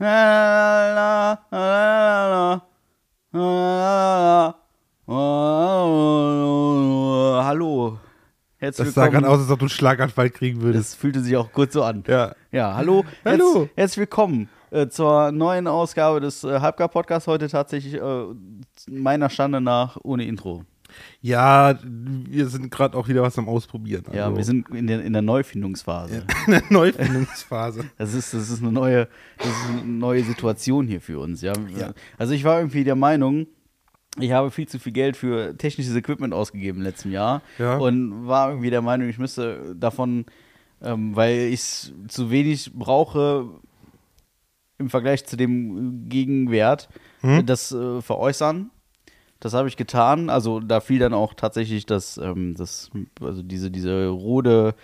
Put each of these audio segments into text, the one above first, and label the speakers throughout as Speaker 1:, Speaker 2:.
Speaker 1: Hallo. Herzlich
Speaker 2: Das sah gerade aus, als ob du einen Schlaganfall kriegen würdest.
Speaker 1: Das fühlte sich auch kurz so an.
Speaker 2: Ja.
Speaker 1: Ja, hallo.
Speaker 2: Hallo.
Speaker 1: Herz, herzlich willkommen äh, zur neuen Ausgabe des äh, Halbgar-Podcasts. Heute tatsächlich äh, meiner Stande nach ohne Intro.
Speaker 2: Ja, wir sind gerade auch wieder was am Ausprobieren.
Speaker 1: Ja,
Speaker 2: also
Speaker 1: wir sind in der, in der Neufindungsphase.
Speaker 2: in der Neufindungsphase.
Speaker 1: Das ist, das ist eine neue, das ist eine neue Situation hier für uns. Ja?
Speaker 2: Ja.
Speaker 1: Also ich war irgendwie der Meinung, ich habe viel zu viel Geld für technisches Equipment ausgegeben im letzten Jahr
Speaker 2: Ja.
Speaker 1: und war irgendwie der Meinung, ich müsste davon, ähm, weil ich es zu wenig brauche im Vergleich zu dem Gegenwert,
Speaker 2: Hm?
Speaker 1: das äh, veräußern. Das habe ich getan. Also da fiel dann auch tatsächlich das, ähm, das also diese, diese Rode,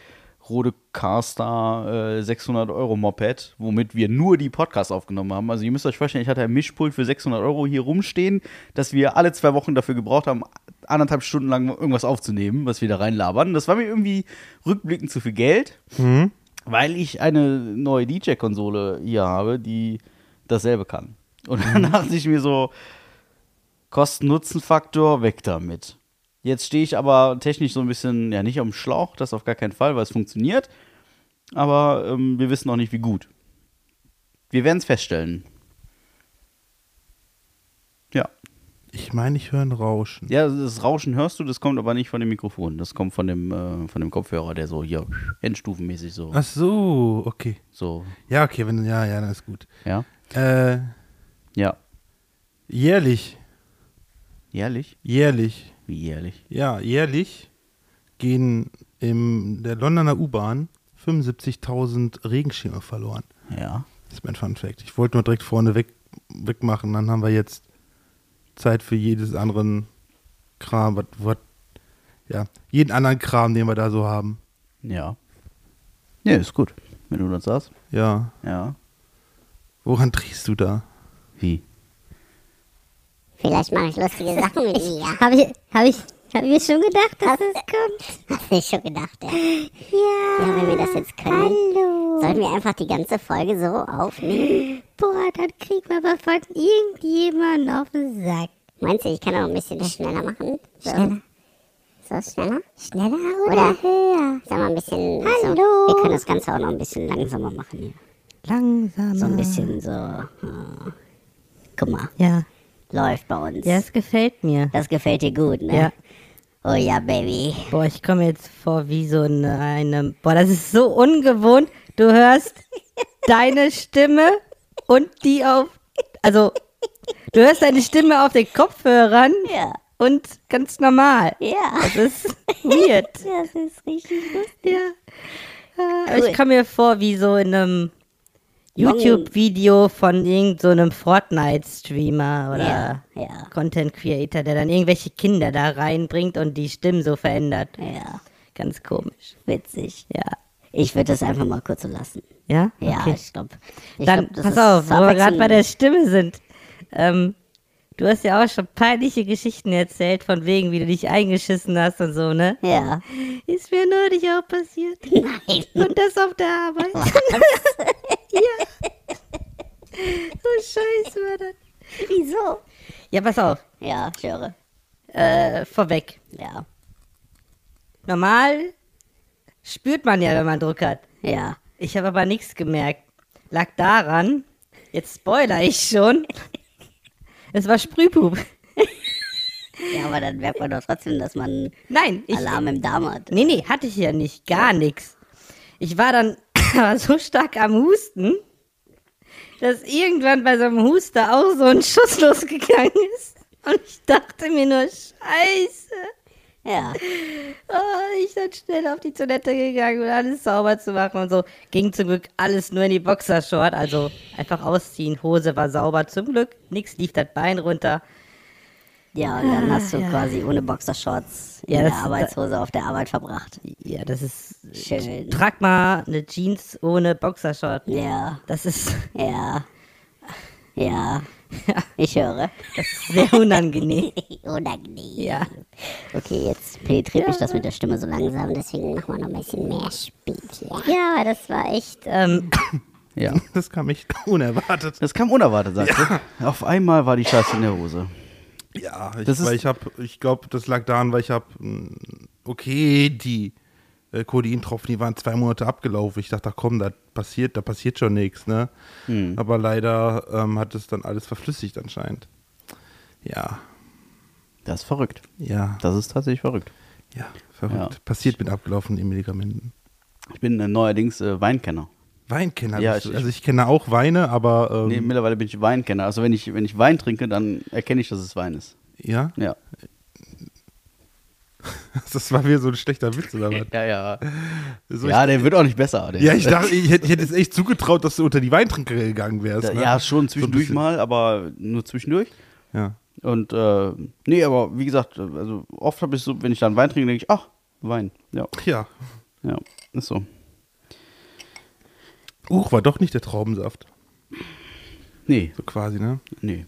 Speaker 1: Rode Carstar äh, 600 Euro Moped, womit wir nur die Podcasts aufgenommen haben. Also ihr müsst euch vorstellen, ich hatte ein Mischpult für 600 Euro hier rumstehen, dass wir alle zwei Wochen dafür gebraucht haben, anderthalb Stunden lang irgendwas aufzunehmen, was wir da reinlabern. Das war mir irgendwie rückblickend zu viel Geld,
Speaker 2: Mhm.
Speaker 1: weil ich eine neue DJ-Konsole hier habe, die dasselbe kann. Und dann dachte ich mir so, Kosten-Nutzen-Faktor, weg damit. Jetzt stehe ich aber technisch so ein bisschen, ja, nicht am Schlauch, das auf gar keinen Fall, weil es funktioniert. Aber ähm, wir wissen noch nicht, wie gut. Wir werden es feststellen. Ja.
Speaker 2: Ich meine, ich höre ein Rauschen.
Speaker 1: Ja, das Rauschen hörst du, das kommt aber nicht von dem Mikrofon. Das kommt von dem, äh, von dem Kopfhörer, der so hier endstufenmäßig so.
Speaker 2: Ach so, okay.
Speaker 1: so
Speaker 2: Ja, okay, wenn ja, ja, dann ist gut.
Speaker 1: ja.
Speaker 2: Äh,
Speaker 1: Ja.
Speaker 2: jährlich,
Speaker 1: Jährlich?
Speaker 2: jährlich,
Speaker 1: Wie jährlich?
Speaker 2: ja, jährlich gehen in der Londoner U-Bahn 75.000 Regenschirme verloren.
Speaker 1: Ja.
Speaker 2: Das ist mein Fun Fact. Ich wollte nur direkt vorne weg, wegmachen, dann haben wir jetzt Zeit für jedes anderen Kram, was, was, ja, jeden anderen Kram, den wir da so haben.
Speaker 1: Ja. Ja, ist gut. Wenn du das sagst.
Speaker 2: Ja.
Speaker 1: Ja.
Speaker 2: Woran drehst du da?
Speaker 1: Wie?
Speaker 3: Vielleicht mache ich lustige Sachen mit mir.
Speaker 4: Habe ich, hab ich, hab ich mir schon gedacht, dass es kommt.
Speaker 3: Hast du schon gedacht, ja?
Speaker 4: Ja.
Speaker 3: Ja, wenn wir das jetzt können,
Speaker 4: Hallo.
Speaker 3: sollten wir einfach die ganze Folge so aufnehmen?
Speaker 4: Boah, dann kriegen wir aber von irgendjemandem auf den Sack.
Speaker 3: Meinst du, ich kann auch ein bisschen schneller machen? So.
Speaker 4: Schneller.
Speaker 3: So schneller?
Speaker 4: Schneller oder,
Speaker 3: Oder-
Speaker 4: höher?
Speaker 3: Sag mal ein bisschen.
Speaker 4: Hallo.
Speaker 3: So. Wir können das Ganze auch noch ein bisschen langsamer machen hier.
Speaker 4: Langsamer.
Speaker 3: So ein bisschen so. äh, Guck mal,
Speaker 4: Ja,
Speaker 3: läuft bei uns.
Speaker 4: das gefällt mir.
Speaker 3: Das gefällt dir gut, ne?
Speaker 4: Ja.
Speaker 3: Oh ja, Baby.
Speaker 4: Boah, ich komme jetzt vor wie so eine, eine. Boah, das ist so ungewohnt. Du hörst deine Stimme und die auf. Also, du hörst deine Stimme auf den Kopfhörern
Speaker 3: Ja.
Speaker 4: und ganz normal.
Speaker 3: Ja.
Speaker 4: Das ist weird.
Speaker 3: Das ist richtig lustig.
Speaker 4: Ja. Äh. Ich komme mir vor wie so in einem YouTube-Video von irgendeinem so Fortnite-Streamer oder
Speaker 3: Ja, ja,
Speaker 4: Content Creator, der dann irgendwelche Kinder da reinbringt und die Stimmen so verändert.
Speaker 3: ja.
Speaker 4: Ganz komisch.
Speaker 3: Witzig.
Speaker 4: Ja.
Speaker 3: Ich würde das einfach mal kurz so lassen.
Speaker 4: Ja?
Speaker 3: Ja,
Speaker 4: Okay.
Speaker 3: ich glaube.
Speaker 4: Dann pass auf, wo wir gerade bei der Stimme sind. Ähm, du hast ja auch schon peinliche Geschichten erzählt, von wegen, wie du dich eingeschissen hast und so, ne?
Speaker 3: Ja.
Speaker 4: Ist mir neulich auch passiert.
Speaker 3: Nein.
Speaker 4: Und das auf der Arbeit. ja. So scheiße war das.
Speaker 3: Wieso?
Speaker 4: Ja, pass auf.
Speaker 3: Ja, ich höre.
Speaker 4: Äh, vorweg.
Speaker 3: Ja.
Speaker 4: Normal spürt man ja, wenn man Druck hat.
Speaker 3: Ja.
Speaker 4: Ich habe aber nichts gemerkt. Lag daran, jetzt spoiler ich schon. Es war Sprühpup.
Speaker 3: Ja, aber dann merkt man doch trotzdem, dass man
Speaker 4: Nein, ich,
Speaker 3: Alarm im Darm hat.
Speaker 4: Nee, nee, hatte ich ja nicht. Gar nichts. Ich war dann aber so stark am Husten, dass irgendwann bei so einem Huster auch so ein Schuss losgegangen ist. Und ich dachte mir nur, scheiße.
Speaker 3: Ja.
Speaker 4: Oh, ich dann schnell auf die Toilette gegangen, um alles sauber zu machen und so. Ging zum Glück alles nur in die Boxershort, also einfach ausziehen. Hose war sauber, zum Glück. Nix lief das Bein runter.
Speaker 3: Ja, und dann hast du
Speaker 4: Ah, ja.
Speaker 3: quasi ohne Boxershorts in
Speaker 4: Ja,
Speaker 3: der Arbeitshose auf der Arbeit verbracht.
Speaker 4: Ja, das ist.
Speaker 3: Schön.
Speaker 4: Trag mal eine Jeans ohne Boxershort.
Speaker 3: Ja,
Speaker 4: Das ist,
Speaker 3: ja. Ja. Ich höre.
Speaker 4: das ist sehr unangenehm.
Speaker 3: Unangenehm.
Speaker 4: Ja.
Speaker 3: Okay, jetzt penetriert mich das mit der Stimme so langsam, deswegen machen wir noch ein bisschen mehr Speed hier.
Speaker 4: Ja, das war echt. Ähm,
Speaker 1: Ja.
Speaker 2: Das kam echt unerwartet.
Speaker 1: Das kam unerwartet, sagst du. Auf einmal war die Scheiße in der Hose.
Speaker 2: Ja, ich,
Speaker 1: Das
Speaker 2: weil ich habe, ich glaube, das lag daran, weil ich habe, okay, die äh, Codeintropfen, die waren zwei Monate abgelaufen. Ich dachte, ach komm, da passiert, da passiert schon nichts, ne?
Speaker 1: Hm.
Speaker 2: Aber leider ähm, hat es dann alles verflüssigt anscheinend. Ja,
Speaker 1: Das ist verrückt.
Speaker 2: ja,
Speaker 1: Das ist tatsächlich verrückt.
Speaker 2: ja, verrückt.
Speaker 1: Ja.
Speaker 2: Passiert mit abgelaufenen Medikamenten.
Speaker 1: Ich bin äh, neuerdings äh, Weinkenner.
Speaker 2: Weinkenner.
Speaker 1: Ja,
Speaker 2: bist du. also ich kenne auch Weine, aber ähm,
Speaker 1: Nee, mittlerweile bin ich Weinkenner. Also wenn ich, wenn ich Wein trinke, dann erkenne ich, dass es Wein ist.
Speaker 2: ja,
Speaker 1: Ja.
Speaker 2: das war wieder so ein schlechter Witz oder was?
Speaker 1: Ja, ja.
Speaker 2: So,
Speaker 1: ja, der wird auch nicht besser.
Speaker 2: Ja, ich dachte, ich hätte, ich hätte jetzt echt zugetraut, dass du unter die Weintrinker gegangen wärst.
Speaker 1: Da,
Speaker 2: ne?
Speaker 1: ja, schon
Speaker 2: So
Speaker 1: zwischendurch
Speaker 2: bisschen.
Speaker 1: mal, aber nur zwischendurch.
Speaker 2: Ja.
Speaker 1: Und äh, nee, aber wie gesagt, also oft habe ich so, wenn ich dann Wein trinke, denke ich, ach, Wein. Ja,
Speaker 2: ja.
Speaker 1: ja, ist so.
Speaker 2: Uch, war doch nicht der Traubensaft.
Speaker 1: Nee,
Speaker 2: So quasi, ne?
Speaker 1: nee,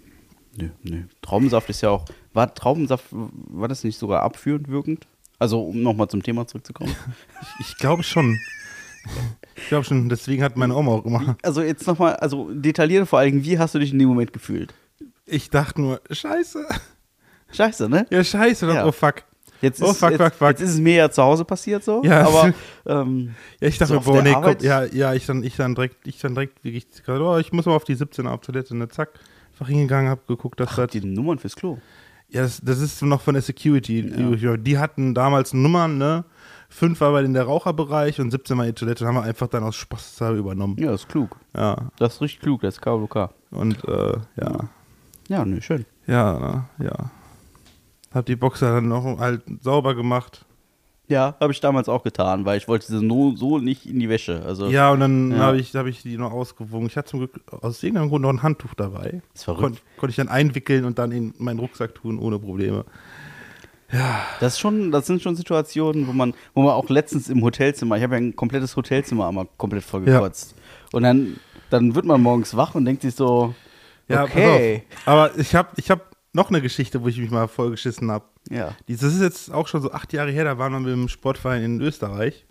Speaker 1: nee, nee. Traubensaft ist ja auch, war Traubensaft, war das nicht sogar abführend wirkend? Also, um nochmal zum Thema zurückzukommen.
Speaker 2: Ich, ich glaube schon. Ich glaube schon, deswegen hat meine Oma auch immer.
Speaker 1: Also jetzt nochmal, also detailliert vor allem, wie hast du dich in dem Moment gefühlt?
Speaker 2: Ich dachte nur, scheiße.
Speaker 1: Scheiße, ne?
Speaker 2: Ja, scheiße.
Speaker 1: Ja.
Speaker 2: Oh fuck.
Speaker 1: Jetzt ist,
Speaker 2: Oh, fuck,
Speaker 1: jetzt,
Speaker 2: fuck, fuck.
Speaker 1: jetzt ist es mir ja zu Hause passiert so,
Speaker 2: Ja.
Speaker 1: aber ähm,
Speaker 2: Ja, ich dachte
Speaker 1: So
Speaker 2: boah, nee, komm, ja, ja, ich dann, ich dann direkt, ich dann direkt, wirklich, oh, ich muss mal auf die 17 auf Toilette, ne, zack, einfach hingegangen, hab geguckt, dass das,
Speaker 1: die Nummern fürs Klo.
Speaker 2: ja, das, das ist noch von der Security, die, die hatten damals Nummern, ne, fünf war bei in der Raucherbereich und 17 war die Toilette, haben wir einfach dann aus Spaß übernommen,
Speaker 1: Ja, das ist klug.
Speaker 2: ja,
Speaker 1: Das ist richtig klug, das ist KWK.
Speaker 2: und, äh, ja,
Speaker 1: Ja, ne, schön.
Speaker 2: ja, ne, ja, hab die Boxer dann noch halt sauber gemacht,
Speaker 1: Ja, habe ich damals auch getan, weil ich wollte sie no, so nicht in die Wäsche. Also,
Speaker 2: ja, und dann
Speaker 1: Ja.
Speaker 2: habe ich, hab ich die noch ausgewogen, ich hatte zum Glück aus irgendeinem Grund noch ein Handtuch dabei,
Speaker 1: ist verrückt.
Speaker 2: Kon konnte ich dann einwickeln und dann in meinen Rucksack tun, ohne Probleme.
Speaker 1: Das, ist schon, das sind schon Situationen, wo man, wo man auch letztens im Hotelzimmer, ich habe ja ein komplettes Hotelzimmer einmal komplett vollgekotzt. Und dann, dann wird man morgens wach und denkt sich so,
Speaker 2: Ja,
Speaker 1: okay.
Speaker 2: Aber ich habe ich hab noch eine Geschichte, wo ich mich mal vollgeschissen habe.
Speaker 1: Ja.
Speaker 2: Das ist jetzt auch schon so acht Jahre her, da waren wir mit dem Sportverein in Österreich.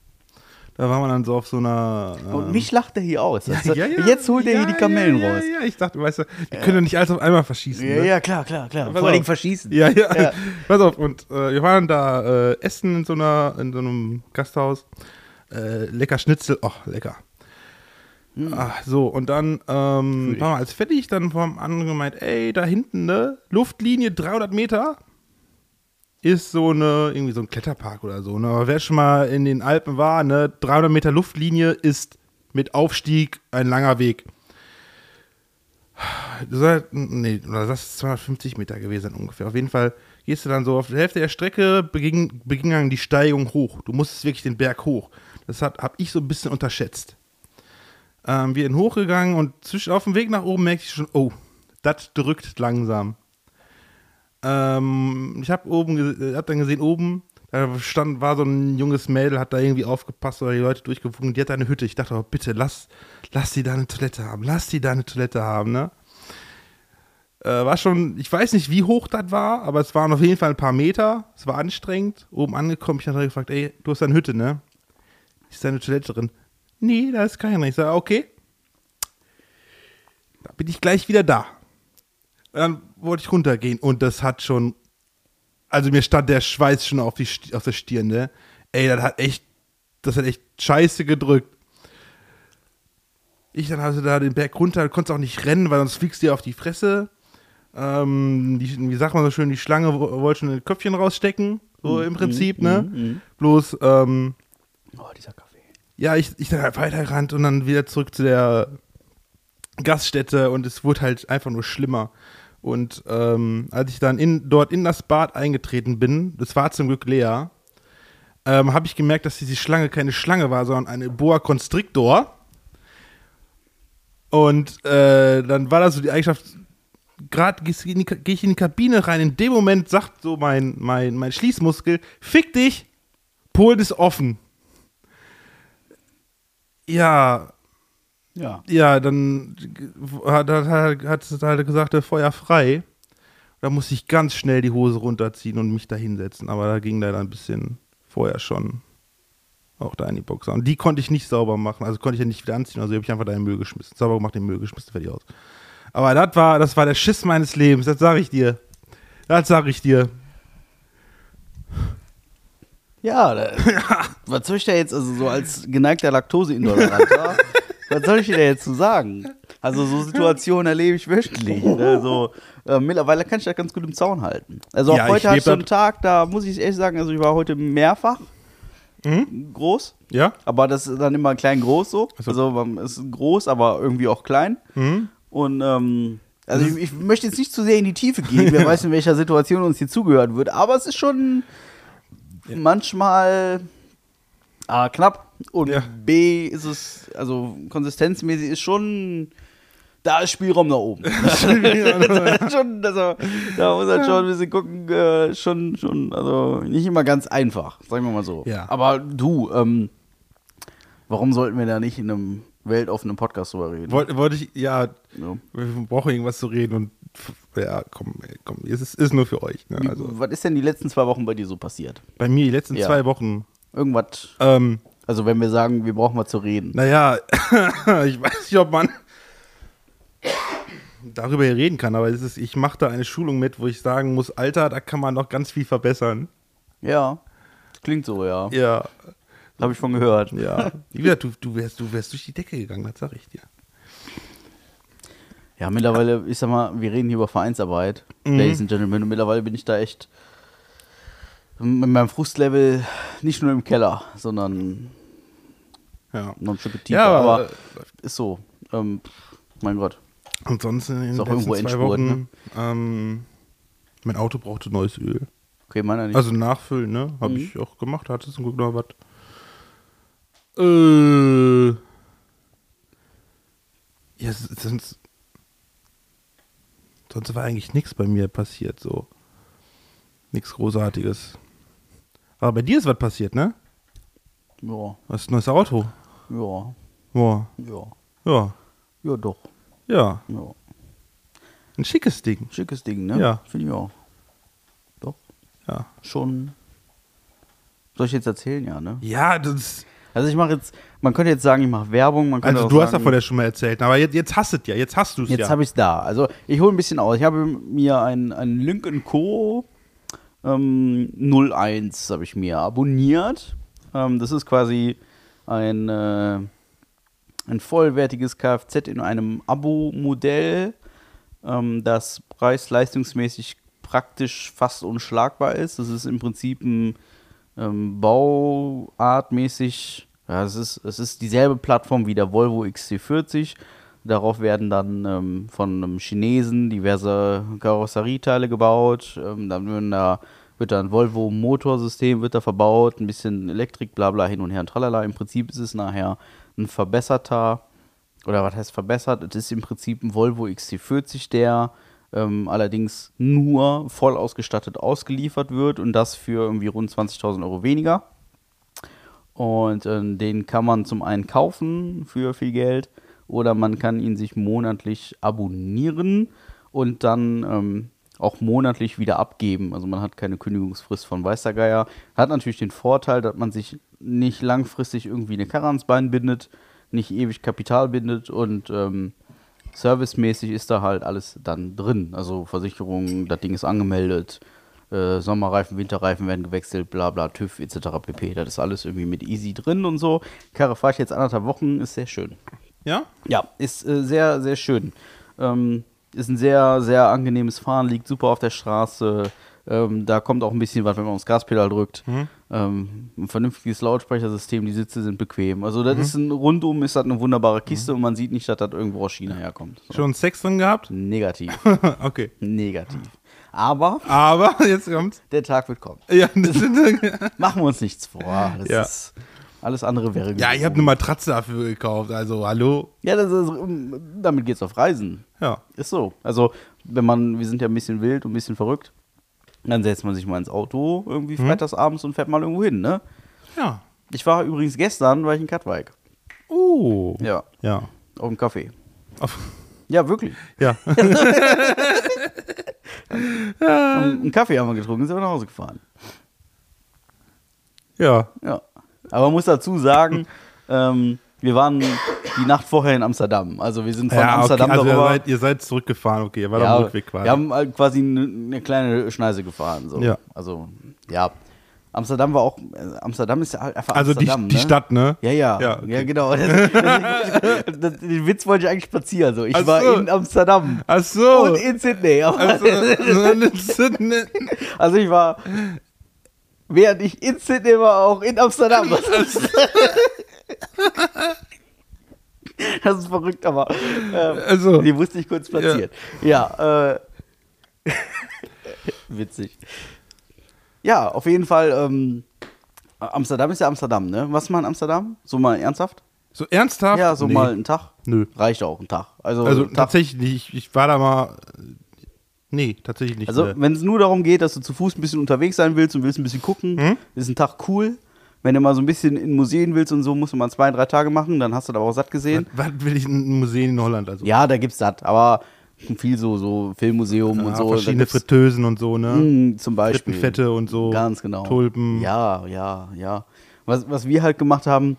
Speaker 2: Da waren wir dann so auf so einer.
Speaker 1: Und
Speaker 2: ähm,
Speaker 1: mich lacht er hier aus.
Speaker 2: ja,
Speaker 1: Also,
Speaker 2: ja, ja,
Speaker 1: jetzt holt er
Speaker 2: ja,
Speaker 1: hier die Kamellen
Speaker 2: ja,
Speaker 1: raus.
Speaker 2: Ja, ja, ich dachte, weißt du, wir können ja nicht alles auf einmal verschießen.
Speaker 1: Ja,
Speaker 2: ne?
Speaker 1: ja, klar, klar, klar.
Speaker 2: Pass
Speaker 1: Vor allem verschießen.
Speaker 2: Ja, ja,
Speaker 1: Ja.
Speaker 2: Pass auf, und äh, wir waren da äh, essen in so, einer, in so einem Gasthaus. Äh, lecker Schnitzel, oh, lecker. Ah, so, und dann ähm,
Speaker 1: Hm.
Speaker 2: Wir als fertig, dann vom anderen gemeint, ey, da hinten, ne, Luftlinie 300 Meter ist so eine, irgendwie so ein Kletterpark oder so, ne, aber wer schon mal in den Alpen war, ne, 300 Meter Luftlinie ist mit Aufstieg ein langer Weg. Du soll, nee, oder das ist 250 Meter gewesen ungefähr. Auf jeden Fall gehst du dann so auf der Hälfte der Strecke, beging, beging dann die Steigung hoch. Du musstest wirklich den Berg hoch. Das hat, habe ich so ein bisschen unterschätzt. Ähm, wir sind hochgegangen und zwischen, auf dem Weg nach oben merkte ich schon, oh, das drückt langsam. Ähm, ich habe ge- hab dann gesehen, oben, da stand, war so ein junges Mädel, hat da irgendwie aufgepasst oder die Leute durchgewunken, die hat eine Hütte. Ich dachte, oh, bitte, lass, lass die da eine Toilette haben, lass die da eine Toilette haben, ne? Äh, war schon, ich weiß nicht, wie hoch das war, aber es waren auf jeden Fall ein paar Meter. Es war anstrengend. Oben angekommen, ich habe gefragt, ey, du hast eine Hütte, ne? Ist da eine Toilette drin? Nee, da ist keine. Ich sage, okay. Da bin ich gleich wieder da. Und dann wollte ich runtergehen und das hat schon, also mir stand der Schweiß schon auf, die, auf der Stirn, ne? Ey, das hat echt, das hat echt scheiße gedrückt. Ich dann also da den Berg runter, konntest auch nicht rennen, weil sonst fliegst du dir auf die Fresse. Ähm, die, wie sagt man so schön, die Schlange wo- wollte schon ein Köpfchen rausstecken, so im Prinzip, ne? Bloß, ähm,
Speaker 1: Oh, dieser Kaffee.
Speaker 2: Ja, ich, ich dann halt weitergerannt und dann wieder zurück zu der Gaststätte und es wurde halt einfach nur schlimmer. Und ähm, als ich dann in, dort in das Bad eingetreten bin, das war zum Glück leer, ähm, habe ich gemerkt, dass diese Schlange keine Schlange war, sondern eine Boa Constrictor. Und äh, dann war das so die Eigenschaft, gerade gehe ich in die Kabine rein, in dem Moment sagt so mein, mein, mein Schließmuskel, fick dich, Polen ist offen. Ja,
Speaker 1: Ja.
Speaker 2: ja, dann hat, hat, hat, hat er gesagt, der Feuer frei. Da musste ich ganz schnell die Hose runterziehen und mich da hinsetzen. Aber da ging leider ein bisschen vorher schon Auch da in die Boxer. Und die konnte ich nicht sauber machen. Also konnte ich ja nicht wieder anziehen. Also habe ich einfach da in den Müll geschmissen. Sauber gemacht, in den Müll geschmissen, fertig aus. Aber das war, das war der Schiss meines Lebens. Das sage ich dir. Das sage ich dir.
Speaker 1: Ja, da, was soll ich da jetzt, also so als geneigter Laktoseintoleranter, was soll ich dir da jetzt zu sagen? Also so Situationen erlebe ich wöchentlich. Ne? So, äh, mittlerweile kann ich das ganz gut im Zaun halten. Also auch
Speaker 2: Ja,
Speaker 1: heute hatte so einen Tag, da muss ich ehrlich sagen, also ich war heute mehrfach
Speaker 2: Mhm.
Speaker 1: groß,
Speaker 2: Ja?
Speaker 1: aber das ist dann immer klein groß so.
Speaker 2: Ach so.
Speaker 1: Also man ist groß, aber irgendwie auch klein.
Speaker 2: Mhm.
Speaker 1: Und ähm, also ich, ich möchte jetzt nicht zu sehr in die Tiefe gehen, wer weiß in welcher Situation uns hier zugehört wird, aber es ist schon manchmal A knapp und
Speaker 2: Ja.
Speaker 1: B ist es, also konsistenzmäßig ist schon, da ist Spielraum nach oben. schon, also, da muss man schon ein bisschen gucken, äh, schon, schon, also nicht immer ganz einfach, sagen wir mal so.
Speaker 2: Ja.
Speaker 1: Aber du, ähm, warum sollten wir da nicht in einem weltoffenen Podcast drüber reden?
Speaker 2: Wollte wollte ich, ja,
Speaker 1: Ja.
Speaker 2: wir brauchen irgendwas zu reden und ja, komm, komm, es ist, ist nur für euch. Ne? Also
Speaker 1: Was ist denn die letzten zwei Wochen bei dir so passiert?
Speaker 2: bei mir die letzten
Speaker 1: Ja.
Speaker 2: zwei Wochen.
Speaker 1: Irgendwas,
Speaker 2: Ähm,
Speaker 1: also wenn wir sagen, wir brauchen was zu reden.
Speaker 2: naja, ich weiß nicht, ob man darüber hier reden kann, aber es ist, ich mache da eine Schulung mit, wo ich sagen muss, Alter, da kann man noch ganz viel verbessern.
Speaker 1: Ja, klingt so, ja.
Speaker 2: Ja,
Speaker 1: Habe ich von gehört.
Speaker 2: ja. Wie gesagt, du, du, wärst, du wärst durch die Decke gegangen, das sag ich dir.
Speaker 1: Ja, mittlerweile, ich sag mal, wir reden hier über Vereinsarbeit,
Speaker 2: Mhm.
Speaker 1: Ladies and Gentlemen, und mittlerweile bin ich da echt mit meinem Frustlevel nicht nur im Keller, sondern
Speaker 2: Ja.
Speaker 1: noch ein Stück tiefer.
Speaker 2: Ja, aber,
Speaker 1: aber ist so. Ähm, mein Gott.
Speaker 2: Ansonsten in den letzten zwei
Speaker 1: Endspurt, ne?
Speaker 2: Wochen, ähm, mein Auto brauchte neues Öl.
Speaker 1: Okay, meiner nicht.
Speaker 2: Also nachfüllen, ne? Habe
Speaker 1: Mhm.
Speaker 2: ich auch gemacht. Hatte zum Glück noch was. Äh. Ja, sonst. Sonst war eigentlich nichts bei mir passiert, so. Nichts Großartiges. Aber bei dir ist was passiert, ne?
Speaker 1: ja,
Speaker 2: Du hast ein neues Auto.
Speaker 1: ja,
Speaker 2: Boah.
Speaker 1: ja.
Speaker 2: Ja.
Speaker 1: Ja, doch.
Speaker 2: Ja.
Speaker 1: Ja.
Speaker 2: Ein schickes Ding.
Speaker 1: Schickes Ding, ne?
Speaker 2: Ja.
Speaker 1: Finde ich auch. Doch.
Speaker 2: Ja.
Speaker 1: Schon. Soll ich jetzt erzählen, ja, ne?
Speaker 2: Ja, das.
Speaker 1: Also ich mache jetzt, man könnte jetzt sagen, ich mache Werbung, man könnte
Speaker 2: Also du hast davon ja schon mal erzählt, aber jetzt, jetzt hast du es ja. Jetzt hast du es ja.
Speaker 1: Jetzt habe ich es da. Also ich hole ein bisschen aus. Ich habe mir ein, ein Link Co. Ähm, 01 habe ich mir abonniert. Ähm, das ist quasi ein, äh, ein vollwertiges Kfz in einem Abo-Modell, ähm, das preis-leistungsmäßig praktisch fast unschlagbar ist. Das ist im Prinzip ein ähm, bauartmäßig, ja, es ist, es ist dieselbe Plattform wie der Volvo XC40. Darauf werden dann ähm, von einem Chinesen diverse Karosserieteile gebaut. Ähm, dann werden da, wird da ein Volvo Motorsystem wird da verbaut, ein bisschen Elektrik, bla bla hin und her und tralala. Im Prinzip ist es nachher ein verbesserter, oder was heißt verbessert? Es ist im Prinzip ein Volvo XC40, der ähm, allerdings nur voll ausgestattet ausgeliefert wird und das für irgendwie rund 20.000 Euro weniger. Und äh, den kann man zum einen kaufen für viel Geld oder man kann ihn sich monatlich abonnieren und dann ähm, auch monatlich wieder abgeben. Also man hat keine Kündigungsfrist von Weißer Geier. Hat natürlich den Vorteil, dass man sich nicht langfristig irgendwie eine Karre ans Bein bindet, nicht ewig Kapital bindet und ähm, servicemäßig ist da halt alles dann drin. Also Versicherung, das Ding ist angemeldet, äh, Sommerreifen, Winterreifen werden gewechselt, bla bla, TÜV etc. pp. Das ist alles irgendwie mit easy drin und so. Karre fahre ich jetzt anderthalb Wochen, ist sehr schön.
Speaker 2: Ja?
Speaker 1: Ja, ist äh, sehr, sehr schön. Ähm, ist ein sehr, sehr angenehmes Fahren, liegt super auf der Straße. Ähm, da kommt auch ein bisschen was, wenn man aufs Gaspedal drückt. Ähm, ein vernünftiges Lautsprechersystem, die Sitze sind bequem. Also das ist ein rundum ist das eine wunderbare Kiste und man sieht nicht, dass das irgendwo aus China herkommt. So.
Speaker 2: Schon Sex drin gehabt?
Speaker 1: Negativ.
Speaker 2: okay.
Speaker 1: Negativ. Aber
Speaker 2: Aber jetzt kommt's.
Speaker 1: der Tag wird kommen.
Speaker 2: Ja, das sind,
Speaker 1: Machen wir uns nichts vor. Das
Speaker 2: Ja.
Speaker 1: ist alles andere wäre
Speaker 2: ja ich habe eine Matratze dafür gekauft. Also, hallo?
Speaker 1: Ja, das ist, damit geht's auf Reisen.
Speaker 2: Ja.
Speaker 1: Ist so. Also, wenn man, wir sind ja ein bisschen wild und ein bisschen verrückt, dann setzt man sich mal ins Auto irgendwie freitags abends und fährt mal irgendwo hin, ne?
Speaker 2: Ja.
Speaker 1: Ich war übrigens gestern, war ich in Katwijk.
Speaker 2: Oh.
Speaker 1: Ja,
Speaker 2: Ja.
Speaker 1: auf dem Café.
Speaker 2: Auf,
Speaker 1: Ja, wirklich.
Speaker 2: ja.
Speaker 1: Einen Kaffee haben wir getrunken, sind wir nach Hause gefahren.
Speaker 2: ja.
Speaker 1: Ja. Aber man muss dazu sagen, ähm, wir waren die Nacht vorher in Amsterdam. Also wir sind von
Speaker 2: ja, okay,
Speaker 1: Amsterdam
Speaker 2: also ihr
Speaker 1: darüber.
Speaker 2: seid, ihr seid zurückgefahren, okay, ihr war
Speaker 1: ja,
Speaker 2: am Rückweg quasi.
Speaker 1: wir haben halt quasi eine, eine kleine Schneise gefahren. So.
Speaker 2: Ja.
Speaker 1: Also, ja. Amsterdam war auch, äh, Amsterdam ist ja halt einfach
Speaker 2: also die,
Speaker 1: Amsterdam,
Speaker 2: die
Speaker 1: ne?
Speaker 2: Stadt, ne?
Speaker 1: Ja, ja.
Speaker 2: Ja,
Speaker 1: Ja,
Speaker 2: okay.
Speaker 1: genau. Das, das, das, den Witz wollte ich eigentlich spazieren. So. Ich
Speaker 2: Ach
Speaker 1: war
Speaker 2: so.
Speaker 1: in Amsterdam
Speaker 2: Ach so.
Speaker 1: und in Sydney. Aber,
Speaker 2: also, Sydney.
Speaker 1: also ich war, während ich in Sydney war, auch in Amsterdam. Das ist, das ist verrückt, aber ähm,
Speaker 2: Also,
Speaker 1: die musste ich kurz platzieren. Ja, äh, witzig. Ja, auf jeden Fall, ähm, Amsterdam ist ja Amsterdam, ne? Was mal in Amsterdam? So mal ernsthaft?
Speaker 2: so ernsthaft?
Speaker 1: Ja, so
Speaker 2: Nee.
Speaker 1: mal einen Tag.
Speaker 2: Nö.
Speaker 1: Reicht auch ein Tag. Also,
Speaker 2: Also
Speaker 1: Tag.
Speaker 2: tatsächlich. Ich, ich war da mal. Nee, tatsächlich nicht.
Speaker 1: Also, wenn es nur darum geht, dass du zu Fuß ein bisschen unterwegs sein willst und willst ein bisschen gucken,
Speaker 2: Mhm.
Speaker 1: ist ein Tag cool. Wenn du mal so ein bisschen in Museen willst und so, musst du mal zwei, drei Tage machen, dann hast du da auch satt gesehen.
Speaker 2: was, was will ich in Museum in Holland? Also
Speaker 1: Ja, da gibt's satt, aber viel so, so Filmmuseum
Speaker 2: Ja,
Speaker 1: und so.
Speaker 2: verschiedene Fritteusen und so, ne?
Speaker 1: Mm, zum Beispiel.
Speaker 2: Frittenfette und so.
Speaker 1: Ganz genau.
Speaker 2: Tulpen.
Speaker 1: Ja, ja, ja. Was, was wir halt gemacht haben,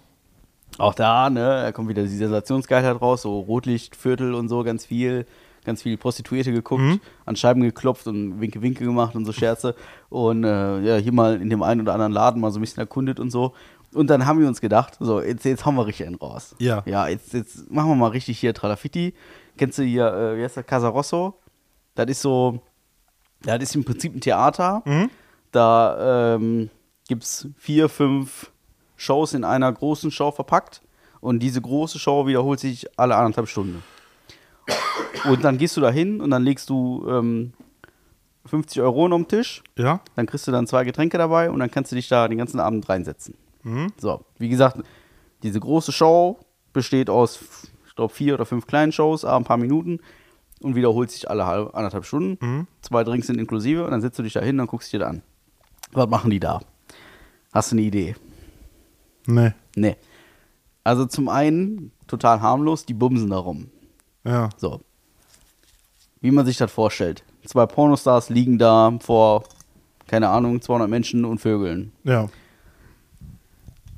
Speaker 1: auch da, ne, da kommt wieder die Sensationsgeilheit raus, so Rotlichtviertel und so, ganz viel, ganz viel Prostituierte geguckt,
Speaker 2: Mhm.
Speaker 1: an Scheiben geklopft und Winke-Winke gemacht und so Scherze. Und äh, ja, hier mal in dem einen oder anderen Laden mal so ein bisschen erkundet und so. Und dann haben wir uns gedacht, so, jetzt, jetzt hauen wir richtig einen raus.
Speaker 2: Ja.
Speaker 1: Ja, jetzt, jetzt machen wir mal richtig hier Tralafitti. Kennst du hier, äh, wie heißt der, Casa Rosso? Das ist so, das ist im Prinzip ein Theater.
Speaker 2: Mhm.
Speaker 1: Da ähm, gibt es vier, fünf Shows in einer großen Show verpackt. Und diese große Show wiederholt sich alle anderthalb Stunden. Und dann gehst du da hin und dann legst du ähm, 50 Euro auf den Tisch.
Speaker 2: Ja?
Speaker 1: Dann kriegst du dann zwei Getränke dabei und dann kannst du dich da den ganzen Abend reinsetzen.
Speaker 2: Mhm.
Speaker 1: So, wie gesagt, diese große Show besteht aus, ich glaube, vier oder fünf kleinen Shows, ein paar Minuten und wiederholt sich alle halb, anderthalb Stunden.
Speaker 2: Mhm.
Speaker 1: Zwei Drinks sind inklusive und dann setzt du dich da hin und guckst dir da an. Was machen die da? Hast du eine Idee?
Speaker 2: Nee.
Speaker 1: Nee. Also zum einen, total harmlos, die bumsen da rum.
Speaker 2: Ja.
Speaker 1: So. Wie man sich das vorstellt. Zwei Pornostars liegen da vor, keine Ahnung, 200 Menschen und Vögeln.
Speaker 2: Ja.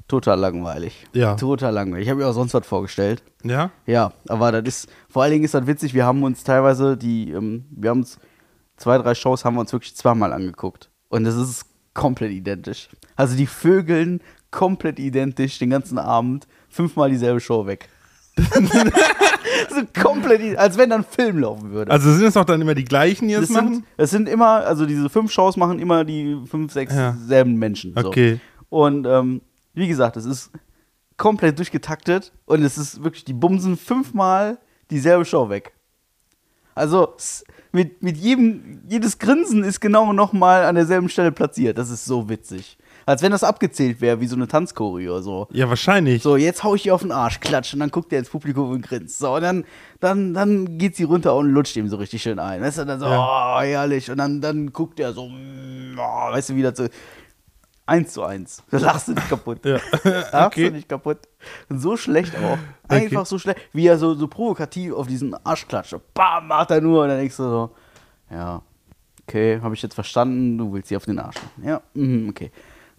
Speaker 1: Total langweilig.
Speaker 2: Ja.
Speaker 1: Total langweilig. Ich habe mir auch sonst was vorgestellt.
Speaker 2: Ja?
Speaker 1: Ja, aber das ist, vor allen Dingen ist das witzig, wir haben uns teilweise die, ähm, wir haben uns zwei, drei Shows haben wir uns wirklich zweimal angeguckt. Und es ist komplett identisch. Also die Vögeln komplett identisch den ganzen Abend, fünfmal dieselbe Show weg. so komplett, als wenn dann Film laufen würde.
Speaker 2: Also sind es auch dann immer die gleichen, die das,
Speaker 1: es,
Speaker 2: machen?
Speaker 1: sind, es sind immer, also diese fünf Shows machen immer die fünf, sechs
Speaker 2: Ja.
Speaker 1: selben Menschen. So.
Speaker 2: Okay.
Speaker 1: Und ähm, wie gesagt, es ist komplett durchgetaktet und es ist wirklich, die bumsen fünfmal dieselbe Show weg. Also mit, mit jedem, jedes Grinsen ist genau nochmal an derselben Stelle platziert. Das ist so witzig. Als wenn das abgezählt wäre, wie so eine Tanzchoreo oder so.
Speaker 2: Ja, wahrscheinlich.
Speaker 1: So, jetzt hau ich ihr auf den Arsch, klatsch, und dann guckt er ins Publikum und grinst. So, und dann, dann, dann geht sie runter und lutscht ihm so richtig schön ein. Weißt du, dann so, oh, herrlich. Und dann, dann guckt er so, oh, weißt du, wieder so, eins zu eins. Da lachst du nicht kaputt.
Speaker 2: Ja.
Speaker 1: Lachst
Speaker 2: Okay.
Speaker 1: du nicht kaputt. Und so schlecht auch. Einfach
Speaker 2: Okay.
Speaker 1: so schlecht. Wie er so, so provokativ auf diesen Arsch klatscht. Bam, macht er nur. Und dann denkst du so, ja, okay, habe ich jetzt verstanden, du willst sie auf den Arsch. Ja, mhm,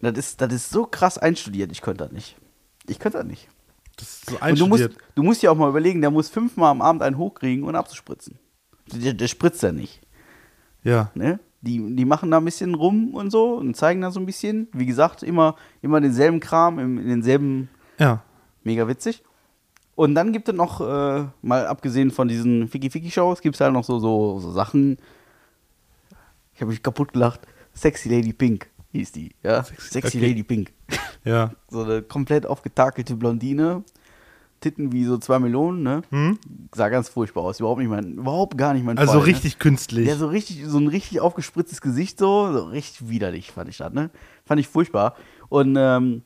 Speaker 1: Das ist, das ist so krass einstudiert, ich könnte das nicht. Ich könnte das nicht.
Speaker 2: Das ist so
Speaker 1: Und du musst,
Speaker 2: einstudiert.
Speaker 1: du musst ja auch mal überlegen, der muss fünfmal am Abend einen hochkriegen und abzuspritzen. Der, der spritzt ja nicht.
Speaker 2: Ja.
Speaker 1: Ne? Die, die machen da ein bisschen rum und so und zeigen da so ein bisschen. Wie gesagt, immer, immer denselben Kram, im, in denselben,
Speaker 2: Ja.
Speaker 1: mega witzig. Und dann gibt es noch, äh, mal abgesehen von diesen Ficky-Ficky-Shows, gibt es halt noch so, so, so Sachen. Ich habe mich kaputt gelacht. Sexy Lady Pink hieß die. Ja? Sexy,
Speaker 2: okay.
Speaker 1: Lady Pink.
Speaker 2: Ja.
Speaker 1: So eine komplett aufgetakelte Blondine. Titten wie so zwei Melonen, ne?
Speaker 2: Hm?
Speaker 1: Sah ganz furchtbar aus. Überhaupt nicht mein, überhaupt gar nicht mein
Speaker 2: Also
Speaker 1: Fall, ne?
Speaker 2: richtig künstlich.
Speaker 1: Ja, so richtig, so ein richtig aufgespritztes Gesicht, so, so richtig widerlich fand ich das, ne? Fand ich furchtbar. Und ähm,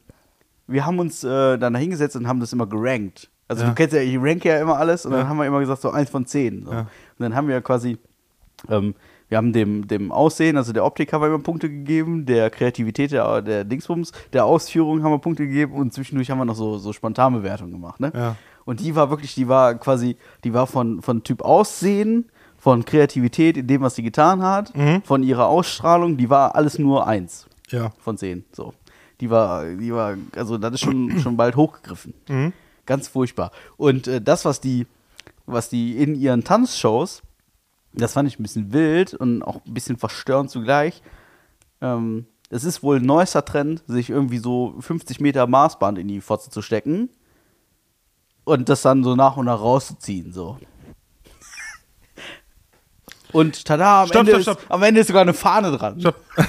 Speaker 1: wir haben uns äh, dann da hingesetzt und haben das immer gerankt. Also
Speaker 2: Ja.
Speaker 1: du kennst ja, ich ranke ja immer alles und
Speaker 2: Ja.
Speaker 1: dann haben wir immer gesagt, so eins von zehn. So.
Speaker 2: Ja.
Speaker 1: Und dann haben wir quasi, ähm, wir haben dem, dem Aussehen, also der Optik haben wir immer Punkte gegeben, der Kreativität der, der Dingsbums, der Ausführung haben wir Punkte gegeben und zwischendurch haben wir noch so, so Spontanbewertungen gemacht, ne?
Speaker 2: Ja.
Speaker 1: Und die war wirklich, die war quasi, die war von, von Typ Aussehen, von Kreativität in dem, was sie getan hat,
Speaker 2: Mhm.
Speaker 1: von ihrer Ausstrahlung, die war alles nur eins
Speaker 2: Ja.
Speaker 1: von zehn. So. Die war, die war, also das ist schon, schon bald hochgegriffen. Ganz furchtbar. Und äh, das, was die, was die in ihren Tanzshows, das fand ich ein bisschen wild und auch ein bisschen verstörend zugleich. Ähm, es ist wohl ein neuester Trend, sich irgendwie so 50 Meter Maßband in die Fotze zu stecken und das dann so nach und nach rauszuziehen, so. Und tada, am,
Speaker 2: Stopp,
Speaker 1: Ende,
Speaker 2: stopp,
Speaker 1: Ist,
Speaker 2: stopp.
Speaker 1: am Ende ist sogar eine Fahne dran.
Speaker 2: Stopp.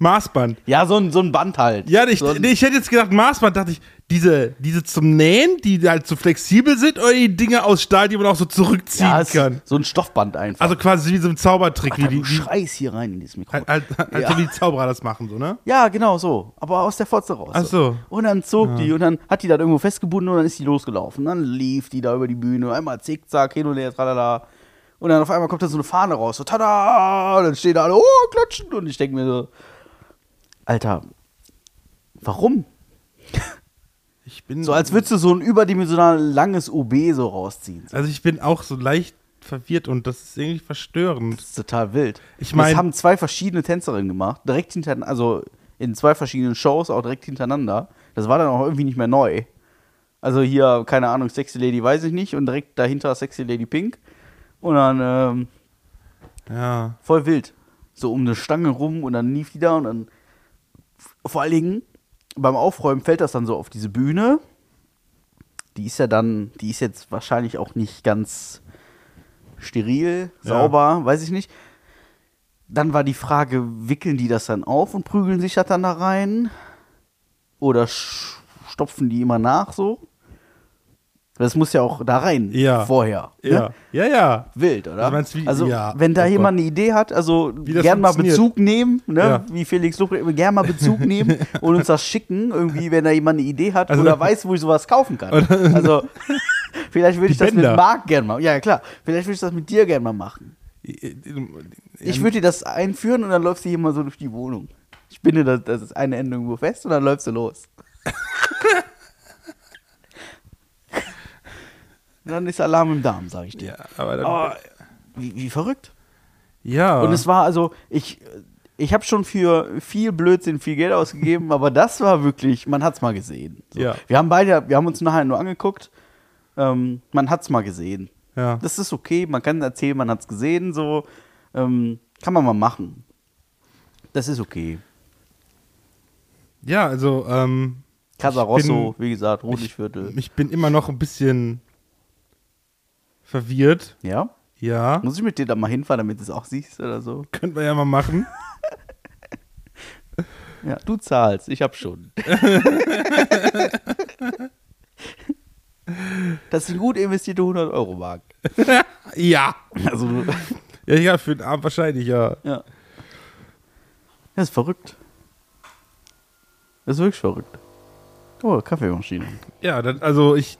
Speaker 2: Maßband.
Speaker 1: Ja, so ein, so ein Band halt.
Speaker 2: Ja, ich,
Speaker 1: so
Speaker 2: nee, ich hätte jetzt gedacht, Maßband, dachte ich, diese, diese zum Nähen, die halt so flexibel sind, oder die Dinge aus Stahl, die man auch so zurückziehen
Speaker 1: ja,
Speaker 2: kann.
Speaker 1: so ein Stoffband einfach.
Speaker 2: Also quasi wie so ein Zaubertrick,
Speaker 1: Alter,
Speaker 2: wie
Speaker 1: du
Speaker 2: die, die
Speaker 1: schreist hier rein in dieses Mikro.
Speaker 2: halt, halt, halt
Speaker 1: Ja.
Speaker 2: so wie die Zauberer das machen, so, ne?
Speaker 1: Ja, genau so. Aber aus der Fotze raus.
Speaker 2: Ach so.
Speaker 1: Und dann zog die und dann hat die da irgendwo festgebunden und dann ist die losgelaufen. Dann lief die da über die Bühne, einmal zickzack, hin und her, tralala. Und dann auf einmal kommt da so eine Fahne raus, so tada! Und dann stehen da alle, oh, klatschen. Und ich denke mir so, Alter, warum?
Speaker 2: Ich bin
Speaker 1: So als würdest du so ein überdimensional langes OB so rausziehen.
Speaker 2: Also ich bin auch so leicht verwirrt und das ist irgendwie verstörend.
Speaker 1: Das ist total wild.
Speaker 2: Ich
Speaker 1: Und
Speaker 2: mein-
Speaker 1: das haben zwei verschiedene Tänzerinnen gemacht, direkt hintereinander, also in zwei verschiedenen Shows, auch direkt hintereinander. Das war dann auch irgendwie nicht mehr neu. Also hier, keine Ahnung, Sexy Lady weiß ich nicht und direkt dahinter Sexy Lady Pink. Und dann ähm,
Speaker 2: Ja.
Speaker 1: voll wild. So um eine Stange rum und dann lief die da und dann vor allen Dingen beim Aufräumen fällt das dann so auf diese Bühne. Die ist ja dann, die ist jetzt wahrscheinlich auch nicht ganz steril,
Speaker 2: Ja.
Speaker 1: sauber, weiß ich nicht. Dann war die Frage, wickeln die das dann auf und prügeln sich das dann da rein? Oder stopfen die immer nach so? Das muss ja auch da rein
Speaker 2: Ja.
Speaker 1: vorher. ne?
Speaker 2: Ja. Ja, ja.
Speaker 1: Wild, oder?
Speaker 2: Also meinst du, wie-
Speaker 1: also,
Speaker 2: ja,
Speaker 1: wenn da
Speaker 2: oh
Speaker 1: jemand eine Idee hat, also gern mal. Bezug nehmen, ne?
Speaker 2: Ja.
Speaker 1: wie Felix Lobrecht, gern mal Bezug nehmen und uns das schicken, irgendwie, wenn da jemand eine Idee hat
Speaker 2: Also-
Speaker 1: oder weiß, wo ich sowas kaufen kann. Also, vielleicht würde ich das
Speaker 2: Bänder.
Speaker 1: mit Marc gern mal, ja klar, vielleicht würde ich das mit dir gern mal machen. Ich würde dir das einführen und dann läufst du hier mal so durch die Wohnung. Ich binde das, das ist eine Ende irgendwo fest und dann läufst du los. Und dann ist Alarm im Darm, sag ich dir.
Speaker 2: Ja, aber dann,
Speaker 1: Aber wie, wie verrückt.
Speaker 2: ja.
Speaker 1: Und es war also, ich, ich habe schon für viel Blödsinn viel Geld ausgegeben, aber das war wirklich, man hat's mal gesehen. So.
Speaker 2: Ja.
Speaker 1: Wir haben beide, wir haben uns nachher nur angeguckt, ähm, man hat's mal gesehen.
Speaker 2: ja.
Speaker 1: Das ist okay, man kann erzählen, man hat's gesehen, so, ähm, kann man mal machen. Das ist okay.
Speaker 2: ja, also, ähm,
Speaker 1: Casa
Speaker 2: Ich
Speaker 1: Rosso,
Speaker 2: bin-
Speaker 1: wie gesagt, Rotlichtviertel.
Speaker 2: ich bin immer noch ein bisschen verwirrt.
Speaker 1: Ja?
Speaker 2: Ja,
Speaker 1: Muss ich mit dir da mal hinfahren, damit du es auch siehst oder so?
Speaker 2: können wir ja mal machen.
Speaker 1: Ja, du zahlst, ich hab schon. das ist ein gut investierte 100 Euro Mark.
Speaker 2: Ja.
Speaker 1: Also,
Speaker 2: Ja, ja, für den Abend wahrscheinlich, ja.
Speaker 1: ja. Das ist verrückt. Das ist wirklich verrückt. Oh, Kaffeemaschine.
Speaker 2: Ja, dann, also ich.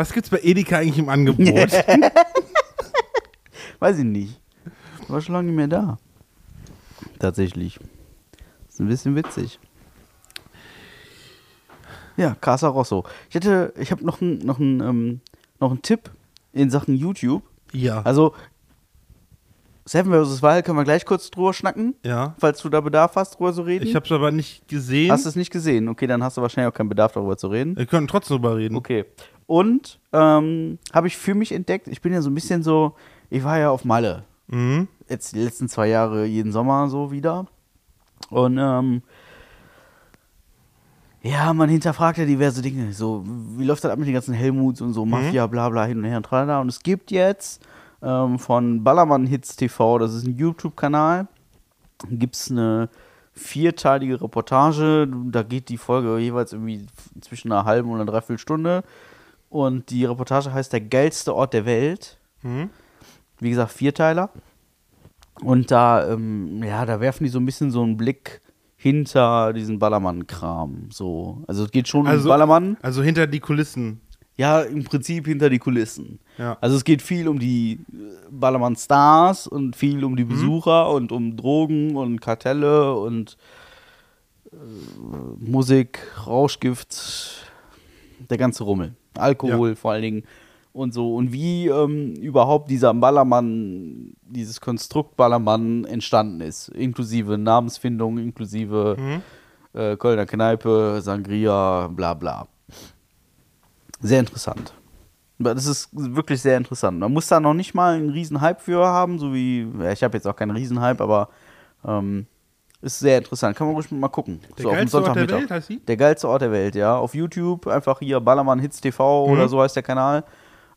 Speaker 2: Was gibt's bei Edeka eigentlich im Angebot?
Speaker 1: Weiß ich nicht. War schon lange nicht mehr da. Tatsächlich. Ist ein bisschen witzig. Ja, Casa Rosso. Ich hätte, ich habe noch einen noch ähm, noch einen Tipp in Sachen YouTube.
Speaker 2: ja.
Speaker 1: Also, Seven vs. Wild können wir gleich kurz drüber schnacken,
Speaker 2: ja.
Speaker 1: falls du da Bedarf hast, drüber zu reden.
Speaker 2: Ich hab's aber nicht gesehen.
Speaker 1: hast du es nicht gesehen? Okay, dann hast du wahrscheinlich auch keinen Bedarf, darüber zu reden.
Speaker 2: Wir können trotzdem drüber reden.
Speaker 1: Okay. Und ähm, habe ich für mich entdeckt, ich bin ja so ein bisschen so, ich war ja auf Malle.
Speaker 2: Mhm.
Speaker 1: Jetzt die letzten zwei Jahre jeden Sommer so wieder. Und ähm, ja, man hinterfragt ja diverse Dinge. So, wie läuft das ab mit den ganzen Helmuts und so, Mafia, bla bla, hin und her und tralala. Und es gibt jetzt ähm, von Ballermann Hits TV, das ist ein YouTube-Kanal, gibt es eine vierteilige Reportage. Da geht die Folge jeweils irgendwie zwischen einer halben und einer Dreiviertelstunde. Und die Reportage heißt Der geilste Ort der Welt.
Speaker 2: Mhm.
Speaker 1: Wie gesagt, Vierteiler. Und da, ähm, ja, da werfen die so ein bisschen so einen Blick hinter diesen Ballermann-Kram. So. Also es geht schon um
Speaker 2: Also-
Speaker 1: Ballermann.
Speaker 2: Also hinter die Kulissen.
Speaker 1: Ja, im Prinzip hinter die Kulissen.
Speaker 2: Ja.
Speaker 1: Also es geht viel um die äh, Ballermann-Stars und viel um die
Speaker 2: Mhm.
Speaker 1: Besucher und um Drogen und Kartelle und äh, Musik, Rauschgift, der ganze Rummel. Alkohol vor allen Dingen. und so und wie ähm, überhaupt dieser Ballermann, dieses Konstrukt Ballermann entstanden ist, inklusive Namensfindung, inklusive äh, Kölner Kneipe, Sangria, bla bla. Sehr interessant. Das ist wirklich sehr interessant. Man muss da noch nicht mal einen riesen Hype für haben, so wie, ja, ich habe jetzt auch keinen riesen Hype, aber ähm, ist sehr interessant. Kann man ruhig mal gucken.
Speaker 2: Der
Speaker 1: so auf dem
Speaker 2: geilste Ort der. Welt heißt sie?
Speaker 1: Der geilste Ort der Welt, ja. Auf YouTube einfach hier Ballermann Hits TV oder
Speaker 2: Mhm.
Speaker 1: so heißt der Kanal.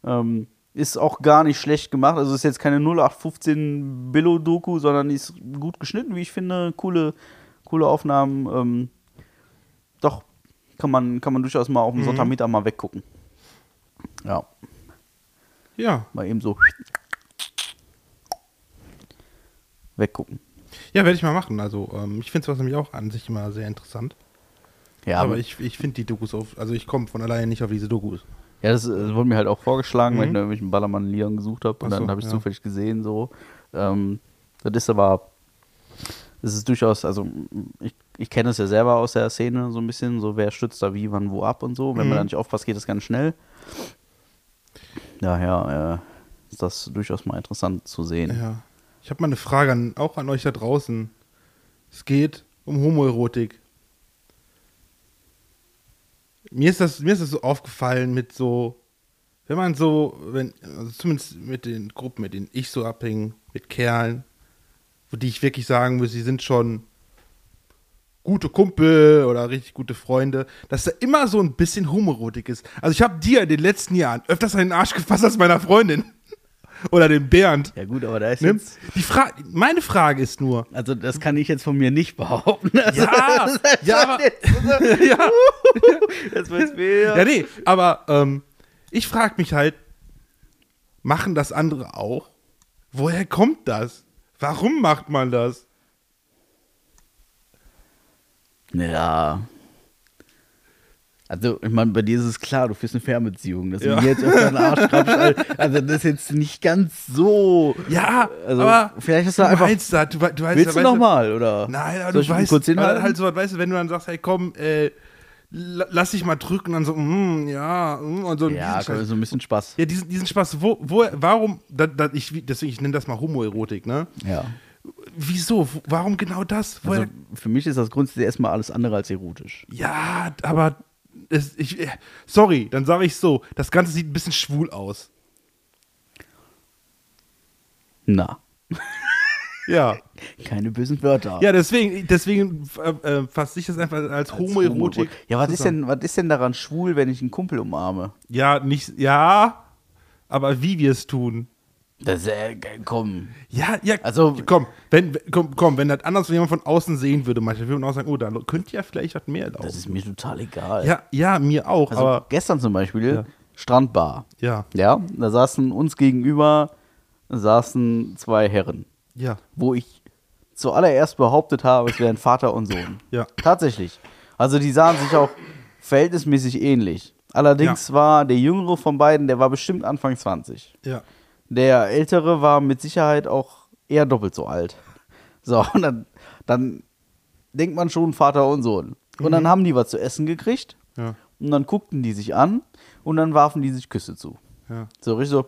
Speaker 1: Ähm, ist auch gar nicht schlecht gemacht. Also ist jetzt keine 0815 Billo-Doku, sondern ist gut geschnitten, wie ich finde. Coole, coole Aufnahmen. Ähm, doch, kann man, kann man durchaus mal
Speaker 2: Mhm.
Speaker 1: auf dem Sonntagmittag mal weggucken. Ja,
Speaker 2: Ja.
Speaker 1: mal eben so weggucken.
Speaker 2: Ja, werde ich mal machen. Also, ähm, ich finde sowas nämlich auch an sich immer sehr interessant.
Speaker 1: Ja,
Speaker 2: aber ich, ich finde die Dokus auf, also ich komme von alleine nicht auf diese Dokus.
Speaker 1: Ja, das, das wurde mir halt auch vorgeschlagen, weil ich nach irgendwelchen Ballermann-Liedern gesucht habe. Und
Speaker 2: Mhm. So,
Speaker 1: dann habe ich
Speaker 2: ja.
Speaker 1: zufällig gesehen, so. Ähm, das ist aber, das ist durchaus, also ich, ich kenne es ja selber aus der Szene so ein bisschen, so wer stützt da wie, wann, wo ab und so. Wenn
Speaker 2: Mhm.
Speaker 1: man da nicht aufpasst, geht das ganz schnell. Daher äh, ist das durchaus mal interessant zu sehen.
Speaker 2: Ja. Ich habe mal eine Frage an, auch an euch da draußen. Es geht um Homoerotik. Mir ist das, mir ist das so aufgefallen mit so, wenn man so, wenn, also zumindest mit den Gruppen, mit denen ich so abhänge, mit Kerlen, wo die ich wirklich sagen muss, sie sind schon gute Kumpel oder richtig gute Freunde, dass da immer so ein bisschen Homoerotik ist. Also ich habe dir in den letzten Jahren öfters den Arsch gefasst als meiner Freundin. Oder den Bernd.
Speaker 1: Ja gut, aber da ist
Speaker 2: Ne?
Speaker 1: jetzt,
Speaker 2: Die Fra meine Frage ist nur.
Speaker 1: also das kann ich jetzt von mir nicht behaupten. Also,
Speaker 2: Ja, ja, aber-
Speaker 1: jetzt,
Speaker 2: ja,
Speaker 1: jetzt wieder.
Speaker 2: ja, nee, aber ähm, ich frage mich halt, machen das andere auch? Woher kommt das? Warum macht man das?
Speaker 1: Ja. Also, ich meine, bei dir ist es klar, du führst eine Fernbeziehung. Dass
Speaker 2: Ja.
Speaker 1: du mir jetzt öfter einen Arsch krapschst, also- das ist jetzt nicht ganz so.
Speaker 2: Ja,
Speaker 1: Also,
Speaker 2: aber
Speaker 1: vielleicht ist
Speaker 2: du
Speaker 1: da einfach.
Speaker 2: meinst das, du, du weißt,
Speaker 1: Willst du nochmal, oder?
Speaker 2: Nein, aber du
Speaker 1: ich
Speaker 2: weißt,
Speaker 1: kurz
Speaker 2: aber halt so, weißt du, wenn du dann sagst, hey komm, äh, la- lass dich mal drücken, dann so, mm, ja, mm, und so.
Speaker 1: ja, so ein bisschen Spaß.
Speaker 2: ja, diesen, diesen Spaß, wo, wo, warum, da, da, ich, deswegen, ich nenne das mal Homoerotik, ne?
Speaker 1: Ja.
Speaker 2: Wieso? Warum genau das? Woher,
Speaker 1: Also, für mich ist das grundsätzlich erstmal alles andere als erotisch.
Speaker 2: Ja, aber es, ich, äh, sorry, dann sage ich so, das Ganze sieht ein bisschen schwul aus.
Speaker 1: Na,
Speaker 2: Ja.
Speaker 1: keine bösen Wörter.
Speaker 2: Ja, deswegen, deswegen äh, äh, fasse ich das einfach als,
Speaker 1: Als
Speaker 2: Homoerotik.
Speaker 1: Ja, was ist, denn, was ist denn daran schwul, wenn ich einen Kumpel umarme?
Speaker 2: Ja, nicht, ja, aber wie wir es tun.
Speaker 1: Das, äh, komm.
Speaker 2: Ja, ja,
Speaker 1: Also-
Speaker 2: komm, wenn, komm, komm, wenn das anders jemand von außen sehen würde, manchmal würde man auch sagen, oh, da könnte ja vielleicht was mehr
Speaker 1: Das
Speaker 2: laufen.
Speaker 1: ist mir total egal.
Speaker 2: Ja, ja, mir auch,
Speaker 1: Also
Speaker 2: aber
Speaker 1: gestern zum Beispiel,
Speaker 2: Ja.
Speaker 1: Strandbar.
Speaker 2: ja,
Speaker 1: Ja, da saßen uns gegenüber saßen zwei Herren,
Speaker 2: ja,
Speaker 1: wo ich zuallererst behauptet habe, es wären Vater und Sohn.
Speaker 2: ja.
Speaker 1: Tatsächlich. Also die sahen sich auch verhältnismäßig ähnlich. Allerdings war der jüngere von beiden, der war bestimmt Anfang 20.
Speaker 2: Ja,
Speaker 1: Der ältere war mit Sicherheit auch eher doppelt so alt. So, und dann, dann denkt man schon Vater und Sohn. Und dann haben die was zu essen gekriegt
Speaker 2: ja,
Speaker 1: und dann guckten die sich an und dann warfen die sich Küsse zu.
Speaker 2: ja,
Speaker 1: So richtig so.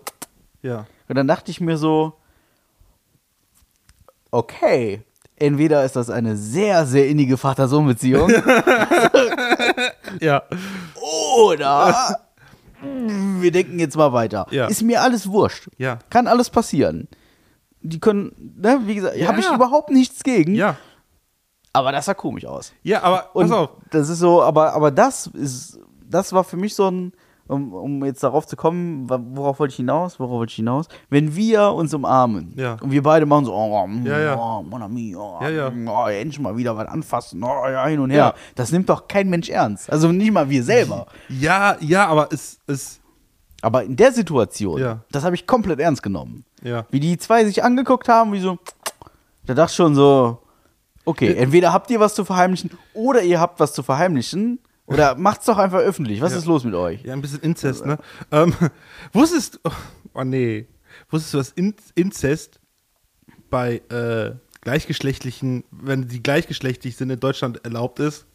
Speaker 2: ja.
Speaker 1: Und dann dachte ich mir so, okay, entweder ist das eine sehr, sehr innige Vater-Sohn-Beziehung
Speaker 2: Ja,
Speaker 1: oder wir denken jetzt mal weiter.
Speaker 2: Ja.
Speaker 1: Ist mir alles wurscht.
Speaker 2: Ja.
Speaker 1: Kann alles passieren. Die können, ne, wie gesagt,
Speaker 2: Ja.
Speaker 1: habe ich überhaupt nichts gegen.
Speaker 2: ja,
Speaker 1: Aber das sah komisch aus.
Speaker 2: ja, aber
Speaker 1: Und
Speaker 2: pass auf.
Speaker 1: das ist so, aber, aber das ist, das war für mich so ein, um, um jetzt darauf zu kommen, worauf wollte ich hinaus? Worauf wollte ich hinaus? Wenn wir uns umarmen
Speaker 2: Ja.
Speaker 1: und wir beide machen so, oh, mm,
Speaker 2: Ja, ja.
Speaker 1: oh mon ami, oh,
Speaker 2: Ja, ja.
Speaker 1: oh, endlich mal wieder was anfassen, oh, ja, hin und her. Das nimmt doch kein Mensch ernst. Also nicht mal wir selber.
Speaker 2: Ja, ja, aber es ist,
Speaker 1: Aber in der Situation, das habe ich komplett ernst genommen.
Speaker 2: ja.
Speaker 1: Wie die zwei sich angeguckt haben, wie so, da dachte ich schon so, okay, entweder habt ihr was zu verheimlichen oder ihr habt was zu verheimlichen oder macht's doch einfach öffentlich. Was
Speaker 2: Ja.
Speaker 1: ist los mit euch?
Speaker 2: Ja, ein bisschen Inzest, ne? Ähm, wusstest oh, oh nee. Wusstest du, dass In Inzest bei äh, gleichgeschlechtlichen, wenn sie gleichgeschlechtlich sind, in Deutschland erlaubt ist?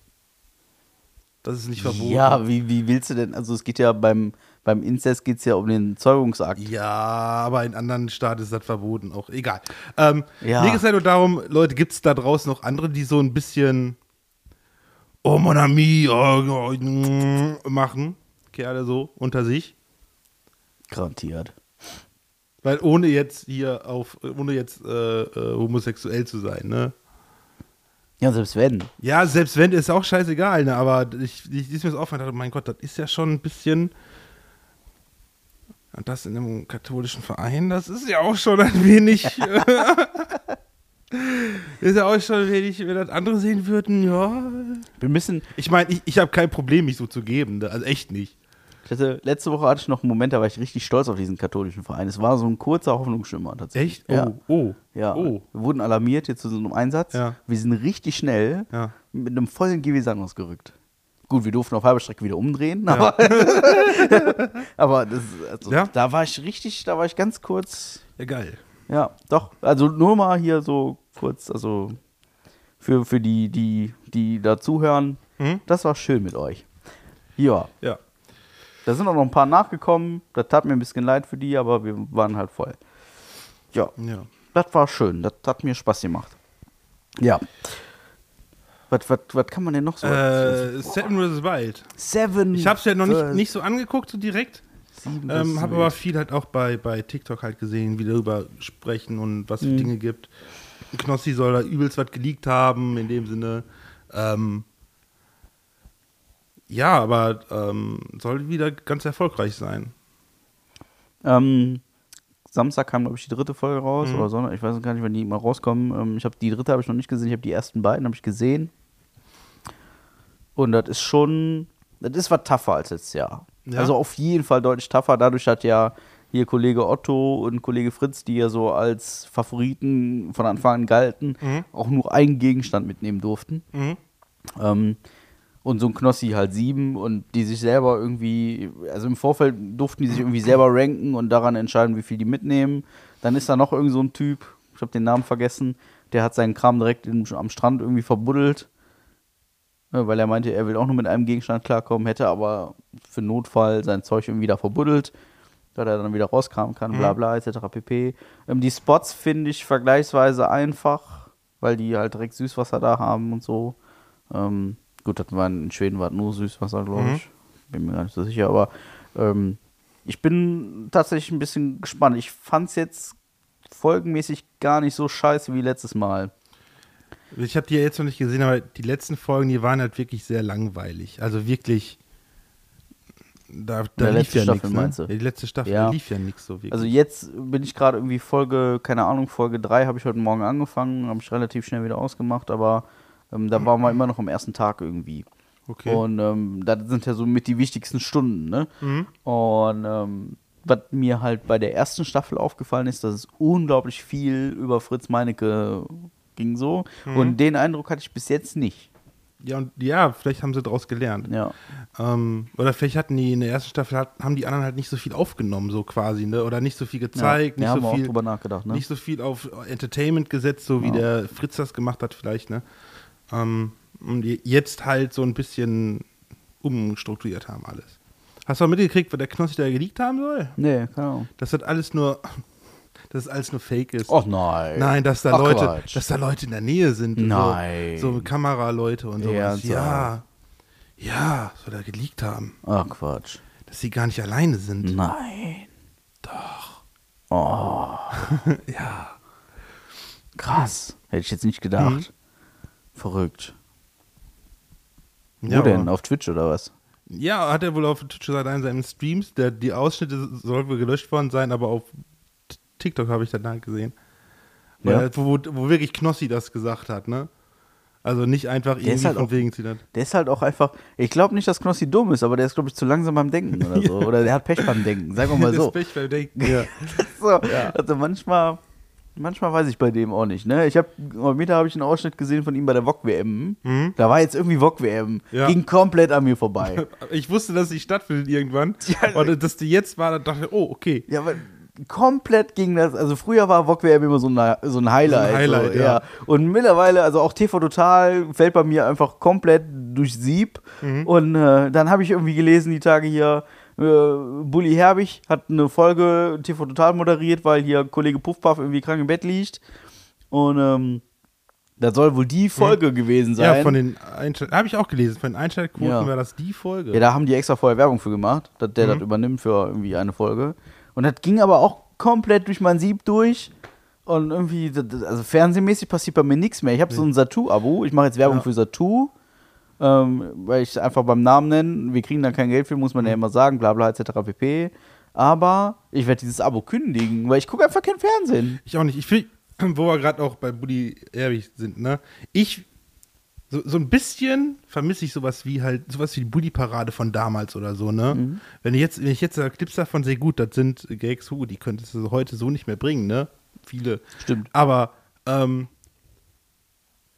Speaker 2: Das ist nicht verboten.
Speaker 1: Ja, wie, wie willst du denn, also es geht ja beim, beim Inzest geht es ja um den Zeugungsakt.
Speaker 2: Ja, aber in anderen Staaten ist das verboten, auch egal. Ähm,
Speaker 1: Ja.
Speaker 2: Mir geht es halt nur darum, Leute, gibt es da draußen noch andere, die so ein bisschen Oh mon ami, oh, oh, mm, machen, Kerle so unter sich.
Speaker 1: Garantiert.
Speaker 2: Weil ohne jetzt hier auf, ohne jetzt äh, äh, homosexuell zu sein, ne?
Speaker 1: Ja, selbst wenn.
Speaker 2: Ja, selbst wenn, ist auch scheißegal, ne? Aber ich, ich, ich ist mir das aufgefallen, dachte, mein Gott, das ist ja schon ein bisschen. Und das in einem katholischen Verein, das ist ja auch schon ein wenig. ist ja auch schon ein wenig, wenn das andere sehen würden, ja.
Speaker 1: Ein bisschen.
Speaker 2: Ich meine, ich, ich habe kein Problem, mich so zu geben, ne? also echt nicht.
Speaker 1: Ich hatte, letzte Woche hatte ich noch einen Moment, da war ich richtig stolz auf diesen katholischen Verein. Es war so ein kurzer Hoffnungsschimmer tatsächlich.
Speaker 2: Echt?
Speaker 1: Ja.
Speaker 2: Oh, oh.
Speaker 1: Ja,
Speaker 2: Oh.
Speaker 1: wir wurden alarmiert jetzt zu so einem Einsatz.
Speaker 2: Ja.
Speaker 1: Wir sind richtig schnell
Speaker 2: Ja.
Speaker 1: mit einem vollen GW ausgerückt. Gut, wir durften auf halber Strecke wieder umdrehen, aber, aber das, also,
Speaker 2: Ja.
Speaker 1: da war ich richtig, da war ich ganz kurz,
Speaker 2: Ja, geil.
Speaker 1: Ja, doch, also nur mal hier so kurz, also für, für die, die, die da zuhören,
Speaker 2: Mhm.
Speaker 1: das war schön mit euch. Ja,
Speaker 2: Ja.
Speaker 1: da sind auch noch ein paar nachgekommen, das tat mir ein bisschen leid für die, aber wir waren halt voll. Ja,
Speaker 2: Ja.
Speaker 1: das war schön. Das hat mir Spaß gemacht. Ja. Was, was, was kann man denn noch so?
Speaker 2: Äh, Seven vs. Wild.
Speaker 1: Seven.
Speaker 2: Ich habe es ja noch nicht, nicht so angeguckt, so direkt.
Speaker 1: Sieben
Speaker 2: Ähm, habe aber viel halt auch bei, bei TikTok halt gesehen, wie darüber sprechen und was für
Speaker 1: Mhm.
Speaker 2: Dinge gibt. Knossi soll da übelst was geleakt haben, in dem Sinne. Ähm, ja, aber ähm, soll wieder ganz erfolgreich sein.
Speaker 1: Ähm, Samstag kam, glaube ich, die dritte Folge raus
Speaker 2: Mhm.
Speaker 1: oder Sonntag. Ich weiß gar nicht, wann die mal rauskommen. Ähm, ich habe die dritte habe ich noch nicht gesehen. Ich habe die ersten beiden habe ich gesehen. Und das ist schon, das ist was tougher als letztes Jahr.
Speaker 2: Ja?
Speaker 1: Also auf jeden Fall deutlich tougher. Dadurch hat ja hier Kollege Otto und Kollege Fritz, die ja so als Favoriten von Anfang an galten,
Speaker 2: Mhm.
Speaker 1: auch nur einen Gegenstand mitnehmen durften.
Speaker 2: Mhm.
Speaker 1: Ähm, und so ein Knossi halt sieben und die sich selber irgendwie, also im Vorfeld durften die sich irgendwie selber ranken und daran entscheiden, wie viel die mitnehmen. Dann ist da noch irgend so ein Typ, ich habe den Namen vergessen, der hat seinen Kram direkt im, am Strand irgendwie verbuddelt, weil er meinte, er will auch nur mit einem Gegenstand klarkommen, hätte aber für Notfall sein Zeug irgendwie da verbuddelt, dass er dann wieder rauskramen kann, bla bla, etc. pp. Ähm, die Spots finde ich vergleichsweise einfach, weil die halt direkt Süßwasser da haben und so. Ähm, gut, das war in Schweden war nur Süßwasser, glaube
Speaker 2: Mhm.
Speaker 1: ich. Bin mir gar nicht so sicher, aber ähm, ich bin tatsächlich ein bisschen gespannt. Ich fand es jetzt folgenmäßig gar nicht so scheiße wie letztes Mal.
Speaker 2: Ich habe die ja jetzt noch nicht gesehen, aber die letzten Folgen, die waren halt wirklich sehr langweilig. Also wirklich. Da, da lief
Speaker 1: letzte
Speaker 2: ja
Speaker 1: Staffel
Speaker 2: nichts. Ne?
Speaker 1: meinst du?
Speaker 2: Ja, die letzte Staffel,
Speaker 1: Ja.
Speaker 2: lief ja nichts so wirklich.
Speaker 1: Also jetzt bin ich gerade irgendwie Folge, keine Ahnung, Folge 3 habe ich heute Morgen angefangen, habe ich relativ schnell wieder ausgemacht, aber ähm, da waren wir immer noch am ersten Tag irgendwie.
Speaker 2: okay.
Speaker 1: Und ähm, das sind ja so mit die wichtigsten Stunden, ne?
Speaker 2: Mhm.
Speaker 1: Und ähm, was mir halt bei der ersten Staffel aufgefallen ist, dass es unglaublich viel über Fritz Meinecke ging so.
Speaker 2: Mhm.
Speaker 1: Und den Eindruck hatte ich bis jetzt nicht.
Speaker 2: Ja, und ja, vielleicht haben sie daraus gelernt.
Speaker 1: Ja.
Speaker 2: Ähm, oder vielleicht hatten die in der ersten Staffel, hat, haben die anderen halt nicht so viel aufgenommen, so quasi, ne? Oder nicht so viel gezeigt,
Speaker 1: ja,
Speaker 2: nicht so viel.
Speaker 1: drüber nachgedacht, ne?
Speaker 2: Nicht so viel auf Entertainment gesetzt, so wie
Speaker 1: Ja.
Speaker 2: der Fritz das gemacht hat, vielleicht, ne? Ähm, und je- jetzt halt so ein bisschen umstrukturiert haben alles. Hast du auch mitgekriegt, was der Knossi da geleakt haben soll?
Speaker 1: nee, keine Ahnung.
Speaker 2: Das alles nur, dass das alles nur Fake ist.
Speaker 1: Och nein.
Speaker 2: Nein, dass da
Speaker 1: Ach,
Speaker 2: Leute,
Speaker 1: Quatsch.
Speaker 2: dass da Leute in der Nähe sind.
Speaker 1: Nein.
Speaker 2: So, so Kameraleute und sowas. Ja. Ja, soll er geleakt haben.
Speaker 1: Ach Quatsch.
Speaker 2: Dass sie gar nicht alleine sind.
Speaker 1: Nein.
Speaker 2: Doch.
Speaker 1: Oh,
Speaker 2: Ja.
Speaker 1: krass. Hätte ich jetzt nicht gedacht. Verrückt. Wo
Speaker 2: ja,
Speaker 1: denn? Auf Twitch oder was?
Speaker 2: Ja, hat er wohl auf Twitch seit einem seinen Streams. Der, die Ausschnitte sollen wohl gelöscht worden sein, aber auf TikTok habe ich danach gesehen.
Speaker 1: Ja.
Speaker 2: Weil, wo, wo wirklich Knossi das gesagt hat, ne? Also nicht einfach
Speaker 1: ist
Speaker 2: irgendwie
Speaker 1: halt
Speaker 2: von
Speaker 1: auch-
Speaker 2: wegen sie das.
Speaker 1: Der ist halt auch einfach. Ich glaube nicht, dass Knossi dumm ist, aber der ist, glaube ich, zu langsam beim Denken oder so. Oder der hat Pech beim Denken. Sagen wir mal so.
Speaker 2: Das Pech beim Denken. Ja.
Speaker 1: so. Also manchmal. Manchmal weiß ich bei dem auch nicht, ne? Ich habe heute habe ich einen Ausschnitt gesehen von ihm bei der VOG WM. Da war jetzt irgendwie VOG WM.
Speaker 2: Ja.
Speaker 1: Ging komplett an mir vorbei.
Speaker 2: Ich wusste, dass sie stattfindet irgendwann.
Speaker 1: Ja.
Speaker 2: Und dass die jetzt war, dann dachte ich, oh, okay.
Speaker 1: Ja, aber komplett ging das. Also früher war VOG WM immer so ein, so ein Highlight.
Speaker 2: So ein Highlight,
Speaker 1: so,
Speaker 2: ja.
Speaker 1: Und mittlerweile, also auch TV Total fällt bei mir einfach komplett durch Sieb.
Speaker 2: Mhm.
Speaker 1: Und äh, dann habe ich irgendwie gelesen, die Tage hier, Äh, Bully Herbig hat eine Folge TV Total moderiert, weil hier Kollege Puffpuff irgendwie krank im Bett liegt. Und ähm, das soll wohl die Folge gewesen sein.
Speaker 2: Ja, von den Einschalt habe ich auch gelesen. Von den Einschaltquoten
Speaker 1: Ja.
Speaker 2: war das die Folge.
Speaker 1: Ja, da haben die extra vorher Werbung für gemacht, dass der
Speaker 2: Mhm.
Speaker 1: das übernimmt für irgendwie eine Folge. Und das ging aber auch komplett durch mein Sieb durch. Und irgendwie, also fernsehmäßig passiert bei mir nichts mehr. Ich habe so ein Satu-Abo. Ich mache jetzt Werbung
Speaker 2: Ja.
Speaker 1: für Satu, ähm, weil ich es einfach beim Namen nennen. Wir kriegen dann kein Geld für, muss man ja
Speaker 2: Mhm.
Speaker 1: immer sagen, bla bla etc. pp. Aber ich werde dieses Abo kündigen, weil ich gucke einfach kein Fernsehen.
Speaker 2: Ich auch nicht. Ich will, wo wir gerade auch bei Buddy Ehrlich sind, ne? Ich, so, so ein bisschen vermisse ich sowas wie halt, sowas wie die Buddy-Parade von damals oder so, ne?
Speaker 1: Mhm.
Speaker 2: Wenn ich jetzt, wenn ich jetzt da Clips davon sehe, gut, das sind Gags, hu, die könntest du heute so nicht mehr bringen, ne? Viele.
Speaker 1: Stimmt.
Speaker 2: Aber, ähm,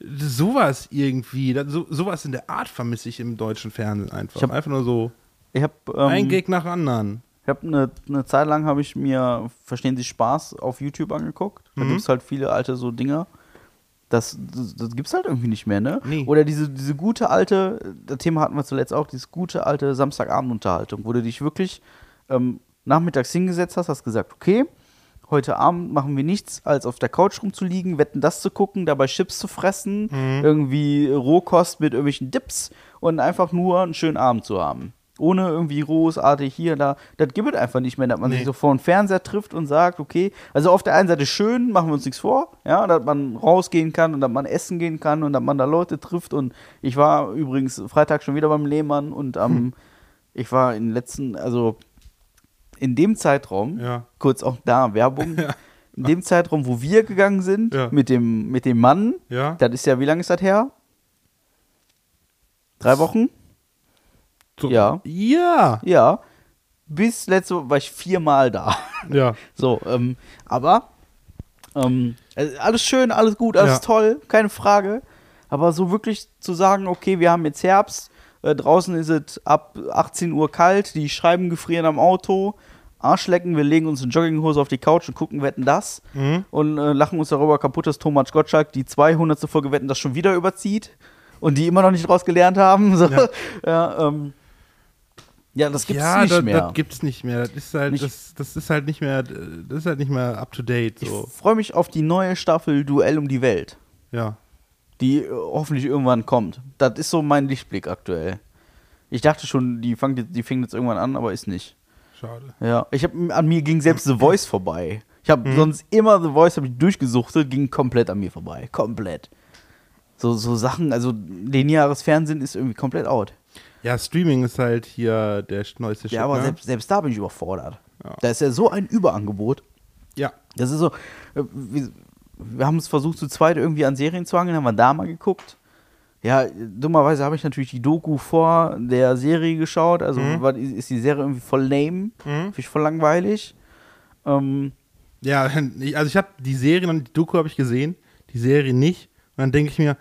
Speaker 2: sowas irgendwie, so, sowas in der Art vermisse ich im deutschen Fernsehen einfach.
Speaker 1: Ich hab-
Speaker 2: einfach nur so
Speaker 1: habe ähm,
Speaker 2: ein Gag nach anderen.
Speaker 1: Ich habe eine, eine Zeit lang habe ich mir Verstehen Sie Spaß auf YouTube angeguckt. Da
Speaker 2: Mhm.
Speaker 1: gibt es halt viele alte so Dinger. Das, das, das gibt es halt irgendwie nicht mehr, ne?
Speaker 2: Nee.
Speaker 1: Oder diese, diese gute alte, das Thema hatten wir zuletzt auch, diese gute alte Samstagabendunterhaltung, wo du dich wirklich ähm, nachmittags hingesetzt hast, hast gesagt, okay, heute Abend machen wir nichts, als auf der Couch rumzuliegen, wetten das zu gucken, dabei Chips zu fressen, irgendwie Rohkost mit irgendwelchen Dips und einfach nur einen schönen Abend zu haben. Ohne irgendwie großartig hier, da. Das gibt es einfach nicht mehr, dass man
Speaker 2: Nee.
Speaker 1: sich so vor den Fernseher trifft und sagt, okay, also auf der einen Seite schön, machen wir uns nichts vor, ja, dass man rausgehen kann und dass man essen gehen kann und dass man da Leute trifft. Und ich war übrigens Freitag schon wieder beim Lehmann und am, ich war in den letzten, also in dem Zeitraum,
Speaker 2: Ja.
Speaker 1: kurz auch da Werbung, in dem Zeitraum, wo wir gegangen sind,
Speaker 2: Ja.
Speaker 1: mit, dem, mit dem Mann,
Speaker 2: Ja.
Speaker 1: das ist ja, wie lange ist das her? Drei Wochen? Ja.
Speaker 2: Ja.
Speaker 1: Ja. Bis letzte Woche war ich viermal da.
Speaker 2: Ja.
Speaker 1: So, ähm, aber ähm, also alles schön, alles gut, alles
Speaker 2: Ja.
Speaker 1: toll, keine Frage. Aber so wirklich zu sagen, okay, wir haben jetzt Herbst, äh, draußen ist es ab 18 Uhr kalt, die Scheiben gefrieren am Auto, Arschlecken, wir legen uns eine Jogginghose auf die Couch und gucken Wetten das
Speaker 2: Mhm.
Speaker 1: und äh, lachen uns darüber kaputt, dass Thomas Gottschalk die 200. Folge Wetten das schon wieder überzieht und die immer noch nicht draus gelernt haben. So.
Speaker 2: Ja.
Speaker 1: Ja, ähm, ja das gibt's
Speaker 2: ja,
Speaker 1: nicht
Speaker 2: das,
Speaker 1: mehr.
Speaker 2: das gibt's nicht mehr. Das ist halt,
Speaker 1: Nicht-
Speaker 2: das, das ist halt nicht mehr, das ist halt nicht mehr up to date. So.
Speaker 1: Ich freue mich auf die neue Staffel Duell um die Welt,
Speaker 2: Ja.
Speaker 1: die äh, hoffentlich irgendwann kommt. Das ist so mein Lichtblick aktuell. Ich dachte schon, die fängt, jetzt- die jetzt irgendwann an, aber ist nicht.
Speaker 2: Schade.
Speaker 1: Ja, ich hab, an mir ging selbst The Voice vorbei. Ich habe
Speaker 2: Mhm.
Speaker 1: sonst immer The Voice habe ich durchgesuchtet, ging komplett an mir vorbei, komplett. So, so Sachen, also lineares Fernsehen ist irgendwie komplett out.
Speaker 2: Ja, Streaming ist halt hier der neueste Shit.
Speaker 1: Ja, aber
Speaker 2: ne?
Speaker 1: selbst, selbst da bin ich überfordert.
Speaker 2: Ja.
Speaker 1: Da ist ja so ein Überangebot.
Speaker 2: Ja.
Speaker 1: Das ist so, äh, wir, wir haben es versucht zu zweit irgendwie an Serien zu angeln, haben wir da mal geguckt. Ja, dummerweise habe ich natürlich die Doku vor der Serie geschaut, also
Speaker 2: Mhm.
Speaker 1: war, ist die Serie irgendwie voll lame,
Speaker 2: Mhm.
Speaker 1: finde ich voll langweilig. Ähm,
Speaker 2: Ja, also ich habe die Serie und die Doku habe ich gesehen, die Serie nicht. Und dann denke ich mir,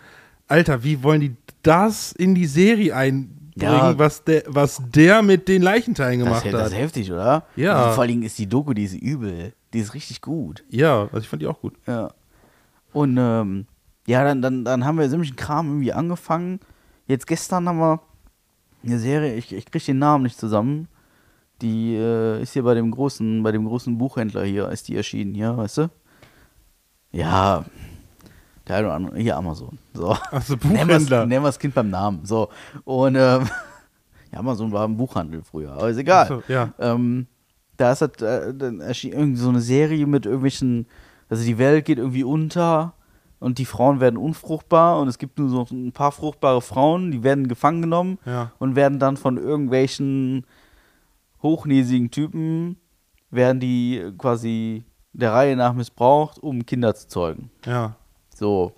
Speaker 2: Alter, wie wollen die das in die Serie einbringen,
Speaker 1: Ja.
Speaker 2: was, der, was der mit den Leichenteilen
Speaker 1: das,
Speaker 2: gemacht
Speaker 1: das
Speaker 2: hat?
Speaker 1: ist heftig, oder?
Speaker 2: Ja.
Speaker 1: Und vor allen Dingen ist die Doku, die ist übel, die ist richtig gut.
Speaker 2: Ja, also ich fand die auch gut.
Speaker 1: Ja. Und ähm, ja, dann, dann, dann haben wir ziemlich Kram irgendwie angefangen. Jetzt gestern haben wir eine Serie, ich, ich kriege den Namen nicht zusammen. Die äh, ist hier bei dem großen, bei dem großen Buchhändler hier, ist die erschienen, hier, weißt du? Ja, der eine oder andere, hier Amazon. So. Wir's-
Speaker 2: Buchhändler.
Speaker 1: Nennen wir das Kind beim Namen. So. Und ähm, ja, Amazon war ein Buchhandel früher, aber ist egal.
Speaker 2: So, ja.
Speaker 1: Ähm, da ist halt, äh, dann erschien irgendwie so eine Serie mit irgendwelchen, also die Welt geht irgendwie unter und die Frauen werden unfruchtbar und es gibt nur so ein paar fruchtbare Frauen, die werden gefangen genommen
Speaker 2: Ja.
Speaker 1: und werden dann von irgendwelchen hochnäsigen Typen, werden die quasi der Reihe nach missbraucht, um Kinder zu zeugen.
Speaker 2: Ja.
Speaker 1: So,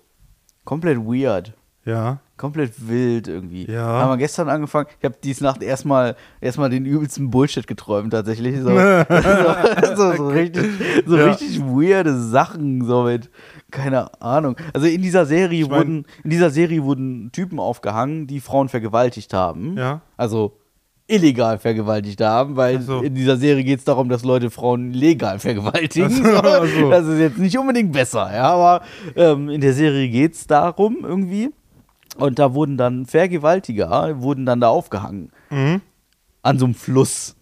Speaker 1: komplett weird.
Speaker 2: Ja.
Speaker 1: Komplett wild irgendwie.
Speaker 2: Ja.
Speaker 1: Haben wir gestern angefangen. Ich habe dies Nacht erstmal erstmal den übelsten Bullshit geträumt tatsächlich. So, so, so, so richtig, so
Speaker 2: Ja.
Speaker 1: richtig weirde Sachen so mit keine Ahnung. Also in dieser Serie
Speaker 2: Ich mein-
Speaker 1: wurden in dieser Serie wurden Typen aufgehangen, die Frauen vergewaltigt haben.
Speaker 2: Ja.
Speaker 1: Also illegal vergewaltigt haben, weil
Speaker 2: so.
Speaker 1: in dieser Serie geht es darum, dass Leute Frauen legal vergewaltigen.
Speaker 2: So.
Speaker 1: Das ist jetzt nicht unbedingt besser, ja, aber ähm, in der Serie geht es darum irgendwie. Und da wurden dann Vergewaltiger, wurden dann da aufgehangen.
Speaker 2: Mhm.
Speaker 1: An so einem Fluss.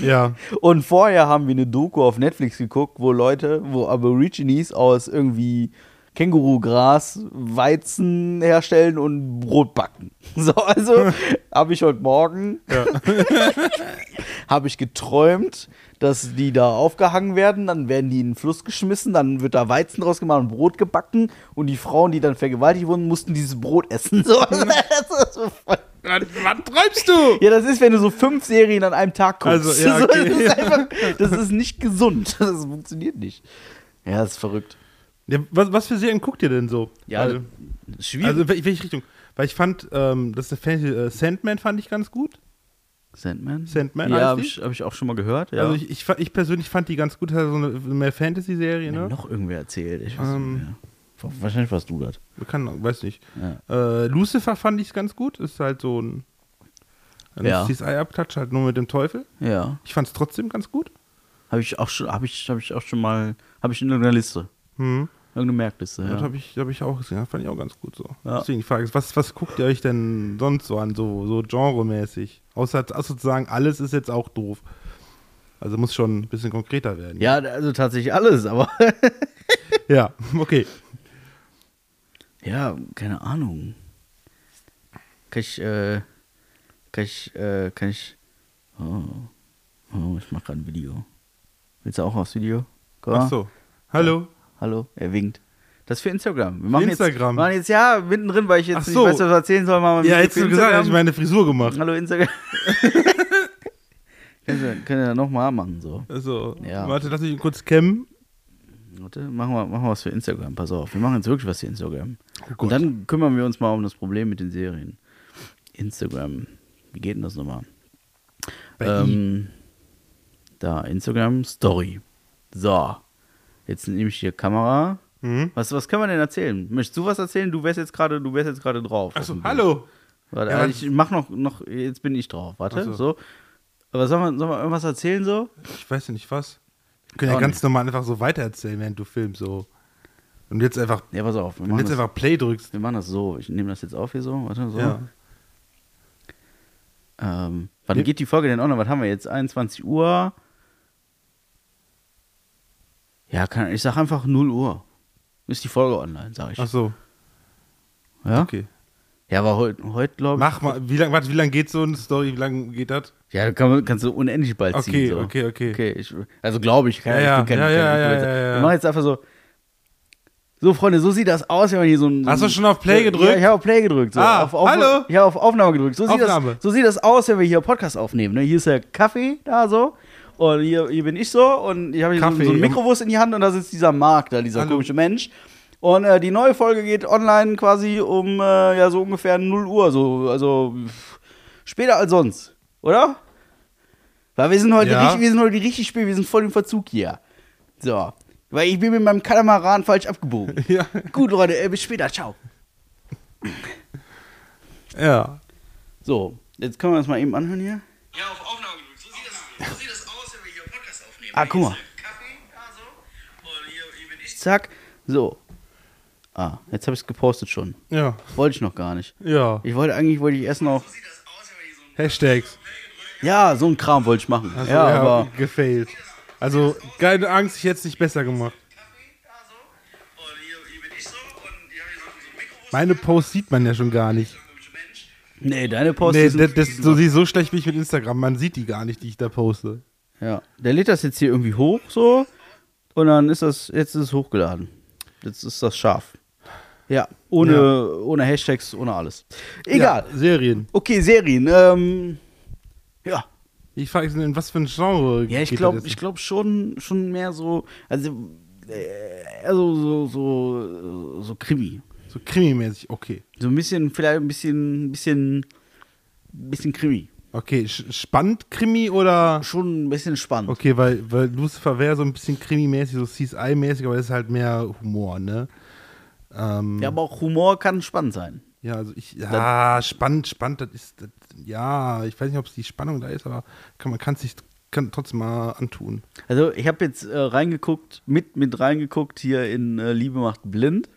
Speaker 2: Ja.
Speaker 1: Und vorher haben wir eine Doku auf Netflix geguckt, wo Leute, wo Aborigines aus irgendwie Kängurugras Weizen herstellen und Brot backen. So, also habe ich heute Morgen habe ich geträumt, dass die da aufgehangen werden, dann werden die in den Fluss geschmissen, dann wird da Weizen draus gemacht und Brot gebacken und die Frauen, die dann vergewaltigt wurden, mussten dieses Brot essen. So, das ist so voll
Speaker 2: Was, was träumst du?
Speaker 1: ja, das ist, wenn du so fünf Serien an einem Tag guckst.
Speaker 2: Also, ja, okay.
Speaker 1: das, ist einfach, das ist nicht gesund. Das funktioniert nicht. Ja, das ist verrückt.
Speaker 2: Ja, was, was für Serien guckt ihr denn so?
Speaker 1: Ja,
Speaker 2: also,
Speaker 1: schwierig.
Speaker 2: also wel- welche Richtung? Weil ich fand, ähm, das ist eine Fantasy, äh, Sandman fand ich ganz gut.
Speaker 1: Sandman?
Speaker 2: Sandman,
Speaker 1: Ja, habe ich, hab ich auch schon mal gehört. Ja.
Speaker 2: Also ich, ich, ich persönlich fand die ganz gut, das ist so eine mehr Fantasy-Serie, ne?
Speaker 1: noch irgendwer erzählt. Ich weiß
Speaker 2: Ähm.
Speaker 1: nicht mehr. Wahrscheinlich warst du das.
Speaker 2: Kann, weiß nicht.
Speaker 1: Ja.
Speaker 2: Äh, Lucifer fand ich ganz gut. Ist halt so ein, ein
Speaker 1: Ja.
Speaker 2: CSI-Abklatsch, halt nur mit dem Teufel.
Speaker 1: Ja.
Speaker 2: Ich fand es trotzdem ganz gut.
Speaker 1: Habe ich auch schon, habe ich, habe ich auch schon mal, habe ich in irgendeiner Liste.
Speaker 2: Hm.
Speaker 1: Irgendeine Merkliste,
Speaker 2: Das
Speaker 1: ja.
Speaker 2: habe ich, hab ich auch gesehen. Das fand ich auch ganz gut so.
Speaker 1: Ja.
Speaker 2: Deswegen die Frage ist, was, was guckt ihr euch denn sonst so an, so, so genremäßig? Außer, außer zu sagen, alles ist jetzt auch doof. Also muss schon ein bisschen konkreter werden.
Speaker 1: Ja, also tatsächlich alles, aber
Speaker 2: Ja, okay.
Speaker 1: ja, keine Ahnung. Kann ich, äh, kann ich, äh, kann ich, oh, oh ich mache gerade ein Video. Willst du auch aufs Video? Komm.
Speaker 2: Ach so. Hallo.
Speaker 1: Hallo, er winkt. Das ist für Instagram. Wir machen
Speaker 2: Instagram.
Speaker 1: Jetzt, wir machen jetzt ja mittendrin, weil ich jetzt
Speaker 2: Ach
Speaker 1: nicht
Speaker 2: so.
Speaker 1: weiß, was ich erzählen soll. Machen wir
Speaker 2: Ja, jetzt gesagt, habe ich meine Frisur gemacht.
Speaker 1: Hallo Instagram. können wir, können wir nochmal machen, so.
Speaker 2: Also,
Speaker 1: Ja.
Speaker 2: warte, lass mich kurz cammen.
Speaker 1: Warte, machen wir, machen wir was für Instagram. Pass auf, wir machen jetzt wirklich was für Instagram.
Speaker 2: Oh.
Speaker 1: Und dann kümmern wir uns mal um das Problem mit den Serien. Instagram. Wie geht denn das nochmal?
Speaker 2: Bei
Speaker 1: Ähm, da, Instagram Story. So. Jetzt nehme ich hier Kamera.
Speaker 2: Mhm.
Speaker 1: Was, was können wir denn erzählen? Möchtest du was erzählen? Du wärst jetzt gerade, du wärst jetzt gerade drauf. auf
Speaker 2: Achso, hallo.
Speaker 1: Warte,
Speaker 2: Ja,
Speaker 1: also ich mach noch, noch, jetzt bin ich drauf. Warte,
Speaker 2: so.
Speaker 1: so. Aber soll man, soll man irgendwas erzählen so?
Speaker 2: Ich weiß ja nicht was. Wir können ja ganz
Speaker 1: nicht.
Speaker 2: normal einfach so weitererzählen, während du filmst. So. Und jetzt einfach,
Speaker 1: Ja, pass auf.
Speaker 2: Wenn du jetzt
Speaker 1: das,
Speaker 2: einfach Play drückst.
Speaker 1: wir machen das so. Ich nehme das jetzt auf hier so. Warte, so.
Speaker 2: Ja.
Speaker 1: Ähm, wann
Speaker 2: Wir-
Speaker 1: geht die Folge denn online? Was haben wir jetzt? 21 Uhr? Ja, kann, ich sag einfach 0 Uhr. Ist die Folge online, sag ich.
Speaker 2: Ach so,
Speaker 1: ja?
Speaker 2: okay.
Speaker 1: Ja, aber heute, heut, glaube ich.
Speaker 2: Mach mal, wie lange warte, wie lang geht so eine Story? Wie lange geht das?
Speaker 1: Ja, kann kannst du unendlich bald
Speaker 2: Okay,
Speaker 1: ziehen. So.
Speaker 2: okay, okay.
Speaker 1: okay ich, also glaube ich. Kann,
Speaker 2: Ja,
Speaker 1: ich
Speaker 2: ja, ja, ja, ja, ja, ja.
Speaker 1: Wir machen jetzt einfach so. So, Freunde, so sieht das aus, wenn man hier so ein.
Speaker 2: Hast du schon auf Play
Speaker 1: Ja,
Speaker 2: gedrückt?
Speaker 1: ich habe auf Play gedrückt. So.
Speaker 2: Ah,
Speaker 1: auf, auf,
Speaker 2: hallo?
Speaker 1: Ich habe auf Aufnahme gedrückt. So sieht,
Speaker 2: Aufnahme.
Speaker 1: Das, so sieht das aus, wenn wir hier Podcast aufnehmen. Ne? Hier ist der Kaffee da so. Und hier, hier bin ich so. Und ich habe hier so,
Speaker 2: Kaffee
Speaker 1: so ein
Speaker 2: im-
Speaker 1: Mikrowurst in die Hand und da sitzt dieser Marc da, dieser
Speaker 2: Hallo.
Speaker 1: komische Mensch. Und äh, die neue Folge geht online quasi um äh, ja so ungefähr 0 Uhr. So, also später als sonst. Oder? Weil wir sind heute
Speaker 2: Ja.
Speaker 1: richtig, wir sind heute richtig spät, wir sind voll im Verzug hier. So. Weil ich bin mit meinem Katamaran falsch abgebogen.
Speaker 2: Ja.
Speaker 1: Gut, Leute, äh, bis später, ciao.
Speaker 2: Ja.
Speaker 1: So, jetzt können wir uns mal eben anhören hier.
Speaker 5: Ja, auf Aufnahme gedrückt. So sieht, das, so sieht das
Speaker 1: Ah, guck mal. Zack. So. Ah, jetzt habe ich es gepostet schon.
Speaker 2: Ja.
Speaker 1: Wollte ich noch gar nicht.
Speaker 2: Ja.
Speaker 1: Ich wollte eigentlich, wollte ich erst noch.
Speaker 2: Hashtags.
Speaker 1: Ja, so ein Kram wollte ich machen.
Speaker 2: Also,
Speaker 1: ja, aber.
Speaker 2: Gefailt. Also, keine Angst, ich hätte es nicht besser gemacht.
Speaker 5: Kaffee da so. Und hier, hier bin ich so. Und hier habe ich so, so ein Mikrofon.
Speaker 2: Meine Posts sieht man ja schon gar nicht.
Speaker 1: Nee, deine Post
Speaker 2: Nee, das, das, so, so schlecht wie ich mit Instagram. Man sieht die gar nicht, die ich da poste.
Speaker 1: Ja, der lädt das jetzt hier irgendwie hoch so. Und dann ist das, jetzt ist es hochgeladen. Jetzt ist das scharf. Ja, ohne,
Speaker 2: Ja.
Speaker 1: ohne Hashtags, ohne alles. Egal.
Speaker 2: Ja, Serien.
Speaker 1: Okay, Serien. Ähm, ja,
Speaker 2: Ich frage mich, in was für ein Genre
Speaker 1: Ja, ich glaube glaub schon, schon mehr so, also, äh, also so, so, so Krimi.
Speaker 2: So krimimäßig, okay.
Speaker 1: So ein bisschen, vielleicht ein bisschen, ein bisschen, ein bisschen Krimi.
Speaker 2: Okay, spannend Krimi oder...
Speaker 1: Schon ein bisschen spannend.
Speaker 2: Okay, weil, weil Lucifer wäre so ein bisschen krimimäßig, so CSI-mäßig, aber das ist halt mehr Humor, ne? Ähm,
Speaker 1: Ja, aber auch Humor kann spannend sein.
Speaker 2: Ja, also ich, ja, spannend, spannend, das ist, das, ja, ich weiß nicht, ob es die Spannung da ist, aber kann, man kann es sich kann trotzdem mal antun.
Speaker 1: Also ich habe jetzt äh, reingeguckt, mit, mit reingeguckt hier in äh, Liebe macht blind,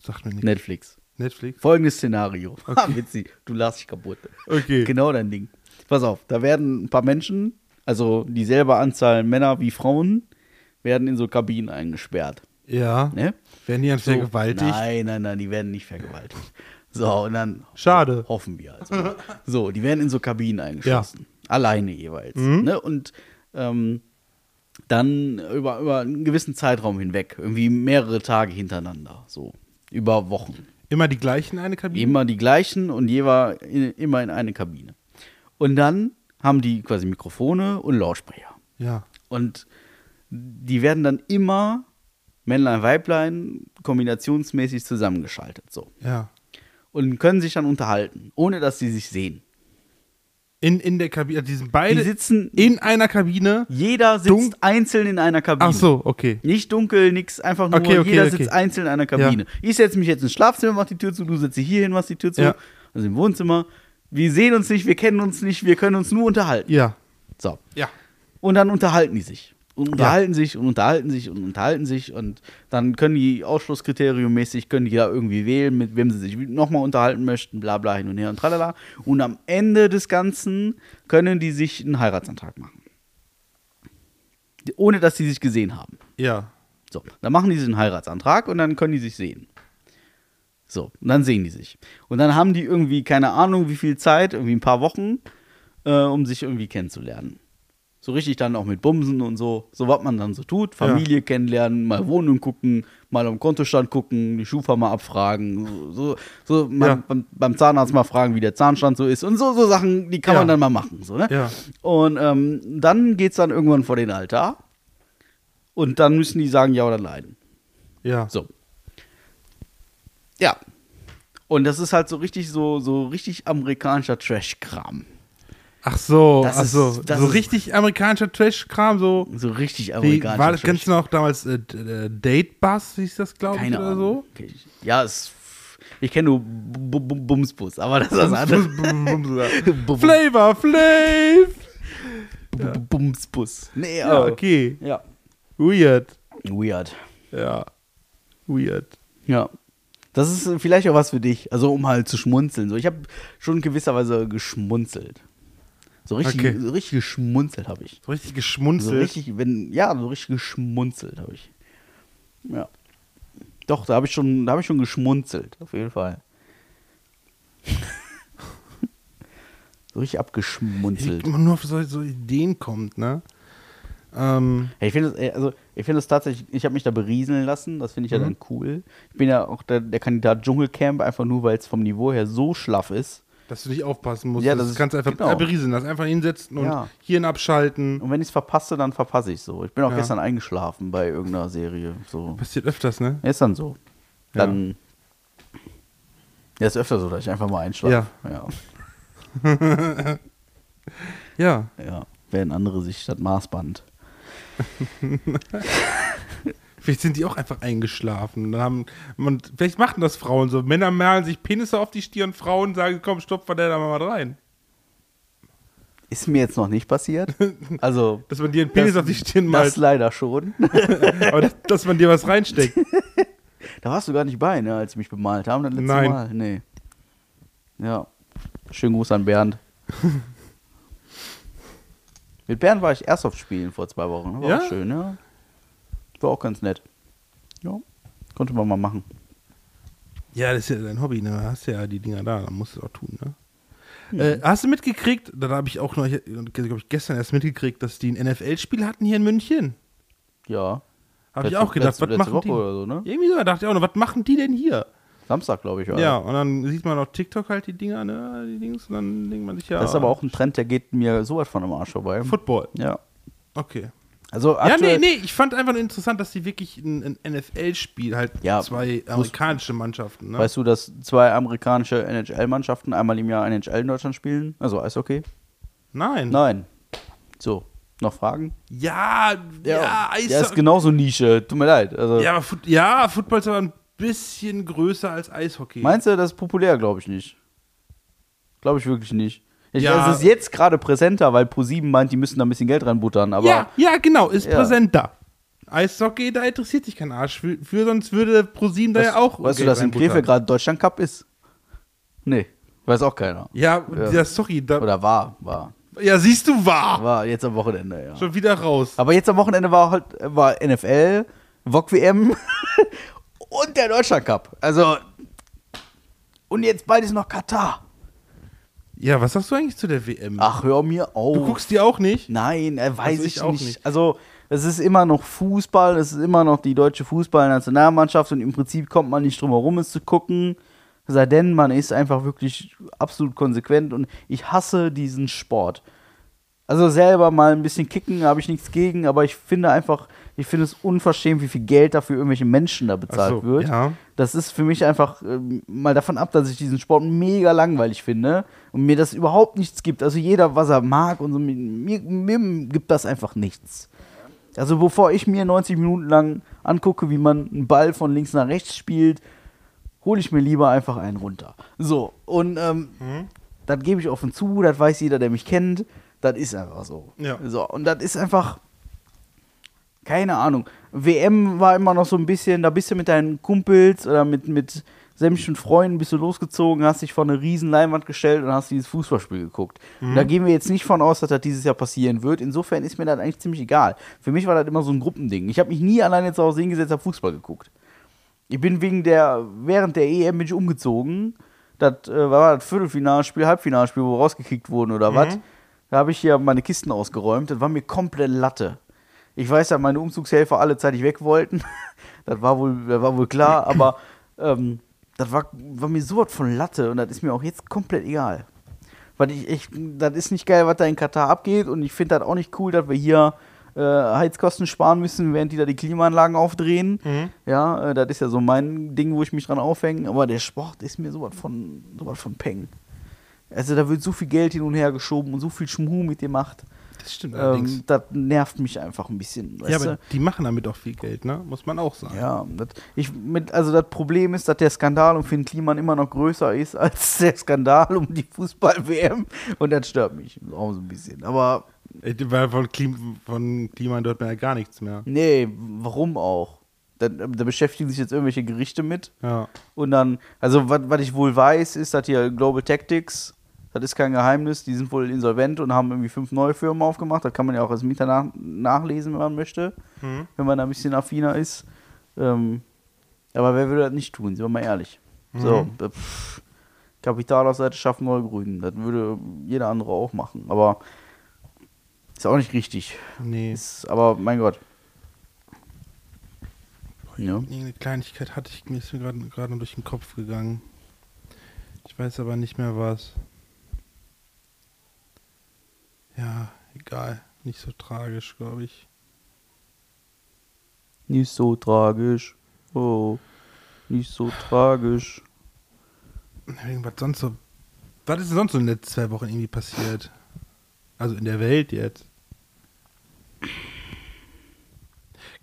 Speaker 2: Sagt mir nicht.
Speaker 1: Netflix.
Speaker 2: Netflix?
Speaker 1: Folgendes Szenario. Ha, Witzig, du lachst dich kaputt.
Speaker 2: Okay.
Speaker 1: Genau dein Ding. Pass auf, da werden ein paar Menschen also dieselbe Anzahl Männer wie Frauen, werden in so Kabinen eingesperrt.
Speaker 2: Ja.
Speaker 1: Ne?
Speaker 2: Werden die dann
Speaker 1: So,
Speaker 2: vergewaltigt?
Speaker 1: Nein, nein, nein, die werden nicht vergewaltigt. So, und dann
Speaker 2: Schade.
Speaker 1: hoffen wir also. So, die werden in so Kabinen eingeschlossen. Alleine jeweils. Ne? Und ähm, dann über, über einen gewissen Zeitraum hinweg, irgendwie mehrere Tage hintereinander, so über Wochen.
Speaker 2: Immer die gleichen eine Kabine?
Speaker 1: Immer die gleichen und jeweils in, immer in eine Kabine. Und dann haben die quasi Mikrofone und Lautsprecher.
Speaker 2: Ja.
Speaker 1: Und die werden dann immer Männlein, Weiblein kombinationsmäßig zusammengeschaltet. So.
Speaker 2: Ja.
Speaker 1: Und können sich dann unterhalten, ohne dass sie sich sehen.
Speaker 2: In, in der Kabine, also die sind
Speaker 1: Die
Speaker 2: beide
Speaker 1: sitzen,
Speaker 2: in einer Kabine.
Speaker 1: jeder sitzt
Speaker 2: Dunk-
Speaker 1: einzeln in einer Kabine.
Speaker 2: Ach so, okay.
Speaker 1: Nicht dunkel, nix, einfach nur
Speaker 2: Okay, okay,
Speaker 1: jeder
Speaker 2: okay.
Speaker 1: sitzt einzeln in einer Kabine. Ich setze mich jetzt ins Schlafzimmer, mach die Tür zu, du setzt dich hier hin, machst die Tür zu.
Speaker 2: Ja.
Speaker 1: Also im Wohnzimmer. Wir sehen uns nicht, wir kennen uns nicht, wir können uns nur unterhalten.
Speaker 2: Ja.
Speaker 1: So.
Speaker 2: Ja.
Speaker 1: Und dann unterhalten die sich. Und unterhalten sich und unterhalten sich und unterhalten sich und dann können die ausschlusskriteriummäßig, können die da irgendwie wählen, mit wem sie sich nochmal unterhalten möchten, bla bla hin und her und tralala. Und am Ende des Ganzen können die sich einen Heiratsantrag machen. Ohne dass sie sich gesehen haben.
Speaker 2: Ja.
Speaker 1: So, dann machen die diesen Heiratsantrag und dann können die sich sehen. So, und dann sehen die sich. Und dann haben die irgendwie, keine Ahnung, wie viel Zeit, irgendwie ein paar Wochen, äh, um sich irgendwie kennenzulernen. So richtig dann auch mit Bumsen und so, so was man dann so tut. Familie kennenlernen, mal Wohnung gucken, mal am Kontostand gucken, die Schufa mal abfragen, so, so, mal
Speaker 2: Ja.
Speaker 1: beim, beim Zahnarzt mal fragen, wie der Zahnstand so ist und so, so Sachen, die kann
Speaker 2: Ja.
Speaker 1: man dann mal machen. So, ne?
Speaker 2: Ja.
Speaker 1: Und ähm, dann geht es dann irgendwann vor den Altar. Und dann müssen die sagen ja oder nein.
Speaker 2: Ja.
Speaker 1: So. Ja. Und das ist halt so richtig so, so richtig amerikanischer Trash-Kram.
Speaker 2: Ach so,
Speaker 1: Das
Speaker 2: ach so.
Speaker 1: ist-
Speaker 2: richtig amerikanischer Trash-Kram, so.
Speaker 1: So richtig amerikanischer
Speaker 2: war das,
Speaker 1: Trash.
Speaker 2: kennst du noch damals äh, äh, Date Bus, hieß das, glaube ich,
Speaker 1: Keine
Speaker 2: oder
Speaker 1: Ahnung.
Speaker 2: so?
Speaker 1: Okay. Ja, es, ich kenne nur Bumsbus, aber das ist das andere. Bum-
Speaker 2: Flavor Flav!
Speaker 1: B- Bumsbus. Nee,
Speaker 2: Ja,
Speaker 1: aber-
Speaker 2: okay.
Speaker 1: Ja.
Speaker 2: Weird.
Speaker 1: Weird.
Speaker 2: Ja. Weird.
Speaker 1: Ja. Das ist vielleicht auch was für dich. Also, um halt zu schmunzeln. So, ich habe schon in gewisser Weise geschmunzelt. So richtig,
Speaker 2: Okay.
Speaker 1: so richtig geschmunzelt habe ich.
Speaker 2: So richtig
Speaker 1: So
Speaker 2: geschmunzelt.
Speaker 1: richtig, wenn, ja, so richtig geschmunzelt habe ich. Ja. Doch, da habe ich schon, da habe ich schon geschmunzelt, auf jeden Fall. so richtig
Speaker 2: Wie
Speaker 1: abgeschmunzelt.
Speaker 2: man nur auf so, so Ideen kommt, ne? Ähm,
Speaker 1: Ja, ich finde es, äh, also ich finde es tatsächlich, ich habe mich da berieseln lassen, das finde ich ja
Speaker 2: Mhm.
Speaker 1: dann cool. Ich bin ja auch der, der Kandidat Dschungelcamp, einfach nur, weil es vom Niveau her so schlaff ist.
Speaker 2: Dass du nicht aufpassen musst.
Speaker 1: Ja,
Speaker 2: das
Speaker 1: das ist-
Speaker 2: kannst du einfach
Speaker 1: genau.
Speaker 2: berieseln lassen. Einfach hinsetzen und
Speaker 1: Ja.
Speaker 2: hierhin abschalten.
Speaker 1: Und wenn ich es verpasse, dann verpasse ich so. Ich bin auch
Speaker 2: Ja.
Speaker 1: gestern eingeschlafen bei irgendeiner Serie. So.
Speaker 2: Passiert öfters, ne?
Speaker 1: Ist dann so. Dann. Ja, ist öfter so, dass ich einfach mal einschlafe. Ja.
Speaker 2: Ja.
Speaker 1: Ja. Während andere sich das Maßband.
Speaker 2: Vielleicht sind die auch einfach eingeschlafen. Dann haben, man, vielleicht machen das Frauen so. Männer malen sich Penisse auf die Stirn, Frauen sagen, komm, stopf der da mal rein.
Speaker 1: Ist mir jetzt noch nicht passiert. Also.
Speaker 2: Dass man dir einen Penis auf die Stirn
Speaker 1: Das
Speaker 2: malt,
Speaker 1: leider schon.
Speaker 2: aber dass, dass man dir was reinsteckt.
Speaker 1: Da warst du gar nicht bei, ne, als sie mich bemalt haben, das letzte
Speaker 2: Nein.
Speaker 1: Mal. Nee. Ja. Schönen Gruß an Bernd. Mit Bernd war ich Airsoft spielen vor zwei Wochen. War
Speaker 2: Ja?
Speaker 1: auch schön, ja. War auch ganz nett. Ja. Konnte man mal machen.
Speaker 2: Ja, das ist ja dein Hobby, ne? Du hast ja die Dinger da, dann musst du das auch tun, ne? Äh, hast du mitgekriegt, da habe ich auch noch, glaube ich, gestern erst mitgekriegt, dass die ein NFL-Spiel hatten hier in München.
Speaker 1: Ja.
Speaker 2: Habe ich auch gedacht,
Speaker 1: letzte-
Speaker 2: was
Speaker 1: letzte
Speaker 2: machen
Speaker 1: Woche
Speaker 2: die?
Speaker 1: oder so, ne?
Speaker 2: Irgendwie so, da dachte ich auch noch, was machen die denn hier?
Speaker 1: Samstag, glaube ich, war.
Speaker 2: Ja, und dann sieht man auf TikTok halt die Dinger, ne, die Dings, und dann denkt man sich ja.
Speaker 1: Das ist aber auch ein Trend, der geht mir so weit von am Arsch vorbei.
Speaker 2: Football.
Speaker 1: Ja.
Speaker 2: Okay.
Speaker 1: Also
Speaker 2: Ja, nee, nee, ich fand einfach nur interessant, dass die wirklich ein, ein NFL-Spiel halt
Speaker 1: Ja,
Speaker 2: zwei amerikanische Mannschaften, ne?
Speaker 1: Weißt du, dass zwei amerikanische NHL-Mannschaften einmal im Jahr NHL in Deutschland spielen? Also Eishockey?
Speaker 2: Nein.
Speaker 1: Nein. So, noch Fragen?
Speaker 2: Ja, ja, Eis.
Speaker 1: Ja, ist genauso Nische. Tut mir leid. Also,
Speaker 2: ja, aber ja, Football ist aber ein bisschen größer als Eishockey.
Speaker 1: Meinst du, das ist populär? Glaube ich nicht. Glaube ich wirklich nicht. Ich,
Speaker 2: Ja.
Speaker 1: Es ist jetzt gerade präsenter, weil ProSieben meint, die müssen da ein bisschen Geld reinbuttern. Aber
Speaker 2: ja, ja, genau, ist
Speaker 1: Ja.
Speaker 2: präsent da. Eishockey, da interessiert sich kein Arsch für, für sonst würde ProSieben da ja auch.
Speaker 1: weißt du,
Speaker 2: Geld
Speaker 1: dass in. Krefeld gerade Deutschland Cup ist? Nee, weiß auch keiner.
Speaker 2: Ja,
Speaker 1: Ja.
Speaker 2: ja, sorry, da,
Speaker 1: Oder war, war.
Speaker 2: Ja, siehst du, wahr.
Speaker 1: War jetzt am Wochenende, ja.
Speaker 2: Schon wieder raus.
Speaker 1: Aber jetzt am Wochenende war halt war NFL, VOG WM und der Deutschland Cup. Also und jetzt bald ist noch Katar.
Speaker 2: Ja, was sagst du eigentlich zu der WM?
Speaker 1: Ach, hör mir auf.
Speaker 2: du guckst die auch nicht?
Speaker 1: Nein, äh, weiß
Speaker 2: Also
Speaker 1: ich,
Speaker 2: ich auch
Speaker 1: nicht.
Speaker 2: nicht.
Speaker 1: Also, es ist immer noch Fußball, es ist immer noch die deutsche Fußballnationalmannschaft und im Prinzip kommt man nicht drum herum, es zu gucken. Sei denn, man ist einfach wirklich absolut konsequent und ich hasse diesen Sport. Also selber mal ein bisschen kicken, habe ich nichts gegen, aber ich finde einfach, ich finde es unverschämt, wie viel Geld dafür irgendwelche Menschen da bezahlt
Speaker 2: so,
Speaker 1: wird.
Speaker 2: ja.
Speaker 1: Das ist für mich einfach ähm, mal davon ab, dass ich diesen Sport mega langweilig finde und mir das überhaupt nichts gibt. Also jeder, was er mag und so, mir, mir, gibt das einfach nichts. Also bevor ich mir 90 Minuten lang angucke, wie man einen Ball von links nach rechts spielt, hole ich mir lieber einfach einen runter. So, und ähm, das gebe ich offen zu, das weiß jeder, der mich kennt. Das ist einfach so.
Speaker 2: Ja.
Speaker 1: So, und das ist einfach, keine Ahnung. WM war immer noch so ein bisschen, da bist du mit deinen Kumpels oder mit, mit sämtlichen Freunden bist du losgezogen, hast dich vor eine riesen Leinwand gestellt und hast dieses Fußballspiel geguckt. Und da gehen wir jetzt nicht von aus, dass das dieses Jahr passieren wird. Insofern ist mir das eigentlich ziemlich egal. Für mich war das immer so ein Gruppending. Ich habe mich nie alleine zu Hause hingesetzt, habe Fußball geguckt. Ich bin wegen der, während der EM bin ich umgezogen. Das äh, war das Viertelfinalspiel, Halbfinalspiel, wo wir rausgekickt wurden oder was. Da habe ich hier meine Kisten ausgeräumt. Das war mir komplett Latte. Ich weiß, dass meine Umzugshelfer alle zeitig weg wollten. das, war wohl, das war wohl klar, aber ähm, das war, war mir so was von Latte und das ist mir auch jetzt komplett egal. Weil ich, ich, das ist nicht geil, was da in Katar abgeht und ich finde das auch nicht cool, dass wir hier äh, Heizkosten sparen müssen, während die da die Klimaanlagen aufdrehen. Ja, äh, das ist ja so mein Ding, wo ich mich dran aufhänge. Aber der Sport ist mir sowas von, sowas von Peng. Also da wird so viel Geld hin und her geschoben und so viel Schmuh mit gemacht.
Speaker 2: Das stimmt allerdings.
Speaker 1: Ähm, das nervt mich einfach ein bisschen.
Speaker 2: ja, aber
Speaker 1: du?
Speaker 2: die machen damit auch viel Geld, ne? Muss man auch sagen.
Speaker 1: Ja, das, ich, mit, also das Problem ist, dass der Skandal um Finn Kliman immer noch größer ist als der Skandal um die Fußball-WM. Und das stört mich auch so ein bisschen. Aber
Speaker 2: Äh, Weil von, Klim von Klima hört man ja gar nichts mehr.
Speaker 1: nee, warum auch? Da, da beschäftigen sich jetzt irgendwelche Gerichte mit.
Speaker 2: Ja.
Speaker 1: Und dann, also was ich wohl weiß, ist, dass hier Global Tactics, das ist kein Geheimnis, die sind wohl insolvent und haben irgendwie fünf neue Firmen aufgemacht. Das kann man ja auch als Mieter nach, nachlesen, wenn man möchte, wenn man da ein bisschen affiner ist. Ähm, aber wer würde das nicht tun, sind wir mal ehrlich. So, äh, pff, Kapital auf Seite schaffen neue Grünen. Das würde jeder andere auch machen. Aber ist auch nicht richtig.
Speaker 2: Nee.
Speaker 1: Ist, aber mein Gott. Ja.
Speaker 2: Irgendeine Kleinigkeit hatte ich, mir gerade durch den Kopf gegangen. Ich weiß aber nicht mehr was. Ja, egal. Nicht so tragisch, glaube ich.
Speaker 1: Nicht so tragisch. Oh, nicht so tragisch.
Speaker 2: Irgendwas sonst so. Was ist denn sonst so in den letzten zwei Wochen irgendwie passiert? Also in der Welt jetzt.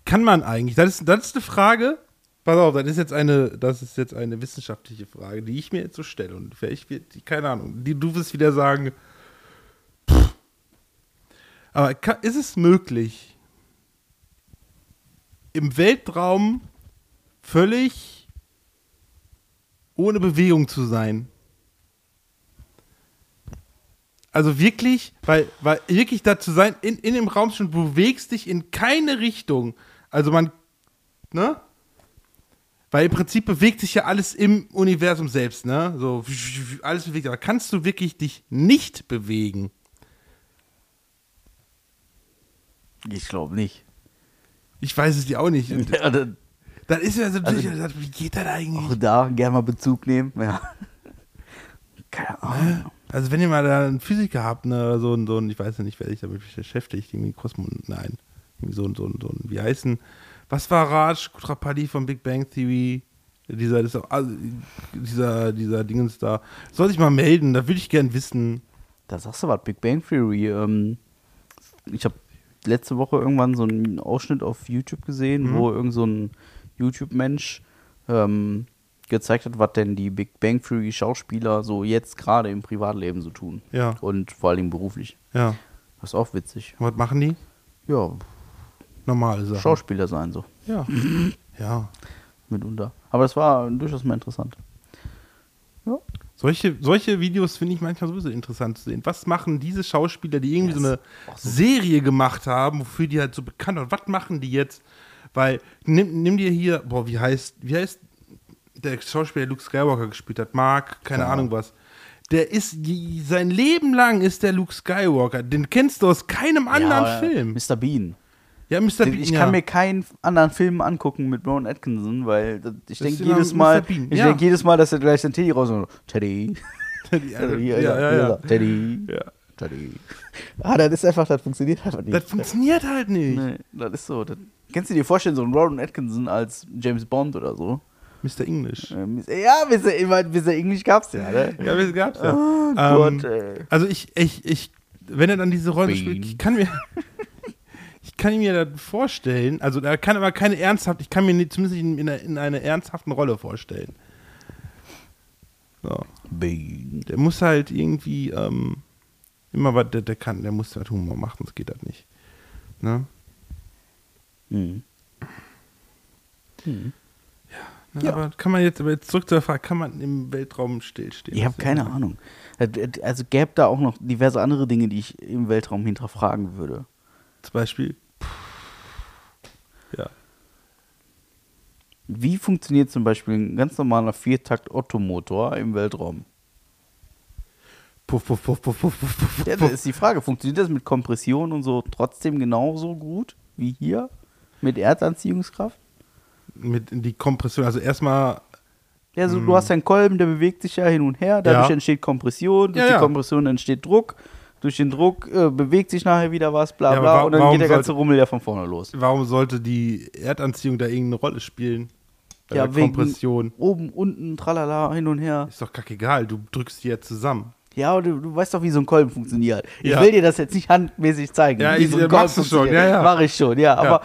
Speaker 2: Kann man eigentlich? Das ist, das ist eine Frage. Pass auf, das ist jetzt eine, das ist jetzt eine wissenschaftliche Frage, die ich mir jetzt so stelle. Und vielleicht wird, keine Ahnung, die, du wirst wieder sagen. Aber ka- ist es möglich, im Weltraum völlig ohne Bewegung zu sein? Also wirklich, weil, weil wirklich da zu sein, in, in dem Raum schon, bewegst dich in keine Richtung. Also man, ne? Weil im Prinzip bewegt sich ja alles im Universum selbst, ne? So, alles bewegt. Aber kannst du wirklich dich nicht bewegen?
Speaker 1: Ich glaube nicht.
Speaker 2: Ich weiß es dir auch nicht. Und
Speaker 1: Ja, dann
Speaker 2: dann ist ja so, natürlich, wie geht das eigentlich?
Speaker 1: auch da gerne mal Bezug nehmen. Ja. Keine Ahnung.
Speaker 2: Also wenn ihr mal da einen Physiker habt, ne, oder so ein, so ein, ich weiß ja nicht, wer sich damit beschäftigt, irgendwie Kosmos, nein, irgendwie so ein, so ein, so ein, wie heißen, was war Raj Kutrapali von Big Bang Theory? Dieser, dieser, also, dieser, dieser Dingens da. Soll sich mal melden, da würde ich gern wissen.
Speaker 1: Da sagst du was, Big Bang Theory. Ähm, ich habe letzte Woche irgendwann so einen Ausschnitt auf YouTube gesehen, wo irgend so ein YouTube-Mensch ähm, gezeigt hat, was denn die Big Bang Theory Schauspieler so jetzt gerade im Privatleben so tun.
Speaker 2: Ja.
Speaker 1: Und vor allem beruflich.
Speaker 2: Ja.
Speaker 1: Das ist auch witzig.
Speaker 2: Was machen die?
Speaker 1: Ja,
Speaker 2: Normale Sachen.
Speaker 1: Schauspieler sein so,
Speaker 2: Ja. ja.
Speaker 1: mitunter. Aber das war durchaus mal interessant. Ja.
Speaker 2: Solche, solche Videos finde ich manchmal sowieso interessant zu sehen. Was machen diese Schauspieler, die irgendwie so eine Serie gemacht haben, wofür die halt so bekannt sind? Was machen die jetzt? Weil, nimm, nimm dir hier, boah, wie heißt, wie heißt der Schauspieler, der Luke Skywalker gespielt hat? Mark, keine
Speaker 1: Keine
Speaker 2: Ahnung was. Der ist, die, sein Leben lang ist der Luke Skywalker. Den kennst du aus keinem anderen
Speaker 1: Ja,
Speaker 2: Film.
Speaker 1: Mr. Bean.
Speaker 2: Ja, Mr. Bean,
Speaker 1: Ich
Speaker 2: ja.
Speaker 1: kann mir keinen anderen Film angucken mit Ron Atkinson, weil ich denke jedes
Speaker 2: Mr.
Speaker 1: Mal,
Speaker 2: Bean,
Speaker 1: ich
Speaker 2: ja.
Speaker 1: denke jedes Mal, dass er gleich den Teddy raus und Teddy,
Speaker 2: ja,
Speaker 1: Teddy,
Speaker 2: ja, ja, ja.
Speaker 1: Teddy,
Speaker 2: Ja.
Speaker 1: Teddy. Ah, das ist einfach, das funktioniert einfach nicht.
Speaker 2: Das funktioniert halt nicht.
Speaker 1: nee, das ist so. Das, kannst du dir vorstellen, so ein Ron Atkinson als James Bond oder so?
Speaker 2: Mr. English.
Speaker 1: Ähm, ja, immer- bis er Englisch gab's ja, ne?
Speaker 2: Ja, das gab's ja.
Speaker 1: Oh
Speaker 2: Ähm,
Speaker 1: Gott, ey.
Speaker 2: Also ich, ich, ich, wenn er dann diese Rolle spielt, ich kann mir, ich kann mir das vorstellen, also da kann aber keine ernsthaft, ich kann mir nicht, zumindest in, in, einer, in einer ernsthaften Rolle vorstellen. So. Der muss halt irgendwie, ähm, immer was, der, der kann, der muss halt Humor machen, sonst geht das nicht. Ne?
Speaker 1: Mhm.
Speaker 2: Ne, Aber kann man jetzt, aber jetzt zurück zur Frage, kann man im Weltraum stillstehen?
Speaker 1: Ich habe keine Ahnung. Also gäbe da auch noch diverse andere Dinge, die ich im Weltraum hinterfragen würde.
Speaker 2: Zum Beispiel, ja.
Speaker 1: Wie funktioniert zum Beispiel ein ganz normaler Viertakt-Ottomotor im Weltraum?
Speaker 2: Puff, puff, puff, puff, puff, puff, puff.
Speaker 1: Ja, das ist die Frage. Funktioniert das mit Kompression und so trotzdem genauso gut wie hier? Mit Erdanziehungskraft?
Speaker 2: Mit die Kompression, also erstmal
Speaker 1: Ja, so, du hast einen Kolben, der bewegt sich ja hin und her, dadurch.
Speaker 2: Ja.
Speaker 1: entsteht Kompression, durch
Speaker 2: Ja, ja.
Speaker 1: die Kompression entsteht Druck, durch den Druck äh, bewegt sich nachher wieder was, bla
Speaker 2: Ja,
Speaker 1: bla,
Speaker 2: wa-
Speaker 1: und dann geht der ganze
Speaker 2: sollte-
Speaker 1: Rummel ja von vorne los.
Speaker 2: Warum sollte die Erdanziehung da irgendeine Rolle spielen? Bei
Speaker 1: Ja,
Speaker 2: der
Speaker 1: wegen
Speaker 2: Kompression.
Speaker 1: oben, unten, tralala, hin und her.
Speaker 2: Ist doch kackegal, du drückst die ja zusammen.
Speaker 1: Ja, du, du weißt doch, wie so ein Kolben funktioniert. Ich
Speaker 2: Ja.
Speaker 1: will dir das jetzt nicht handmäßig zeigen.
Speaker 2: Ja, ich-
Speaker 1: so ein
Speaker 2: ja, machst du schon, ja, ja.
Speaker 1: Mach ich schon, ja. Aber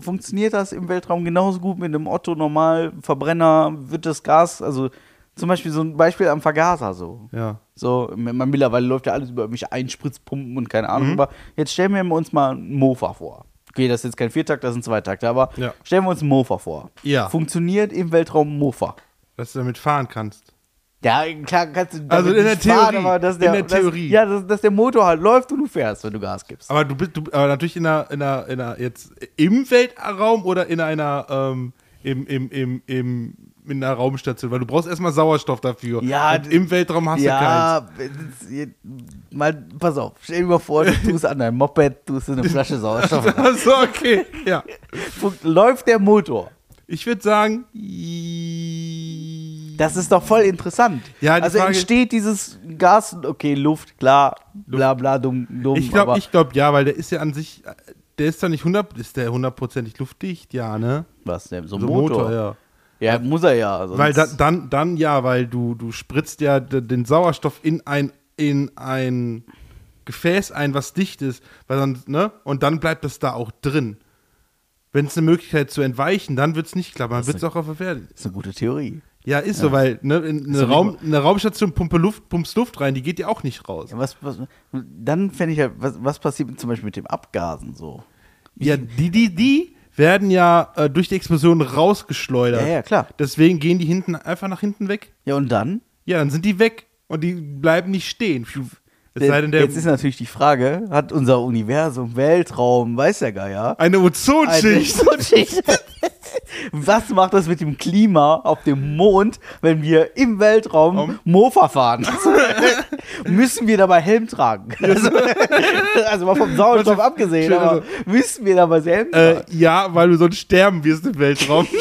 Speaker 1: funktioniert das im Weltraum genauso gut mit einem Otto normal Verbrenner? Wird das Gas, also zum Beispiel so ein Beispiel am Vergaser so.
Speaker 2: Ja.
Speaker 1: So, man, mittlerweile läuft ja alles über irgendwelche Einspritzpumpen und keine
Speaker 2: Mhm.
Speaker 1: Ahnung. Aber jetzt stellen wir uns mal einen Mofa vor. Okay, das ist jetzt kein Viertakt, das sind Zweitakter, aber
Speaker 2: Ja.
Speaker 1: stellen wir uns einen Mofa vor.
Speaker 2: Ja.
Speaker 1: Funktioniert im Weltraum ein Mofa?
Speaker 2: Dass du damit fahren kannst.
Speaker 1: Ja, klar kannst du
Speaker 2: Also in der
Speaker 1: fahren,
Speaker 2: Theorie.
Speaker 1: aber dass
Speaker 2: In
Speaker 1: der,
Speaker 2: der Theorie.
Speaker 1: ja, dass, dass der Motor halt läuft und du fährst, wenn du Gas gibst.
Speaker 2: Aber du bist, du, aber natürlich in einer, in einer, in einer, jetzt im Weltraum oder in einer, ähm, im, im, im, im, in einer Raumstation, weil du brauchst erstmal Sauerstoff dafür.
Speaker 1: Ja,
Speaker 2: Und im Weltraum hast du
Speaker 1: ja, jetzt- mal, pass auf, stell dir mal vor, du tust an deinem Moped, tust eine Flasche Sauerstoff.
Speaker 2: keins. Achso, okay. Ja.
Speaker 1: Läuft der Motor?
Speaker 2: Ich würde sagen,
Speaker 1: Das ist doch voll interessant.
Speaker 2: Ja,
Speaker 1: also
Speaker 2: Frage-
Speaker 1: entsteht dieses Gas, okay, Luft, klar, bla bla, dumm, dumm.
Speaker 2: ich glaube, glaube ja, weil der ist ja an sich, der ist doch nicht 100, ist der hundertprozentig luftdicht, ja, ne?
Speaker 1: was denn? So ein
Speaker 2: So ein
Speaker 1: Motor?
Speaker 2: ja.
Speaker 1: Ja, muss er ja.
Speaker 2: Weil da, dann, dann ja, weil du, du spritzt ja den Sauerstoff in ein, in ein Gefäß ein, was dicht ist, weil sonst, ne? Und dann bleibt das da auch drin. Wenn es eine Möglichkeit zu entweichen, dann wird es nicht klappen. Dann wird es auch auf
Speaker 1: das ist eine gute Theorie.
Speaker 2: Ja, ist so, weil ne, in eine, Raum, eine Raumstation pumpe Luft, pumpst Luft rein, die geht ja auch nicht raus.
Speaker 1: Ja, was, was, dann fände ich halt, was, was passiert zum Beispiel mit dem Abgasen so?
Speaker 2: Ja, die, die, die werden ja äh, durch die Explosion rausgeschleudert.
Speaker 1: Ja, ja, klar.
Speaker 2: Deswegen gehen die hinten einfach nach hinten weg.
Speaker 1: Ja, und dann?
Speaker 2: Ja, dann sind die weg und die bleiben nicht stehen. Es sei denn, der
Speaker 1: Jetzt ist natürlich die Frage, hat unser Universum, Weltraum, weiß der Geier,
Speaker 2: eine
Speaker 1: eine
Speaker 2: Ozonschicht.
Speaker 1: Was macht das mit dem Klima auf dem Mond, wenn wir im Weltraum
Speaker 2: Um.
Speaker 1: Mofa fahren? müssen wir dabei Helm tragen? Also, also mal vom Sauerstoff abgesehen, aber
Speaker 2: also-
Speaker 1: müssen wir dabei Helm tragen?
Speaker 2: Äh, ja, weil du sonst sterben wirst im Weltraum.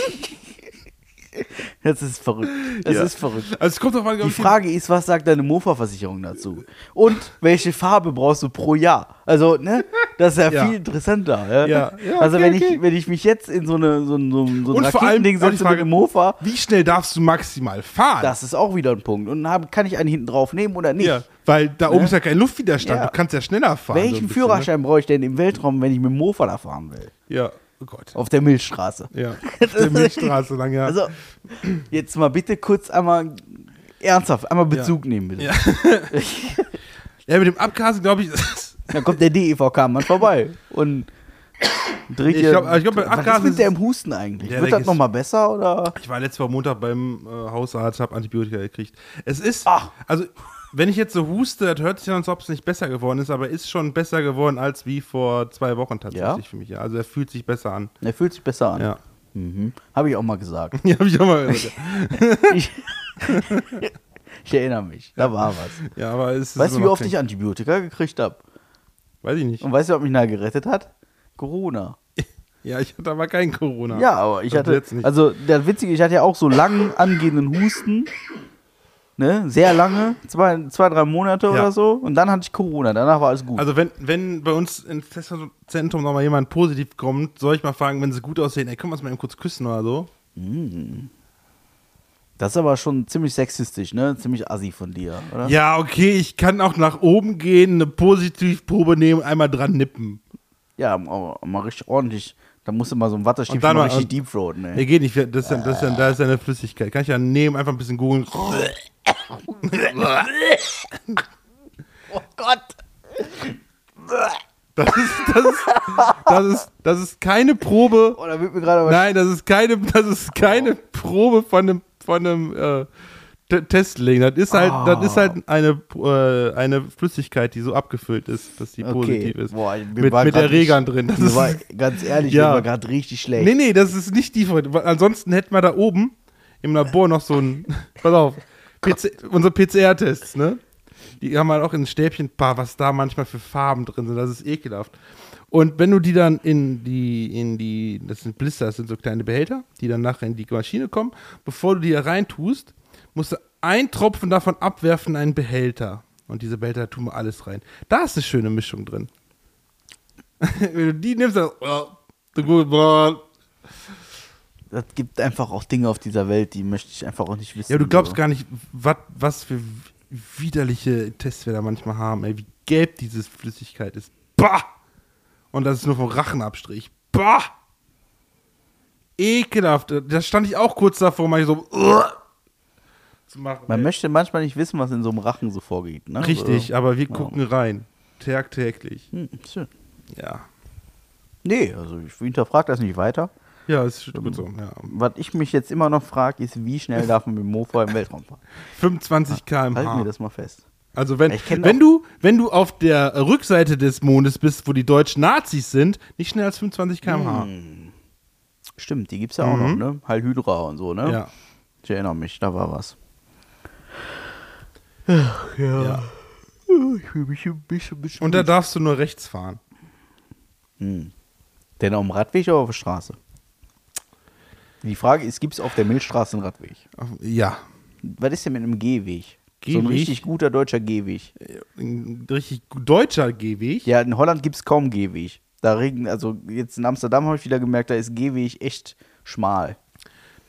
Speaker 1: Das ist verrückt. Das
Speaker 2: Ja.
Speaker 1: ist verrückt.
Speaker 2: Also es kommt drauf an,
Speaker 1: Die Frage ist, was sagt deine Mofa-Versicherung dazu? Und welche Farbe brauchst du pro Jahr? Also, ne, das ist ja,
Speaker 2: Ja.
Speaker 1: viel interessanter. Ja?
Speaker 2: Ja,
Speaker 1: also,
Speaker 2: okay,
Speaker 1: wenn,
Speaker 2: okay.
Speaker 1: ich, wenn ich mich jetzt in so, eine, so, ein- so, so ein Raketending setze
Speaker 2: Frage-
Speaker 1: mit dem Mofa,
Speaker 2: wie schnell darfst du maximal fahren?
Speaker 1: das ist auch wieder ein Punkt. Und hab, kann ich einen hinten drauf nehmen oder nicht?
Speaker 2: ja, weil da oben ist ja kein Luftwiderstand. Du kannst ja schneller fahren.
Speaker 1: Welchen
Speaker 2: bisschen,
Speaker 1: Führerschein brauche ich denn im Weltraum, wenn ich mit dem Mofa da fahren will?
Speaker 2: Ne? Ja, oh Gott.
Speaker 1: Auf der Milchstraße.
Speaker 2: Ja, auf der Milchstraße lang, ja.
Speaker 1: Also, jetzt mal bitte kurz einmal ernsthaft, einmal Bezug nehmen, bitte.
Speaker 2: Ja. ja, mit dem Abgasen, glaube ich,
Speaker 1: Dann kommt der DEVK mal vorbei und Trinkt
Speaker 2: Ich glaub- ich glaub,
Speaker 1: was
Speaker 2: Abgasen
Speaker 1: ist mit der im Husten eigentlich?
Speaker 2: Ja,
Speaker 1: Wird das nochmal besser oder?
Speaker 2: Ich war letztes Mal Montag beim äh, Hausarzt, habe Antibiotika gekriegt. Es ist,
Speaker 1: Ach.
Speaker 2: also wenn ich jetzt so huste, das hört sich an, als ob es nicht besser geworden ist, aber ist schon besser geworden als wie vor zwei Wochen tatsächlich
Speaker 1: Ja?
Speaker 2: für mich. Also er fühlt sich besser an.
Speaker 1: Er fühlt sich besser an.
Speaker 2: Ja,
Speaker 1: Mhm. Habe ich auch mal gesagt.
Speaker 2: ja habe ich auch mal gesagt.
Speaker 1: ich, ich erinnere mich. Da war was.
Speaker 2: Ja, aber es ist
Speaker 1: Weißt du, wie oft ich Antibiotika gekriegt habe?
Speaker 2: Weiß ich nicht.
Speaker 1: Und weißt du, was mich da gerettet hat? Corona.
Speaker 2: Ja, ich hatte aber kein Corona.
Speaker 1: Ja, aber ich
Speaker 2: Das
Speaker 1: hatte, also der Witzige, ich hatte ja auch so lang angehenden Husten, ne, sehr lange, zwei, zwei drei Monate
Speaker 2: Ja.
Speaker 1: oder so, und dann hatte ich Corona, danach war alles gut.
Speaker 2: Also wenn, wenn bei uns im Testzentrum nochmal jemand positiv kommt, soll ich mal fragen, wenn sie gut aussehen, ey, können wir uns mal eben kurz küssen oder so?
Speaker 1: das ist aber schon ziemlich sexistisch, ne, ziemlich assi von dir, oder?
Speaker 2: Ja, okay, ich kann auch nach oben gehen, eine Positivprobe nehmen, einmal dran nippen.
Speaker 1: Ja, mal richtig ordentlich, da musst du mal so ein
Speaker 2: Und
Speaker 1: Wattestäbchen
Speaker 2: dann
Speaker 1: mal
Speaker 2: mal-
Speaker 1: richtig
Speaker 2: und-
Speaker 1: deepthroaten,
Speaker 2: Nee,
Speaker 1: ey.
Speaker 2: geht nicht, das ist ja, das ist ja, da ist ja eine Flüssigkeit. Kann ich ja nehmen, einfach ein bisschen googeln.
Speaker 1: Oh Gott!
Speaker 2: Das ist, das ist, das ist, das ist keine Probe.
Speaker 1: Oh, da wird mir gerade
Speaker 2: Nein, das ist keine, das ist keine Probe von einem, von einem äh, Testling. Das ist halt, das ist halt eine, äh, eine Flüssigkeit, die so abgefüllt ist, dass die
Speaker 1: Okay.
Speaker 2: positiv ist.
Speaker 1: Boah,
Speaker 2: mit mit Erregern drin. Das ist,
Speaker 1: war, ganz ehrlich,
Speaker 2: Ja.
Speaker 1: war gerade richtig schlecht.
Speaker 2: nee, nee, das ist nicht die Ansonsten hätten wir da oben im Labor noch so ein, pass auf, PC, unsere PCR-Tests, ne? Die haben halt auch in Stäbchen ein paar, was da manchmal für Farben drin sind. Das ist ekelhaft. Und wenn du die dann in die, in die, das sind Blister, das sind so kleine Behälter, die dann nachher in die Maschine kommen, bevor du die da reintust, musst du ein Tropfen davon abwerfen in einen Behälter. Und diese Behälter tun wir alles rein. Da ist eine schöne Mischung drin. wenn du die nimmst, dann.
Speaker 1: Das gibt einfach auch Dinge auf dieser Welt, die möchte ich einfach auch nicht wissen.
Speaker 2: Ja, du glaubst gar nicht, wat, was für widerliche Tests wir da manchmal haben, ey, wie gelb diese Flüssigkeit ist. Bah! Und das ist nur vom Rachenabstrich. Bah! Ekelhaft. Da stand ich auch kurz davor, mal so "Uah!" Zu machen.
Speaker 1: Man
Speaker 2: ey.
Speaker 1: möchte manchmal nicht wissen, was in so einem Rachen so vorgeht. Ne?
Speaker 2: Richtig,
Speaker 1: So.
Speaker 2: aber wir gucken rein. Tagtäglich.
Speaker 1: Hm, schön.
Speaker 2: Ja.
Speaker 1: Nee, also ich hinterfrage das nicht weiter.
Speaker 2: Ja, ist gut so. Ja.
Speaker 1: Was ich mich jetzt immer noch frage, ist, wie schnell darf man mit dem Mofa im Weltraum fahren?
Speaker 2: 25
Speaker 1: Halt mir
Speaker 2: km/h.
Speaker 1: das mal fest.
Speaker 2: Also wenn, wenn, du, wenn du auf der Rückseite des Mondes bist, wo die deutschen Nazis sind, nicht schneller als 25 km/h.
Speaker 1: Stimmt, die gibt's ja auch noch, ne? Heil Hydra und so, ne?
Speaker 2: Mhm. Ja.
Speaker 1: Ich erinnere mich, da war was.
Speaker 2: Ja.
Speaker 1: Ich fühle mich ein bisschen, ein bisschen
Speaker 2: Und da darfst du nur rechts fahren.
Speaker 1: Denn auf dem Radweg oder auf der Straße? Die Frage ist, gibt es auf der Milchstraße einen Radweg?
Speaker 2: Ja.
Speaker 1: Was ist denn mit einem Gehweg? So ein
Speaker 2: Gehweg?
Speaker 1: richtig guter deutscher Gehweg.
Speaker 2: Ein richtig deutscher Gehweg.
Speaker 1: Ja, in Holland gibt es kaum Gehweg. Da regen, also jetzt in Amsterdam habe ich wieder gemerkt, da ist Gehweg echt schmal.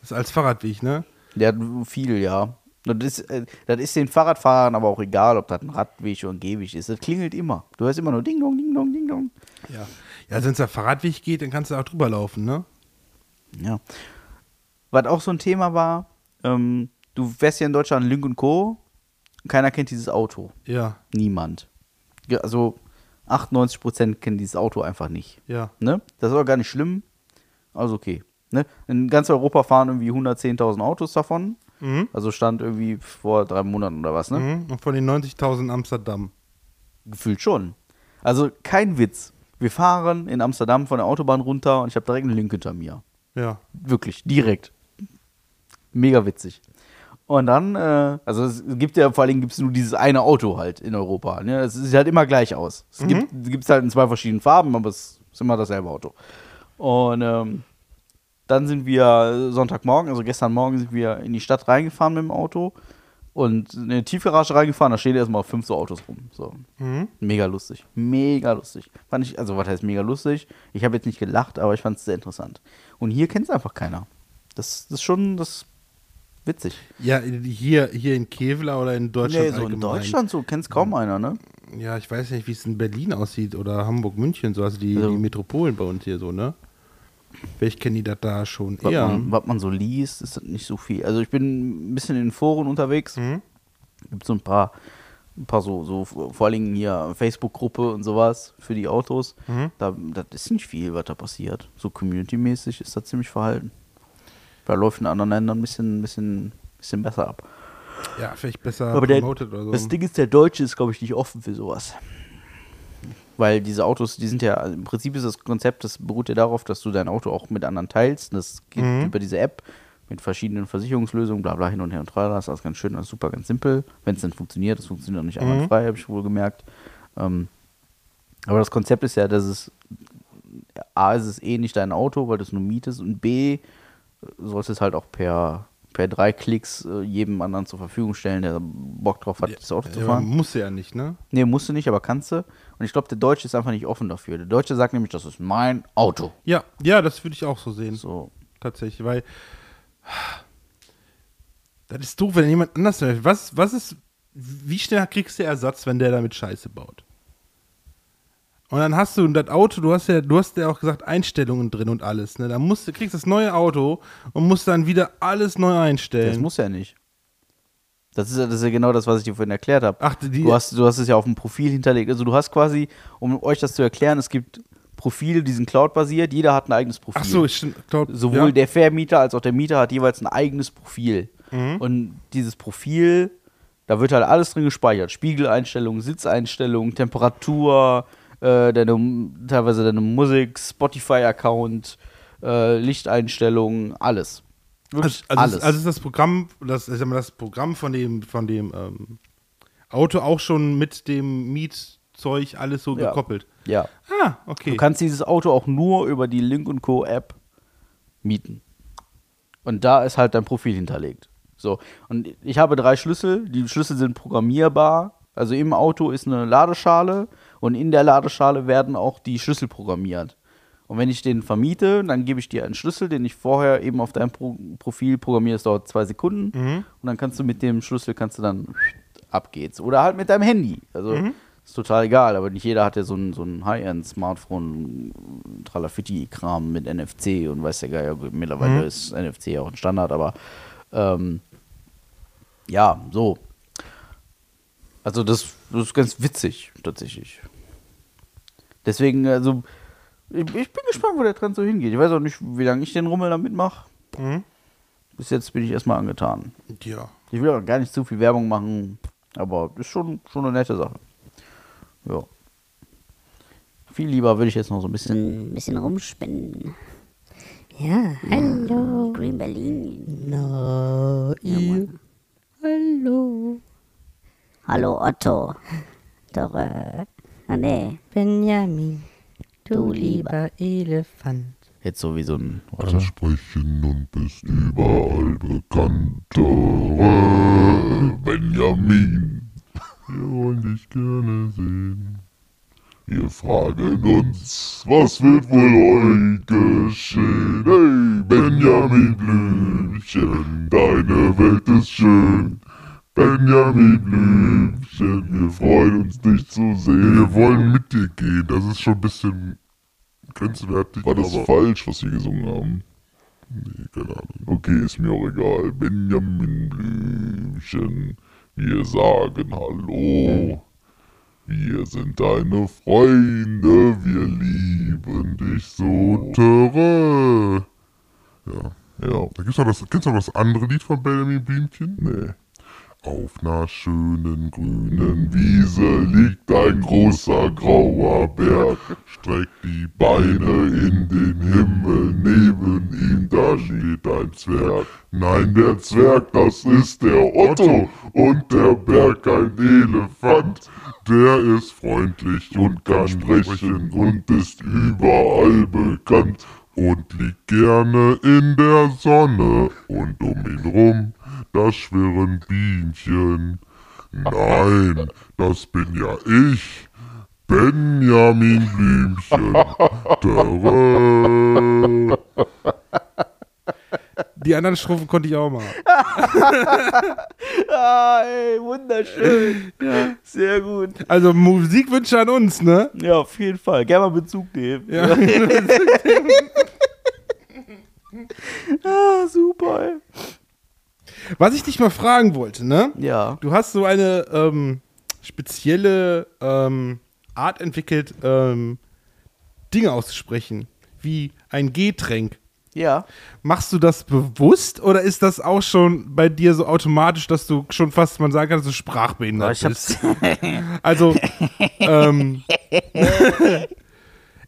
Speaker 2: Das ist als Fahrradweg, ne?
Speaker 1: Der hat viel, ja. Das ist, äh, das ist den Fahrradfahrern aber auch egal, ob das ein Radweg oder ein Gehweg ist. Das klingelt immer. Du hörst immer nur Ding Dong, Ding Dong, Ding Dong.
Speaker 2: Ja. Ja, also wenn es der Fahrradweg geht, dann kannst du auch drüber laufen, ne?
Speaker 1: Ja. Was auch so ein Thema war, ähm, du fährst hier in Deutschland Link und Co. Keiner kennt dieses Auto.
Speaker 2: Ja,
Speaker 1: Niemand. Ja, also 98% kennen dieses Auto einfach nicht.
Speaker 2: ja.
Speaker 1: Ne? Das ist aber gar nicht schlimm. Also okay. Ne? In ganz Europa fahren irgendwie 110.000 Autos davon.
Speaker 2: Mhm.
Speaker 1: Also stand irgendwie vor drei Monaten oder was, ne?
Speaker 2: Mhm. Und von den 90.000 Amsterdam.
Speaker 1: Gefühlt schon. Also kein Witz. Wir fahren in Amsterdam von der Autobahn runter und ich habe direkt einen Link hinter mir.
Speaker 2: Ja.
Speaker 1: Wirklich, direkt. Mega witzig. Und dann, äh, also es gibt ja vor allen Dingen gibt's nur dieses eine Auto halt in Europa. Ne? Es sieht halt immer gleich aus. Es gibt es halt in zwei verschiedenen Farben, aber es ist immer dasselbe Auto. Und ähm, dann sind wir Sonntagmorgen, also gestern Morgen sind wir in die Stadt reingefahren mit dem Auto und in eine Tiefgarage reingefahren, da stehen erstmal fünf so Autos rum. So. Mega lustig. Mega lustig. Fand ich, also was heißt mega lustig? Ich habe jetzt nicht gelacht, aber ich fand es sehr interessant. Und hier kennt es einfach keiner. Das, das ist schon das witzig.
Speaker 2: Ja, hier, hier in Kevlar oder in Deutschland
Speaker 1: Nee, so in
Speaker 2: allgemein.
Speaker 1: Deutschland so kennt es kaum einer, ne?
Speaker 2: Ja, ich weiß nicht, wie es in Berlin aussieht oder Hamburg, München, so also die,
Speaker 1: Also-
Speaker 2: die Metropolen bei uns hier so, ne? Vielleicht kennen die das da schon
Speaker 1: Was,
Speaker 2: eher.
Speaker 1: man, was man so liest, ist das nicht so viel. Also ich bin ein bisschen in den Foren unterwegs.
Speaker 2: Mhm.
Speaker 1: Gibt so ein paar ein paar so, so vor allen Dingen hier Facebook-Gruppe und sowas für die Autos. Da, das ist nicht viel, was da passiert. So community-mäßig ist das ziemlich verhalten. Da läuft in anderen Ländern ein bisschen, bisschen, bisschen besser ab.
Speaker 2: Ja, vielleicht besser
Speaker 1: Aber der,
Speaker 2: promoted oder so.
Speaker 1: das Ding ist, der Deutsche ist, glaube ich, nicht offen für sowas. Weil diese Autos, die sind ja, also im Prinzip ist das Konzept, das beruht ja darauf, dass du dein Auto auch mit anderen teilst. Das geht über diese App mit verschiedenen Versicherungslösungen, bla bla hin und her und tralala. Das ist alles ganz schön, alles super, ganz simpel. Wenn es denn funktioniert, das funktioniert auch nicht einwandfrei, habe ich wohl gemerkt. Ähm, aber das Konzept ist ja, dass es A ist es eh nicht dein Auto, weil du es nur mietest und B sollst es halt auch per, per drei Klicks äh, jedem anderen zur Verfügung stellen, der Bock drauf hat, das Auto zu
Speaker 2: ja,
Speaker 1: fahren.
Speaker 2: muss ja nicht, ne?
Speaker 1: Nee, musst du nicht, aber kannst du. Und ich glaube, der Deutsche ist einfach nicht offen dafür. Der Deutsche sagt nämlich, das ist mein Auto.
Speaker 2: Ja, ja, das würde ich auch so sehen.
Speaker 1: So.
Speaker 2: Tatsächlich, weil das ist doof, wenn jemand anders was was ist wie schnell kriegst du Ersatz, wenn der damit Scheiße baut? Und dann hast du das Auto, du hast ja, du hast ja auch gesagt Einstellungen drin und alles, ne? Dann musst du kriegst das neue Auto und musst dann wieder alles neu
Speaker 1: Das
Speaker 2: einstellen.
Speaker 1: muss ja nicht. Das ist, ja- das ist ja genau das, was ich dir vorhin erklärt habe.
Speaker 2: Ach, die-
Speaker 1: du, hast, du hast es ja auf dem Profil hinterlegt. Also du hast quasi, um euch das zu erklären, es gibt Profile, die sind Cloud-basiert. Jeder hat ein eigenes Profil.
Speaker 2: Ach so, ich glaub,
Speaker 1: Sowohl
Speaker 2: ja.
Speaker 1: der Vermieter als auch der Mieter hat jeweils ein eigenes Profil.
Speaker 2: Mhm.
Speaker 1: Und dieses Profil, da wird halt alles drin gespeichert. Spiegeleinstellungen, Sitzeinstellungen, Temperatur, äh, deine, teilweise deine Musik, Spotify-Account, äh, Lichteinstellungen, alles. Wirklich
Speaker 2: Also,
Speaker 1: alles.
Speaker 2: Ist, also ist das Programm, das, ich sag mal, das Programm von dem, von dem ähm, Auto auch schon mit dem Mietzeug alles so
Speaker 1: Ja.
Speaker 2: gekoppelt.
Speaker 1: ja.
Speaker 2: Ah, okay.
Speaker 1: Du kannst dieses Auto auch nur über die Link Co. App mieten. Und da ist halt dein Profil hinterlegt. So. Und ich habe drei Schlüssel. Die Schlüssel sind programmierbar. Also im Auto ist eine Ladeschale und in der Ladeschale werden auch die Schlüssel programmiert. Und wenn ich den vermiete, dann gebe ich dir einen Schlüssel, den ich vorher eben auf deinem Pro Profil programmiere. Das dauert zwei Sekunden. Und dann kannst du mit dem Schlüssel kannst du dann ab geht's. Oder halt mit deinem Handy. Also ist total egal, aber nicht jeder hat ja so ein, so ein High-End-Smartphone, Tralafitti-Kram mit NFC und weiß der Geier, gut, mittlerweile ist NFC ja auch ein Standard, aber ähm, ja, so. Also das, das ist ganz witzig, tatsächlich. Deswegen, also, ich, ich bin gespannt, wo der Trend so hingeht. Ich weiß auch nicht, wie lange ich den Rummel damit mache.
Speaker 2: Mhm.
Speaker 1: Bis jetzt bin ich erstmal angetan.
Speaker 2: Ja.
Speaker 1: Ich will auch gar nicht zu viel Werbung machen, aber ist schon, schon eine nette Sache. Ja. Viel lieber würde ich jetzt noch so ein bisschen.
Speaker 3: Ein bisschen rumspinnen.
Speaker 4: Ja, hallo.
Speaker 3: Green Berlin.
Speaker 4: No, ihr. Hallo.
Speaker 3: Hallo Otto. Doch, äh, ah, nee.
Speaker 4: Benjamin, du, lieber Elefant.
Speaker 1: Jetzt so wie so ein.
Speaker 6: Kannst sprechen und bist überall bekanntere Benjamin. Wir wollen dich gerne sehen. Wir fragen uns, was wird wohl heute geschehen? Hey, Benjamin Blümchen, deine Welt ist schön. Benjamin Blümchen, wir freuen uns, dich zu sehen. Wir wollen mit dir gehen, das ist schon ein bisschen grenzwertig. War das falsch, was wir gesungen haben? Nee, keine Ahnung. Okay, ist mir auch egal. Benjamin Blümchen, wir sagen Hallo. Wir sind deine Freunde, wir lieben dich so, Töre. Ja, ja. Da gibt's noch das, kennst du noch das andere Lied von Benjamin Blümchen? Nee. Auf ner schönen grünen Wiese liegt ein großer grauer Berg. Streckt die Beine in den Himmel, neben ihm da steht ein Zwerg. Nein, der Zwerg, das ist der Otto und der Berg ein Elefant. Der ist freundlich und kann sprechen und ist überall bekannt und liegt gerne in der Sonne und um ihn rum, da schwirren Bienchen. Nein, das bin ja ich, Benjamin Blümchen. Töre.
Speaker 2: Die anderen Strophen konnte ich auch mal.
Speaker 1: Ah, ey, wunderschön. ja, sehr gut.
Speaker 2: Also Musikwünsche an uns, ne?
Speaker 1: Ja, auf jeden Fall. Gerne mal Bezug nehmen.
Speaker 2: Ja.
Speaker 1: Ah, super, ey.
Speaker 2: Was ich dich mal fragen wollte, ne?
Speaker 1: Ja.
Speaker 2: Du hast so eine, ähm, spezielle ähm, Art entwickelt, ähm, Dinge auszusprechen, wie ein Getränk.
Speaker 1: Ja.
Speaker 2: Machst du das bewusst oder ist das auch schon bei dir so automatisch, dass du schon fast, man sagen kann, dass du sprachbehindert
Speaker 1: Ich
Speaker 2: bist? Also, ähm,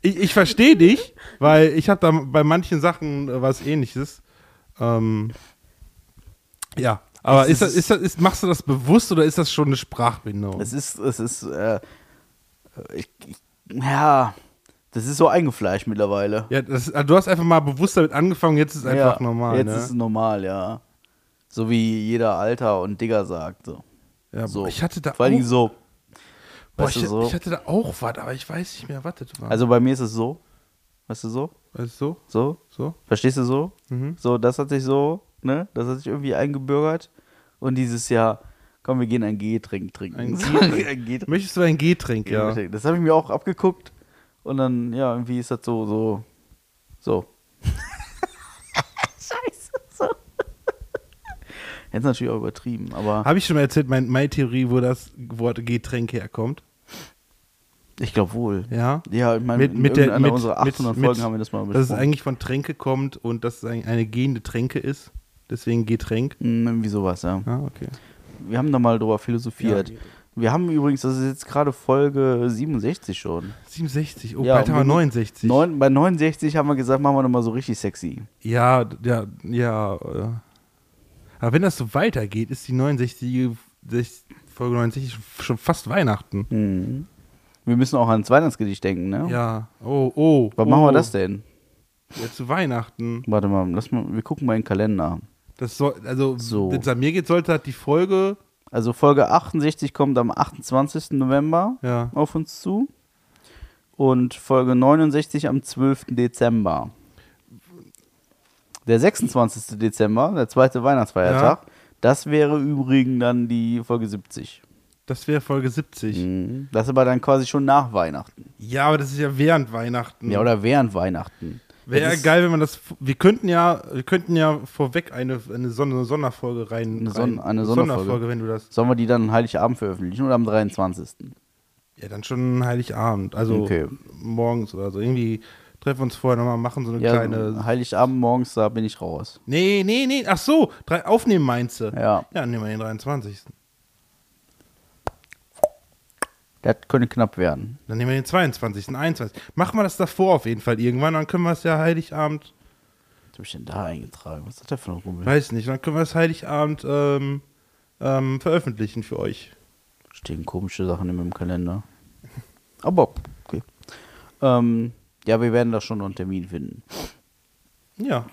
Speaker 2: ich, ich verstehe dich, weil ich habe da bei manchen Sachen äh, was ähnliches. Ähm, ja, aber ist das,
Speaker 1: ist-
Speaker 2: ist das, ist, machst du das bewusst oder ist das schon eine Sprachbehinderung?
Speaker 1: Es ist, es ist, äh, ich, ich, ja, das ist so eingefleischt mittlerweile.
Speaker 2: ja, das, also du hast einfach mal bewusst damit angefangen, jetzt ist es einfach
Speaker 1: ja,
Speaker 2: normal.
Speaker 1: Jetzt
Speaker 2: ne?
Speaker 1: ist es normal, ja. So wie jeder Alter und Digger sagt. So.
Speaker 2: ja,
Speaker 1: so.
Speaker 2: ich hatte da
Speaker 1: Vor Dingen so.
Speaker 2: boah, ich,
Speaker 1: so.
Speaker 2: ich hatte da auch was, aber ich weiß nicht mehr, was das war.
Speaker 1: Also bei mir ist es so. Weißt du so?
Speaker 2: weißt du,
Speaker 1: So?
Speaker 2: so?
Speaker 1: Verstehst du so?
Speaker 2: Mhm.
Speaker 1: So, das hat sich so, ne? Das hat sich irgendwie eingebürgert. Und dieses Jahr, komm, wir gehen ein Getränk trinken.
Speaker 2: Getränk.
Speaker 1: ein Getränk.
Speaker 2: Möchtest du ein Getränk, ja?
Speaker 1: Das habe ich mir auch abgeguckt. Und dann, ja, irgendwie ist das so, so, so. Scheiße, so. Jetzt natürlich auch übertrieben, aber
Speaker 2: Habe ich schon mal erzählt, mein, meine Theorie, wo das Wort Getränk herkommt?
Speaker 1: ich glaube wohl.
Speaker 2: Ja.
Speaker 1: Ja, ich meine,
Speaker 2: Mit-
Speaker 1: in
Speaker 2: mit der- mit-
Speaker 1: unserer
Speaker 2: mit-
Speaker 1: 800
Speaker 2: mit-
Speaker 1: Folgen haben wir das mal
Speaker 2: Dass es
Speaker 1: besprochen.
Speaker 2: eigentlich von Tränke kommt und dass es ein- eine gehende Tränke ist. Deswegen Getränk.
Speaker 1: Hm, irgendwie sowas, ja.
Speaker 2: Ah, okay.
Speaker 1: Wir haben da mal drüber philosophiert.
Speaker 2: Ja.
Speaker 1: wir haben übrigens, das ist jetzt gerade Folge 67 schon.
Speaker 2: 67, oh,
Speaker 1: Ja,
Speaker 2: bald haben wir
Speaker 1: und wir-
Speaker 2: 69.
Speaker 1: Neun, bei 69 haben wir gesagt, machen wir nochmal so richtig sexy.
Speaker 2: Ja, ja, ja. äh. Aber wenn das so weitergeht, ist die 69, sech- Folge 69 schon- fast Weihnachten.
Speaker 1: Mhm. Wir müssen auch ans Weihnachtsgedicht denken, ne?
Speaker 2: Ja, oh, oh.
Speaker 1: Was
Speaker 2: oh.
Speaker 1: machen wir das denn?
Speaker 2: Ja, zu Weihnachten.
Speaker 1: Warte mal, lass mal, wir gucken mal in den Kalender.
Speaker 2: Das soll, also,
Speaker 1: So.
Speaker 2: wenn es an mir geht, sollte halt die Folge,
Speaker 1: Also Folge 68 kommt am 28. November
Speaker 2: ja,
Speaker 1: auf uns zu. Und Folge 69 am 12. Dezember. Der 26. Dezember, der zweite Weihnachtsfeiertag, das wäre übrigens dann die Folge 70.
Speaker 2: das wäre Folge 70.
Speaker 1: Mhm. Das ist aber dann quasi schon nach Weihnachten.
Speaker 2: Ja, aber das ist ja während Weihnachten.
Speaker 1: Ja, oder während Weihnachten.
Speaker 2: Wäre
Speaker 1: ist
Speaker 2: geil, wenn man das. Wir könnten ja, wir könnten ja vorweg eine, eine, Son eine Sonderfolge rein.
Speaker 1: Eine
Speaker 2: rein
Speaker 1: Son- eine Sonderfolge.
Speaker 2: wenn du das.
Speaker 1: Sollen wir die dann Heiligabend veröffentlichen oder am 23.?
Speaker 2: Ja, dann schon Heiligabend. Also
Speaker 1: Okay.
Speaker 2: morgens oder so. Irgendwie treffen wir uns vorher nochmal, machen so eine
Speaker 1: Ja,
Speaker 2: kleine.
Speaker 1: Heiligabend morgens, da bin ich raus.
Speaker 2: Nee, nee, nee. Ach so, drei, aufnehmen meinst du?
Speaker 1: Ja,
Speaker 2: Ja, nehmen wir den 23.
Speaker 1: das könnte knapp werden.
Speaker 2: Dann nehmen wir den 22., 21. Machen wir das davor auf jeden Fall irgendwann, dann können wir es ja Heiligabend,
Speaker 1: Was habe ich denn da eingetragen? Was ist das denn für ein Rummel?
Speaker 2: weiß nicht, dann können wir es Heiligabend ähm, ähm, veröffentlichen für euch.
Speaker 1: Stehen komische Sachen in meinem Kalender. Aber, okay. Ähm, ja, wir werden da schon noch einen Termin finden.
Speaker 2: Ja.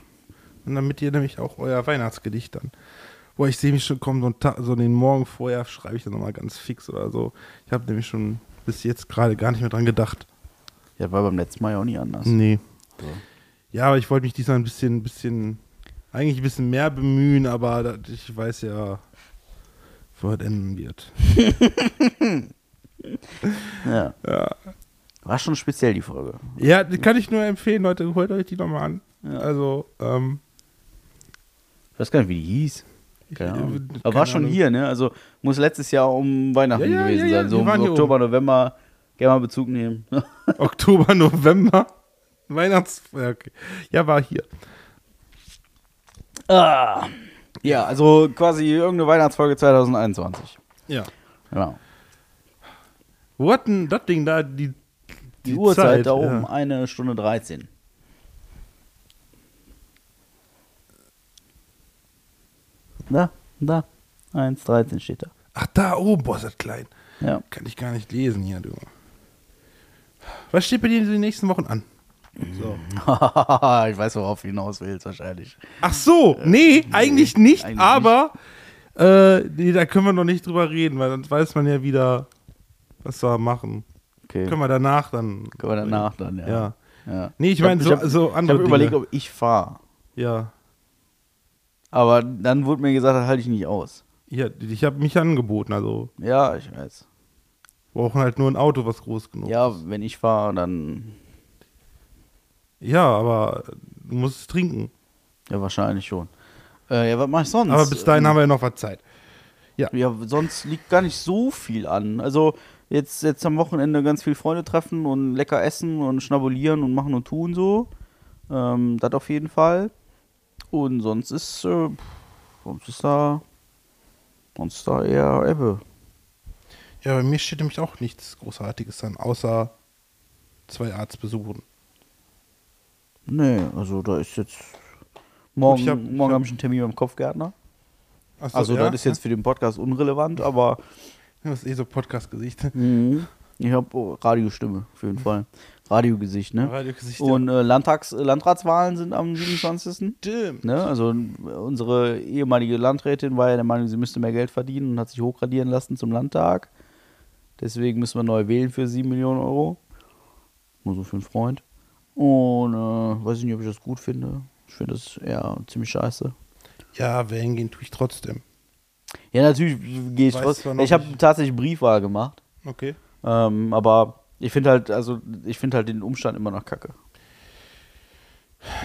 Speaker 2: Und damit ihr nämlich auch euer Weihnachtsgedicht dann. Boah, ich sehe mich schon kommen, so, einen Tag, so den Morgen vorher schreibe ich dann nochmal ganz fix oder so. Ich habe nämlich schon bis jetzt gerade gar nicht mehr dran gedacht.
Speaker 1: Ja, war beim letzten Mal ja auch nie anders.
Speaker 2: Nee.
Speaker 1: So.
Speaker 2: Ja, aber ich wollte mich diesmal ein bisschen, bisschen, eigentlich ein bisschen mehr bemühen, aber ich weiß ja, wo es enden wird.
Speaker 1: Ja.
Speaker 2: Ja.
Speaker 1: War schon speziell die Folge.
Speaker 2: Ja, die kann ich nur empfehlen, Leute, holt euch die nochmal an.
Speaker 1: Ja.
Speaker 2: Also, ähm,
Speaker 1: Ich weiß gar nicht, wie die hieß. Keine Ahnung.
Speaker 2: äh,
Speaker 1: Aber war
Speaker 2: keine
Speaker 1: schon
Speaker 2: Ahnung.
Speaker 1: hier, ne? Also muss letztes Jahr um Weihnachten
Speaker 2: Ja,
Speaker 1: gewesen sein. So um Oktober, November. Gerne mal Bezug nehmen.
Speaker 2: Oktober, November, Weihnachts... Ja, okay. ja, war hier.
Speaker 1: ah. Ja, also quasi irgendeine Weihnachtsfolge 2021.
Speaker 2: Ja.
Speaker 1: Genau.
Speaker 2: Wo hat denn das Ding da die,
Speaker 1: Die, Uhrzeit
Speaker 2: Zeit,
Speaker 1: da oben,
Speaker 2: Ja.
Speaker 1: eine Stunde 13. Da, da. 1,13 steht da.
Speaker 2: Ach, da oben, boah, ist das klein.
Speaker 1: Ja.
Speaker 2: Kann ich gar nicht lesen hier, du. Was steht bei dir in den nächsten Wochen an? So.
Speaker 1: ich weiß, worauf du hinaus willst, wahrscheinlich.
Speaker 2: Ach so, nee, eigentlich nicht,
Speaker 1: eigentlich
Speaker 2: aber Äh, nee, da können wir noch nicht drüber reden, weil dann weiß man ja wieder, was wir machen.
Speaker 1: Okay.
Speaker 2: Können wir danach dann.
Speaker 1: Können wir danach dann, ja.
Speaker 2: Ja.
Speaker 1: ja.
Speaker 2: Nee, ich meine, so, so
Speaker 1: Ich
Speaker 2: andere
Speaker 1: habe überlegt, ob ich fahre.
Speaker 2: Ja.
Speaker 1: Aber dann wurde mir gesagt, das halte ich nicht aus.
Speaker 2: ja ich habe mich angeboten, also
Speaker 1: Ja, ich weiß.
Speaker 2: wir brauchen halt nur ein Auto, was groß genug
Speaker 1: Ja,
Speaker 2: ist.
Speaker 1: wenn ich fahre, dann.
Speaker 2: Ja, aber du musst es trinken.
Speaker 1: Ja, wahrscheinlich schon. Äh, ja, was mache ich sonst?
Speaker 2: Aber bis dahin
Speaker 1: Ähm,
Speaker 2: haben wir ja noch was Zeit. Ja.
Speaker 1: Ja, sonst liegt gar nicht so viel an. Also jetzt, jetzt am Wochenende ganz viel Freunde treffen und lecker essen und schnabulieren und machen und tun so. Ähm, das auf jeden Fall. Und sonst ist, äh, sonst ist da, sonst ist da eher Ebbe.
Speaker 2: Ja, bei mir steht nämlich auch nichts Großartiges an, außer zwei Arztbesuchen.
Speaker 1: Nee, also da ist jetzt. Morgen,
Speaker 2: hab-
Speaker 1: morgen habe ich einen Termin beim Kopfgärtner.
Speaker 2: Achso,
Speaker 1: Also
Speaker 2: ja?
Speaker 1: das ist jetzt für den Podcast unrelevant, aber
Speaker 2: Das ist eh so Podcast-Gesicht.
Speaker 1: mhm. ich habe oh, Radiostimme auf jeden Fall. Radiogesicht, ne?
Speaker 2: Radiogesicht,
Speaker 1: Und äh, Landtags äh, Landratswahlen sind am 27.
Speaker 2: Stimmt.
Speaker 1: Ne? Also unsere ehemalige Landrätin war ja der Meinung, sie müsste mehr Geld verdienen und hat sich hochradieren lassen zum Landtag. Deswegen müssen wir neu wählen für 7 Millionen Euro. Nur so für einen Freund. Und äh, weiß ich nicht, ob ich das gut finde. Ich finde das eher ziemlich scheiße.
Speaker 2: Ja, wählen gehen tue ich trotzdem.
Speaker 1: Ja, natürlich gehe ich trotzdem. Ich habe tatsächlich Briefwahl gemacht.
Speaker 2: Okay.
Speaker 1: Ähm, aber ich finde halt, also ich finde halt den Umstand immer noch kacke.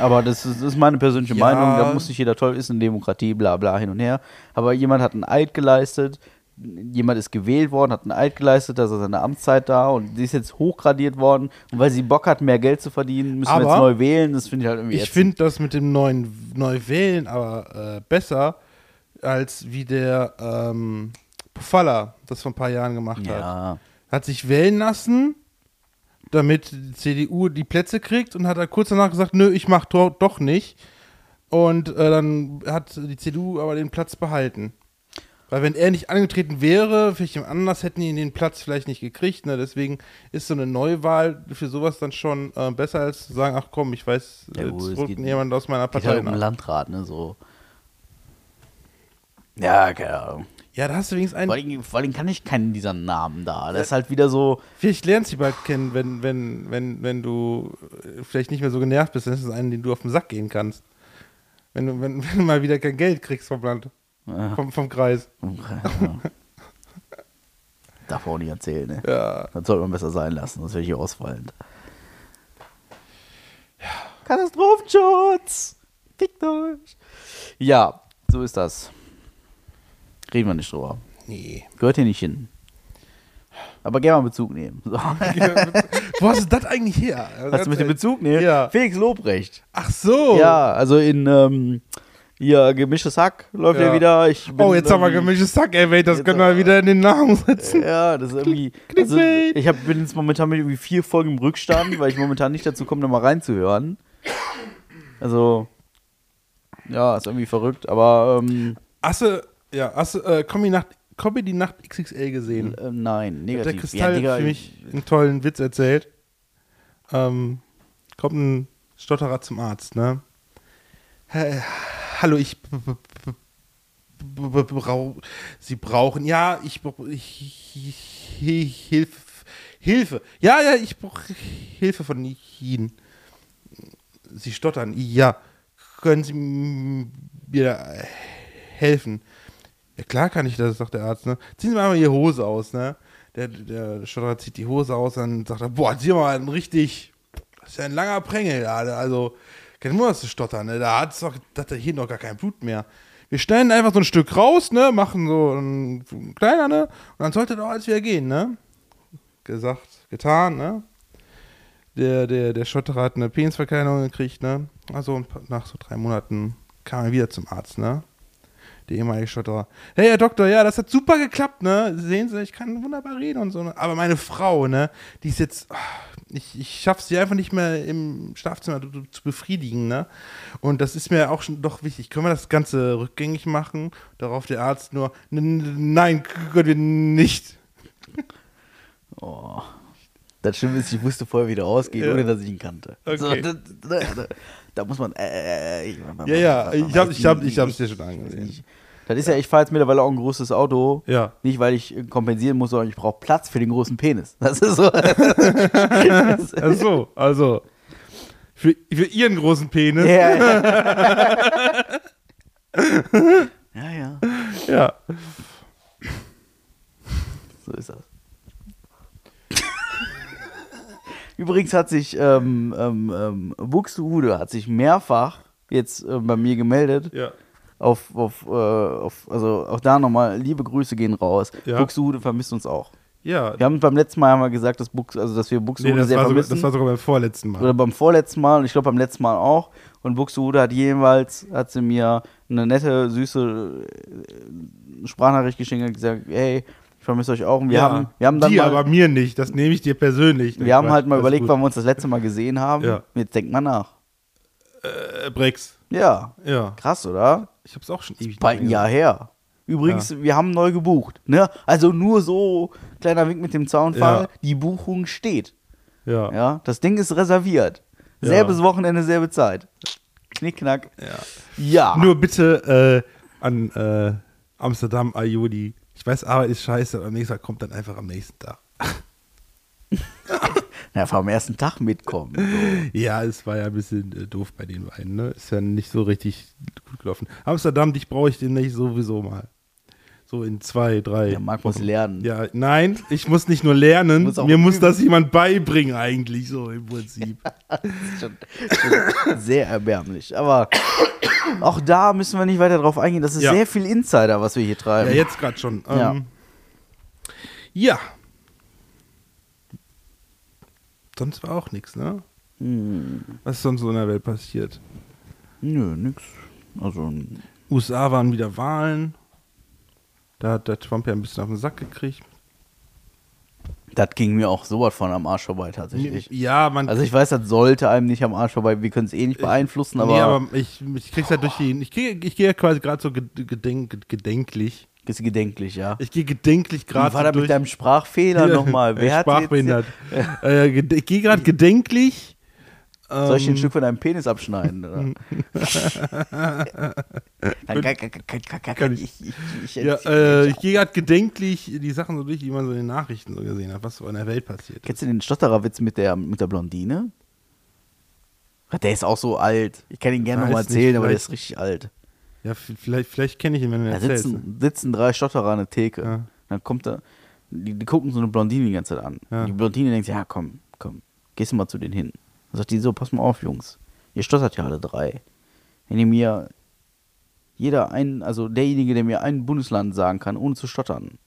Speaker 1: Aber das ist, das ist meine persönliche
Speaker 2: Ja.
Speaker 1: Meinung, da muss nicht jeder toll ist in Demokratie, bla bla hin und her. Aber jemand hat einen Eid geleistet, jemand ist gewählt worden, hat einen Eid geleistet, dass er seine Amtszeit da und sie ist jetzt hochgradiert worden. Und weil sie Bock hat, mehr Geld zu verdienen, müssen wir
Speaker 2: Aber
Speaker 1: jetzt neu wählen. Das finde ich halt irgendwie
Speaker 2: Ich finde das mit dem neuen Neuwählen aber äh, besser, als wie der ähm, Pofalla das vor ein paar Jahren gemacht hat.
Speaker 1: Ja.
Speaker 2: Hat sich wählen lassen, damit die CDU die Plätze kriegt und hat dann kurz danach gesagt, nö, ich mach do doch nicht. Und äh, dann hat die CDU aber den Platz behalten. Weil wenn er nicht angetreten wäre, vielleicht jemand anders hätten die den Platz vielleicht nicht gekriegt. Ne? Deswegen ist so eine Neuwahl für sowas dann schon äh, besser als zu sagen, ach komm, ich weiß,
Speaker 1: Ja, gut, es
Speaker 2: jetzt rückt
Speaker 1: geht-
Speaker 2: jemand aus meiner
Speaker 1: Geht
Speaker 2: Partei
Speaker 1: halt um. Landrat, ne, so. Ja, keine Ahnung.
Speaker 2: Ja, da hast du wenigstens
Speaker 1: Vor
Speaker 2: einen.
Speaker 1: allem, vor allem kann ich keinen dieser Namen da. Das ist halt wieder so,
Speaker 2: Vielleicht lernst du sie bald kennen, wenn, wenn, wenn, wenn du äh, vielleicht nicht mehr so genervt bist, dann ist es einen, den du auf den Sack gehen kannst. Wenn du, wenn, wenn du mal wieder kein Geld kriegst vom Land, vom, vom Kreis.
Speaker 1: Darf man auch nicht erzählen, ne?
Speaker 2: Ja.
Speaker 1: Das sollte man besser sein lassen, sonst wäre ich hier ausfallend. Katastrophenschutz! Fickt euch! Ja, so ist das. Reden wir nicht drüber.
Speaker 2: Nee.
Speaker 1: Gehört hier nicht hin. Aber gerne mal Bezug nehmen. So.
Speaker 2: Wo hast du das eigentlich her?
Speaker 1: Was du mit dem Bezug nehmen?
Speaker 2: Ja.
Speaker 1: Felix Lobrecht.
Speaker 2: Ach so.
Speaker 1: Ja, also in ähm, hier gemischtes Hack läuft ja,
Speaker 2: Ja.
Speaker 1: wieder. Ich bin
Speaker 2: Oh, jetzt haben wir gemischtes Sack erwähnt, das können wir
Speaker 1: aber-
Speaker 2: wieder in den Namen setzen.
Speaker 1: Ja, das ist irgendwie. Also, ich hab, bin jetzt momentan mit irgendwie vier Folgen im Rückstand, weil ich momentan nicht dazu komme, da mal reinzuhören. Also, ja, ist irgendwie verrückt, aber ähm,
Speaker 2: Hast du, ja, hast du äh, Comedy Nacht, Comedy Nacht XXL gesehen?
Speaker 1: äh, nein,
Speaker 2: Hat
Speaker 1: negativ.
Speaker 2: der Kristall
Speaker 1: Digga,
Speaker 2: für mich einen tollen Witz erzählt. Ähm, kommt ein Stotterer zum Arzt, ne? Äh, hallo, ich Sie brauchen, ja, ich Hilfe, Hilfe. Ja, ja, ich brauche Hilfe von Ihnen. Sie stottern, ja. Können Sie mir helfen? Ja, klar kann ich das, sagt der Arzt, ne? Ziehen Sie mal Ihre Hose aus, ne? Der, der Stotterer zieht die Hose aus, dann sagt er, boah, sieh mal, ein richtig, das ist ja ein langer Prängel, ja, also, kein dass du stottern, ne? Da hat's doch, da hat er hier noch gar kein Blut mehr. Wir schneiden einfach so ein Stück raus, ne? Machen so ein, ein kleiner, ne? Und dann sollte doch alles wieder gehen, ne? Gesagt, getan, ne? Der, der, der Stotterer hat eine Penisverkleinerung gekriegt, ne? Also nach so drei Monaten kam er wieder zum Arzt, ne? Der ehemalige Stotterer. Hey, Herr Doktor, ja, das hat super geklappt, ne? Sehen Sie, ich kann wunderbar reden und so. Ne? Aber meine Frau, ne? Die ist jetzt. ah, Ich, ich schaffe sie einfach nicht mehr im Schlafzimmer zu, zu befriedigen, ne? Und das ist mir auch schon doch wichtig. Können wir das Ganze rückgängig machen? Darauf der Arzt nur, "N- n- nein, können wir nicht.
Speaker 1: Oh. Das Schlimme ist, ich wusste vorher, wie der ausgeht,
Speaker 2: Ja.
Speaker 1: ohne dass ich ihn kannte.
Speaker 2: Okay.
Speaker 1: So, da, da, da, da muss man. Äh, äh, ich-
Speaker 2: Ja, ja, ich hab, ich hab, ich hab's dir schon angesehen.
Speaker 1: Das ist ja, ich fahre jetzt mittlerweile auch ein großes Auto.
Speaker 2: Ja.
Speaker 1: Nicht, weil ich äh, kompensieren muss, sondern ich brauche Platz für den großen Penis. Das ist so.
Speaker 2: Ach so, also. Für, für ihren großen Penis.
Speaker 1: ja, ja, ja,
Speaker 2: Ja.
Speaker 1: so ist das. Übrigens hat sich ähm, ähm, ähm, Buxtehude hat sich mehrfach jetzt äh, bei mir gemeldet,
Speaker 2: Ja.
Speaker 1: Auf, auf, äh, auf also auch da nochmal liebe Grüße gehen raus.
Speaker 2: Ja.
Speaker 1: Buxtehude vermisst uns auch.
Speaker 2: Ja,
Speaker 1: Wir haben beim letzten Mal wir gesagt, dass, Bux, also dass wir
Speaker 2: nee,
Speaker 1: Buxtehude
Speaker 2: das,
Speaker 1: sehr
Speaker 2: war sogar,
Speaker 1: vermissen.
Speaker 2: das war sogar beim vorletzten Mal.
Speaker 1: Oder beim vorletzten Mal und ich glaube beim letzten Mal auch. Und Buxtehude hat jeweils, hat sie mir eine nette, süße äh, Sprachnachricht geschickt und gesagt, hey, ich vermisse euch auch. Und wir
Speaker 2: ja,
Speaker 1: haben, wir haben dann
Speaker 2: dir,
Speaker 1: mal,
Speaker 2: aber mir nicht. Das nehme ich dir persönlich.
Speaker 1: wir haben halt mal überlegt,
Speaker 2: gut.
Speaker 1: wann wir uns das letzte Mal gesehen haben.
Speaker 2: Ja.
Speaker 1: Jetzt denkt mal nach.
Speaker 2: Äh, Brex.
Speaker 1: Ja,
Speaker 2: Ja.
Speaker 1: krass, oder?
Speaker 2: Ich hab's auch schon ewig
Speaker 1: Bald ein Jahr her. Übrigens, wir haben neu gebucht. Ne? Also nur so, kleiner Wink mit dem Zaunfall,
Speaker 2: Ja.
Speaker 1: die Buchung steht.
Speaker 2: Ja.
Speaker 1: Ja, das Ding ist reserviert.
Speaker 2: Ja.
Speaker 1: Selbes Wochenende, selbe Zeit. Knickknack. Ja. Ja.
Speaker 2: Nur bitte äh, an äh, Amsterdam, Ayodi. Ich weiß, Arbeit ist scheiße, aber am nächsten Tag kommt dann einfach am nächsten Tag.
Speaker 1: Ja, am ersten Tag mitkommen. So.
Speaker 2: Ja, es war ja ein bisschen äh, doof bei den beiden, ne? Ist ja nicht so richtig gut gelaufen. Amsterdam, dich brauche ich demnächst sowieso mal. So in zwei, drei.
Speaker 1: Der Marc muss lernen.
Speaker 2: Ja, nein, ich muss nicht nur lernen,
Speaker 1: Muss
Speaker 2: mir muss
Speaker 1: üben.
Speaker 2: das jemand beibringen eigentlich, so im Prinzip.
Speaker 1: Das ist schon, schon sehr erbärmlich. Aber auch da müssen wir nicht weiter drauf eingehen. Das ist
Speaker 2: Ja.
Speaker 1: sehr viel Insider, was wir hier
Speaker 2: Ja,
Speaker 1: treiben.
Speaker 2: jetzt gerade schon.
Speaker 1: Ja.
Speaker 2: Ähm, ja. Sonst war auch nichts, ne?
Speaker 1: Hm.
Speaker 2: Was ist sonst so in der Welt passiert?
Speaker 1: Nö, nix. Also,
Speaker 2: USA waren wieder Wahlen. Da hat der Trump ja ein bisschen auf den Sack gekriegt.
Speaker 1: das ging mir auch sowas von am Arsch vorbei tatsächlich.
Speaker 2: Ja, man.
Speaker 1: Also ich weiß, das sollte einem nicht am Arsch vorbei. Wir können es eh nicht beeinflussen, aber,
Speaker 2: nee, aber ich, ich krieg's ja durch die. Ich gehe ich geh ja quasi gerade so ged- gedenk, gedenklich.
Speaker 1: Ist gedenklich, ja.
Speaker 2: Ich gehe gedenklich gerade
Speaker 1: war
Speaker 2: durch.
Speaker 1: mit deinem Sprachfehler nochmal?
Speaker 2: Äh,
Speaker 1: Wer hat jetzt,
Speaker 2: Sprachbehindert. äh, ged- ich gehe gerade gedenklich.
Speaker 1: soll ich dir ein
Speaker 2: ähm,
Speaker 1: Stück von deinem Penis abschneiden? Oder? Kann, ich,
Speaker 2: ich.
Speaker 1: ich,
Speaker 2: Ja, äh, ich gehe gerade gedenklich die Sachen so durch, die man so in den Nachrichten so gesehen hat, was so in der Welt passiert.
Speaker 1: Kennst du den Stottererwitz mit der, mit der Blondine? Der ist auch so alt. Ich kann ihn gerne nochmal
Speaker 2: nicht,
Speaker 1: erzählen, aber der ist richtig alt.
Speaker 2: Ja, vielleicht, vielleicht kenne ich ihn, wenn du
Speaker 1: Da
Speaker 2: erzählst.
Speaker 1: sitzen, sitzen drei Stotterer an der Theke.
Speaker 2: Ja.
Speaker 1: Dann kommt da, die, die gucken so eine Blondine die ganze Zeit an.
Speaker 2: Ja.
Speaker 1: Die Blondine denkt, ja komm, komm, gehst du mal zu denen hin. Dann sagt die so, pass mal auf, Jungs. Ihr stottert ja alle drei. Wenn ihr mir jeder ein, also derjenige, der mir ein Bundesland sagen kann, ohne zu stottern,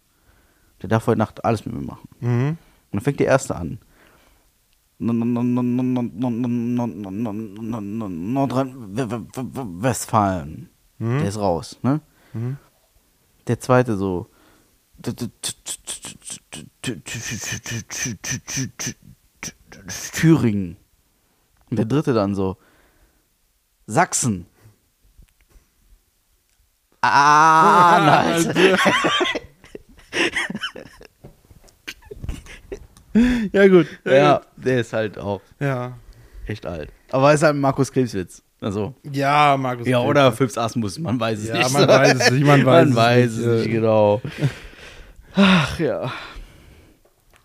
Speaker 1: der darf heute Nacht alles mit mir machen.
Speaker 2: Mhm.
Speaker 1: Und dann fängt der Erste an. Nordrhein-Westfalen. Der ist raus, ne? Der Zweite so. Thüringen. Und der Dritte dann so. Sachsen. Ah, nice.
Speaker 2: Ja, gut.
Speaker 1: Ja, der ist halt auch
Speaker 2: Ja.
Speaker 1: echt alt. Aber ist halt ein Markus Krebswitz. Also.
Speaker 2: Ja, Markus.
Speaker 1: Ja, oder Phipps Asmus, man weiß es
Speaker 2: Ja,
Speaker 1: nicht.
Speaker 2: man weiß es nicht, man weiß es
Speaker 1: weiß
Speaker 2: nicht,
Speaker 1: es nicht,
Speaker 2: äh.
Speaker 1: genau. Ach ja.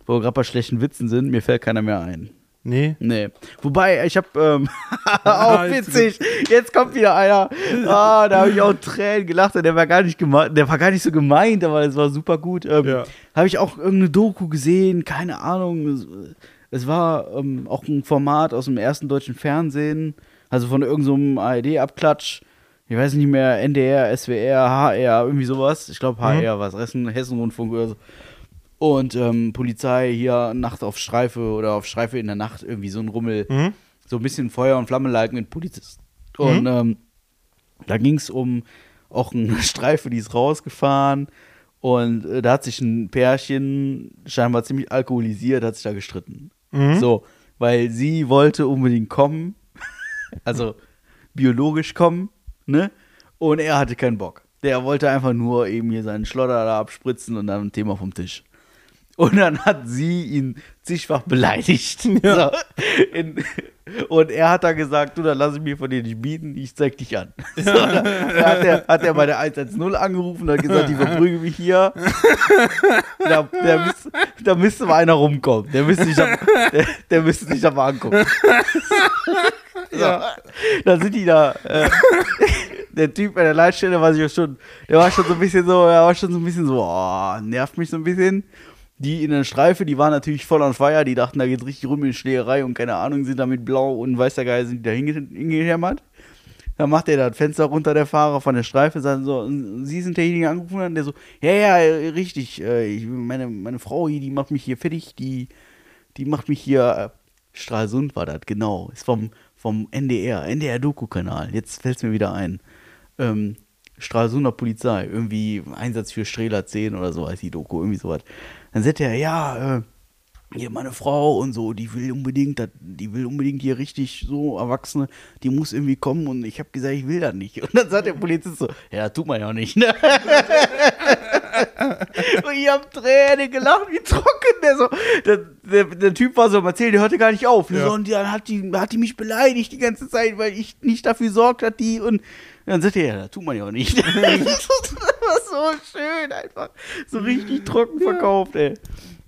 Speaker 1: Wo wir gerade bei schlechten Witzen sind, mir fällt keiner mehr ein.
Speaker 2: Nee.
Speaker 1: Nee. Wobei, ich hab, ähm, auch witzig, jetzt kommt wieder einer, ah, da habe ich auch Tränen gelacht, der war gar nicht gemeint, der war gar nicht so gemeint, aber es war super gut. Ähm,
Speaker 2: Ja.
Speaker 1: Habe ich auch irgendeine Doku gesehen, keine Ahnung. Es, es war ähm, auch ein Format aus dem ersten deutschen Fernsehen, also von irgendeinem ARD-Abklatsch. Ich weiß nicht mehr, NDR, SWR, HR, irgendwie sowas. Ich glaube HR war es, Hessen, Hessenrundfunk oder so. Und ähm, Polizei hier Nacht auf Streife oder auf Streife in der Nacht, irgendwie so ein Rummel.
Speaker 2: Mhm.
Speaker 1: So ein bisschen Feuer und Flamme leiten mit Polizisten. Und ähm, da ging es um auch eine Streife, die ist rausgefahren. Und äh, da hat sich ein Pärchen, scheinbar ziemlich alkoholisiert, hat sich da gestritten. So, weil sie wollte unbedingt kommen, also biologisch kommen, ne? Und er hatte keinen Bock. Der wollte einfach nur eben hier seinen Schlotter da abspritzen und dann ein Thema vom Tisch. Und dann hat sie ihn zigfach beleidigt. So, in, und er hat dann gesagt, du, dann lass ich mir von dir nicht bieten, ich zeig dich an. So, dann hat er, hat er bei der 110 angerufen und hat gesagt, die verprügeln mich hier. Da, der müsste, da müsste mal einer rumkommen. Der müsste sich am, der, der müsste sich aber angucken. So. Dann sind die da. Äh, der Typ bei der Leitstelle war sich ja schon, der war schon so ein bisschen so, er war schon so ein bisschen so, oh, nervt mich so ein bisschen. Die in der Streife, die waren natürlich voll on fire, die dachten, da geht's richtig rum in Schlägerei und keine Ahnung, sind da mit Blau und weißer Geil sind die da hinge- hingehämmert. Dann macht er das Fenster runter, der Fahrer von der Streife, sagt so, Sie sind derjenige, der angerufen hat, der so, ja, ja, richtig, äh, ich, meine, meine Frau hier, die macht mich hier fertig, die, die macht mich hier, äh, Stralsund war das, genau, ist vom, vom NDR, NDR-Doku-Kanal, jetzt fällt es mir wieder ein. Ähm, Stralsunder Polizei, irgendwie Einsatz für Strehler 10 oder so heißt die Doku, irgendwie sowas. Dann sagt er, ja, äh, hier meine Frau und so, die will unbedingt, die will unbedingt hier richtig so Erwachsene, die muss irgendwie kommen und ich habe gesagt, ich will das nicht. Und dann sagt der Polizist so, ja, tut man ja auch nicht, ne? und ich hab Tränen gelacht, wie trocken der so. Der, der, der Typ war so am Erzählen, der hörte gar nicht auf. Ne?
Speaker 2: Ja.
Speaker 1: So, und dann hat die, hat die mich beleidigt die ganze Zeit, weil ich nicht dafür sorgt hat, die und dann sagt er, ja, das tut man ja auch nicht. das war so schön einfach. So richtig trocken verkauft, ey.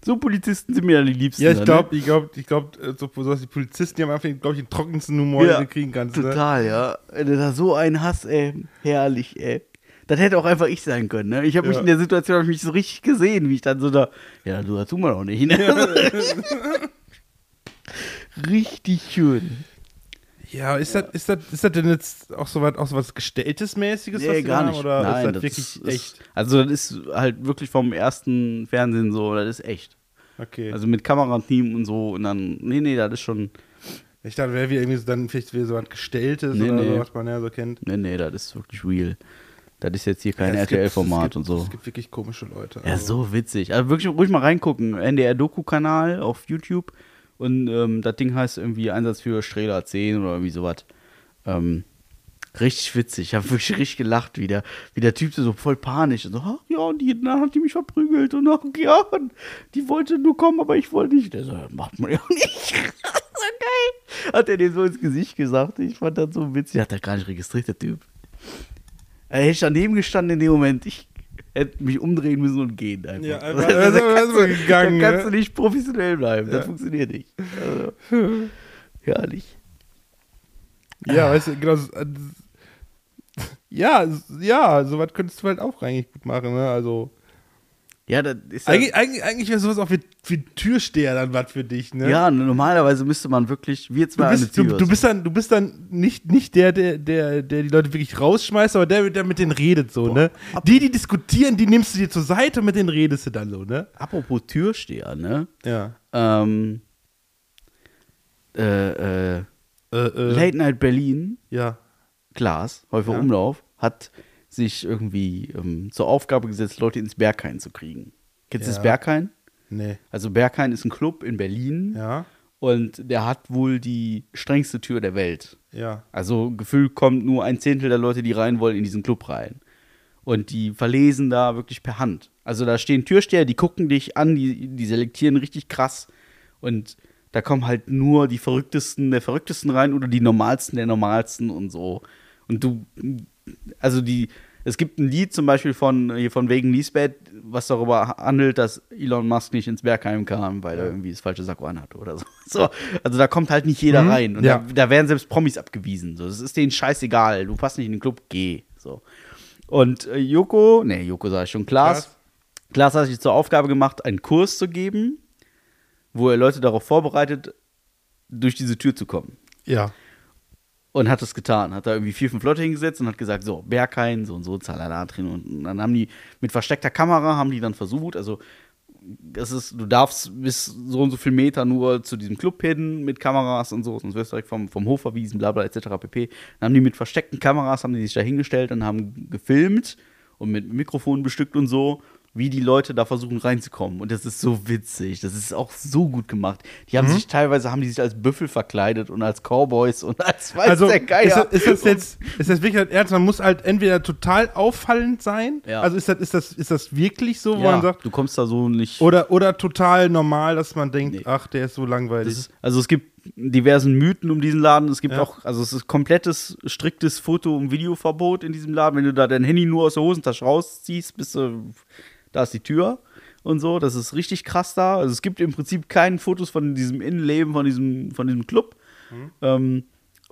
Speaker 1: So Polizisten sind mir ja die liebsten.
Speaker 2: Ja, ich
Speaker 1: ne?
Speaker 2: glaube, ich glaube, ich glaube, so, so die Polizisten, die haben einfach, glaube ich, den trockensten Humor,
Speaker 1: Ja,
Speaker 2: den du kriegen kannst. Ne?
Speaker 1: Total, ja. Wenn du da so einen hast, ey, herrlich, ey. Das hätte auch einfach ich sein können, ne? Ich habe mich
Speaker 2: Ja.
Speaker 1: in der Situation ich mich so richtig gesehen, wie ich dann so da, ja, du, das tun wir doch nicht, ne? richtig schön.
Speaker 2: Ja, ist, Das, ist, das, ist das denn jetzt auch so was, auch so was Gestelltes mäßiges,
Speaker 1: Nee, gar nicht.
Speaker 2: oder
Speaker 1: Nein,
Speaker 2: ist das wirklich
Speaker 1: ist,
Speaker 2: echt?
Speaker 1: Also, das ist halt wirklich vom ersten Fernsehen so, das ist echt.
Speaker 2: Okay.
Speaker 1: Also mit Kamerateam und so und dann, nee, nee, das ist schon,
Speaker 2: ich dachte, wäre wie irgendwie so dann vielleicht wieder so was Gestelltes
Speaker 1: Nee,
Speaker 2: oder
Speaker 1: nee.
Speaker 2: so, was man ja so kennt.
Speaker 1: nee, nee, das ist wirklich real. Das ist jetzt hier kein
Speaker 2: Ja,
Speaker 1: RTL-Format und so.
Speaker 2: Es gibt wirklich komische Leute.
Speaker 1: Ja,
Speaker 2: also.
Speaker 1: so witzig. Also wirklich ruhig mal reingucken. NDR-Doku-Kanal auf YouTube. Und ähm, das Ding heißt irgendwie Einsatz für Strehler 10 oder irgendwie sowas. Ähm, richtig witzig. Ich habe wirklich richtig gelacht, wie der, wie der Typ so voll panisch. Und so, ach, ja, und die, dann hat die mich verprügelt. Und ach, ja, und die wollte nur kommen, aber ich wollte nicht. Der so, "Ja, macht man ja nicht. so geil. Hat er dem so ins Gesicht gesagt. Ich fand das so witzig. Hat er gar nicht registriert, der Typ. Er hätte daneben gestanden in dem Moment. Ich hätte mich umdrehen müssen und gehen einfach.
Speaker 2: Ja, einfach-
Speaker 1: da,
Speaker 2: also,
Speaker 1: kannst
Speaker 2: also
Speaker 1: du,
Speaker 2: gegangen,
Speaker 1: kannst
Speaker 2: ne?
Speaker 1: du nicht professionell bleiben. Das funktioniert nicht. Also, herrlich.
Speaker 2: Ja, weißt du, genau. äh, Ja, ja, sowas könntest du halt auch eigentlich gut machen, ne? Also.
Speaker 1: Ja, das ist ja,
Speaker 2: Eigentlich, eigentlich, eigentlich wäre sowas auch wie, wie Türsteher dann was für dich, ne?
Speaker 1: ja, normalerweise müsste man wirklich, wir
Speaker 2: Du
Speaker 1: zwei eine
Speaker 2: bist, du, du bist dann, du bist dann nicht, nicht der, der, der, der die Leute wirklich rausschmeißt, aber der, der mit denen redet so, ne? Die, die diskutieren, die nimmst du dir zur Seite und mit denen redest du dann so, ne?
Speaker 1: Apropos Türsteher, ne?
Speaker 2: Ja.
Speaker 1: Ähm, äh, äh,
Speaker 2: Äh, äh,
Speaker 1: Late Night Berlin,
Speaker 2: Ja.
Speaker 1: Klaas, Häufer
Speaker 2: Ja.
Speaker 1: Umlauf, hat sich irgendwie ähm, zur Aufgabe gesetzt, Leute ins Berghain zu kriegen. Kennst du
Speaker 2: Ja.
Speaker 1: das Berghain?
Speaker 2: Nee.
Speaker 1: Also Berghain ist ein Club in Berlin
Speaker 2: Ja.
Speaker 1: und der hat wohl die strengste Tür der Welt.
Speaker 2: Ja.
Speaker 1: Also gefühlt kommt nur ein Zehntel der Leute, die rein wollen, in diesen Club rein. Und die verlesen da wirklich per Hand. Also da stehen Türsteher, die gucken dich an, die, die selektieren richtig krass. Und da kommen halt nur die Verrücktesten der Verrücktesten rein oder die Normalsten der Normalsten und so. Und du, also die, es gibt ein Lied zum Beispiel von, hier von Wegen Lisbeth, was darüber handelt, dass Elon Musk nicht ins Bergheim kam, weil er irgendwie das falsche Sakko anhat oder so. so. Also da kommt halt nicht jeder
Speaker 2: Mhm,
Speaker 1: rein. Und
Speaker 2: ja.
Speaker 1: da, da werden selbst Promis abgewiesen. So. Das ist denen scheißegal. Du passt nicht in den Club, geh. So. Und äh, Joko, nee, Joko sag ich schon, Klaas. Klaas hat sich zur Aufgabe gemacht, einen Kurs zu geben, wo er Leute darauf vorbereitet, durch diese Tür zu kommen.
Speaker 2: Ja.
Speaker 1: Und hat es getan. Hat da irgendwie vier, fünf Leute hingesetzt und hat gesagt, so, Berghain, so und so, Zalala drin. Und dann haben die mit versteckter Kamera, haben die dann versucht, also das ist, du darfst bis so und so viel Meter nur zu diesem Club hin mit Kameras und so, sonst wirst du direkt vom, vom Hof verwiesen, bla bla etc. pp. Dann haben die mit versteckten Kameras, haben die sich da hingestellt und haben gefilmt und mit Mikrofonen bestückt und so, wie die Leute da versuchen reinzukommen. Und das ist so witzig, das ist auch so gut gemacht. Die haben sich teilweise, haben die sich als Büffel verkleidet und als Cowboys und als weiß
Speaker 2: Also
Speaker 1: der
Speaker 2: ist
Speaker 1: Geier.
Speaker 2: das, ist das jetzt, ist das wirklich ernst? Man muss halt entweder total auffallend sein.
Speaker 1: Ja.
Speaker 2: Also ist das, ist das, ist das wirklich so, wo
Speaker 1: ja,
Speaker 2: man sagt,
Speaker 1: du kommst da so nicht.
Speaker 2: oder, oder total normal, dass man denkt,
Speaker 1: Nee.
Speaker 2: ach, der ist so langweilig.
Speaker 1: Ist, also es gibt diversen Mythen um diesen Laden. Es gibt
Speaker 2: Ja.
Speaker 1: auch, also es ist komplettes, striktes Foto- und Videoverbot in diesem Laden. Wenn du da dein Handy nur aus der Hosentasche rausziehst, bist du, da ist die Tür und so. Das ist richtig krass da. Also es gibt im Prinzip keine Fotos von diesem Innenleben, von diesem, von diesem Club. Ähm,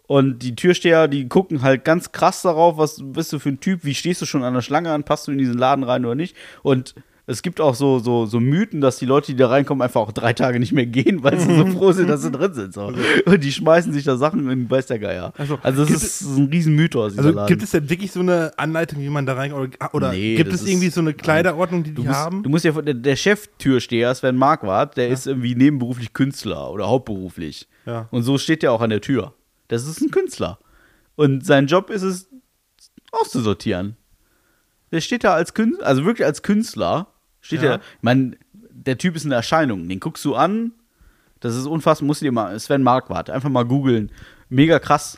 Speaker 1: und die Türsteher, die gucken halt ganz krass darauf, was bist du für ein Typ, wie stehst du schon an der Schlange an, passt du in diesen Laden rein oder nicht. Und Es gibt auch so, so, so Mythen, dass die Leute, die da reinkommen, einfach auch drei Tage nicht mehr gehen, weil sie so froh sind, dass sie drin sind. So. Und die schmeißen sich da Sachen in weiß der Geier.
Speaker 2: Also,
Speaker 1: Also, das ist ein riesen Mythos. dieser
Speaker 2: Also
Speaker 1: Laden.
Speaker 2: gibt es denn wirklich so eine Anleitung, wie man da rein oder, oder
Speaker 1: Nee,
Speaker 2: gibt es irgendwie so eine Kleiderordnung, die die
Speaker 1: Du musst,
Speaker 2: haben?
Speaker 1: du musst ja, der, der Cheftürsteher, Sven Marquardt, der ist irgendwie nebenberuflich Künstler oder hauptberuflich.
Speaker 2: Ja.
Speaker 1: Und so steht der auch an der Tür. Das ist ein Künstler. Und sein Job ist es, auszusortieren. Der steht da als Künstler, also wirklich als Künstler, steht
Speaker 2: Ja.
Speaker 1: der, ich meine, der Typ ist eine Erscheinung. Den guckst du an, das ist unfassbar, musst du dir mal, Sven Marquardt, einfach mal googeln. Mega krass.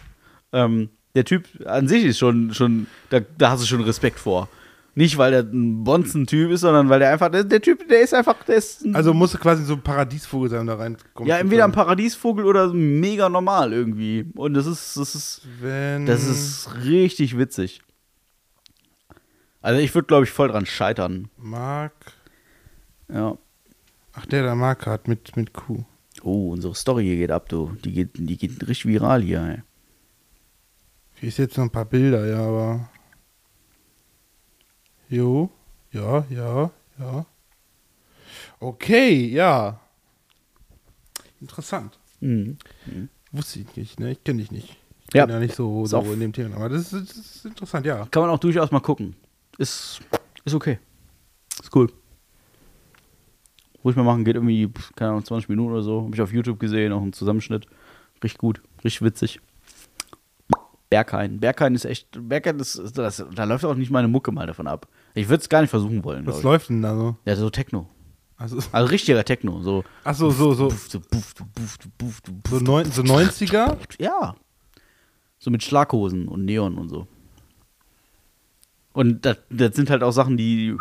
Speaker 1: Ähm, der Typ an sich ist schon, schon da, da hast du schon Respekt vor. Nicht, weil der ein Bonzen-Typ ist, sondern weil der einfach, der, der Typ, der ist einfach, der ist ein,
Speaker 2: Also muss quasi so ein Paradiesvogel sein, um da reinkommen.
Speaker 1: ja, entweder ein. Paradiesvogel oder mega normal irgendwie. Und das ist, das ist,
Speaker 2: Wenn,
Speaker 1: das ist richtig witzig. Also ich würde, glaube ich, voll dran scheitern.
Speaker 2: Mark.
Speaker 1: Ja.
Speaker 2: Ach, der da Mark hat mit, mit Q.
Speaker 1: Oh, unsere Story hier geht ab, du. Die geht, die geht richtig viral hier, ey.
Speaker 2: Hier ist jetzt noch ein paar Bilder, ja, aber. Jo, ja, ja, ja. Okay, ja. Interessant.
Speaker 1: Mhm.
Speaker 2: Wusste ich nicht, ne? Ich kenne dich nicht. Ich
Speaker 1: Ja.
Speaker 2: bin ja nicht so, so in dem Thema. Aber das ist, das ist interessant, ja.
Speaker 1: Kann man auch durchaus mal gucken. Ist, ist okay. Ist cool. Ruhig mal machen, geht irgendwie, keine Ahnung, 20 Minuten oder so. Habe ich auf YouTube gesehen, auch einen Zusammenschnitt. Richtig gut, richtig witzig. Berghain. Berghain ist echt, Berghain ist, das, da läuft auch nicht meine Mucke mal davon ab. Ich würde es gar nicht versuchen wollen.
Speaker 2: Was läuft denn da so?
Speaker 1: Ja, so Techno.
Speaker 2: Also,
Speaker 1: Also richtiger Techno. So,
Speaker 2: ach so, so, so,
Speaker 1: so, buff, du, buff, du, buff, du, buff,
Speaker 2: so, neun, so 90er?
Speaker 1: ja. So mit Schlaghosen und Neon und so. Und das, das sind halt auch Sachen, die.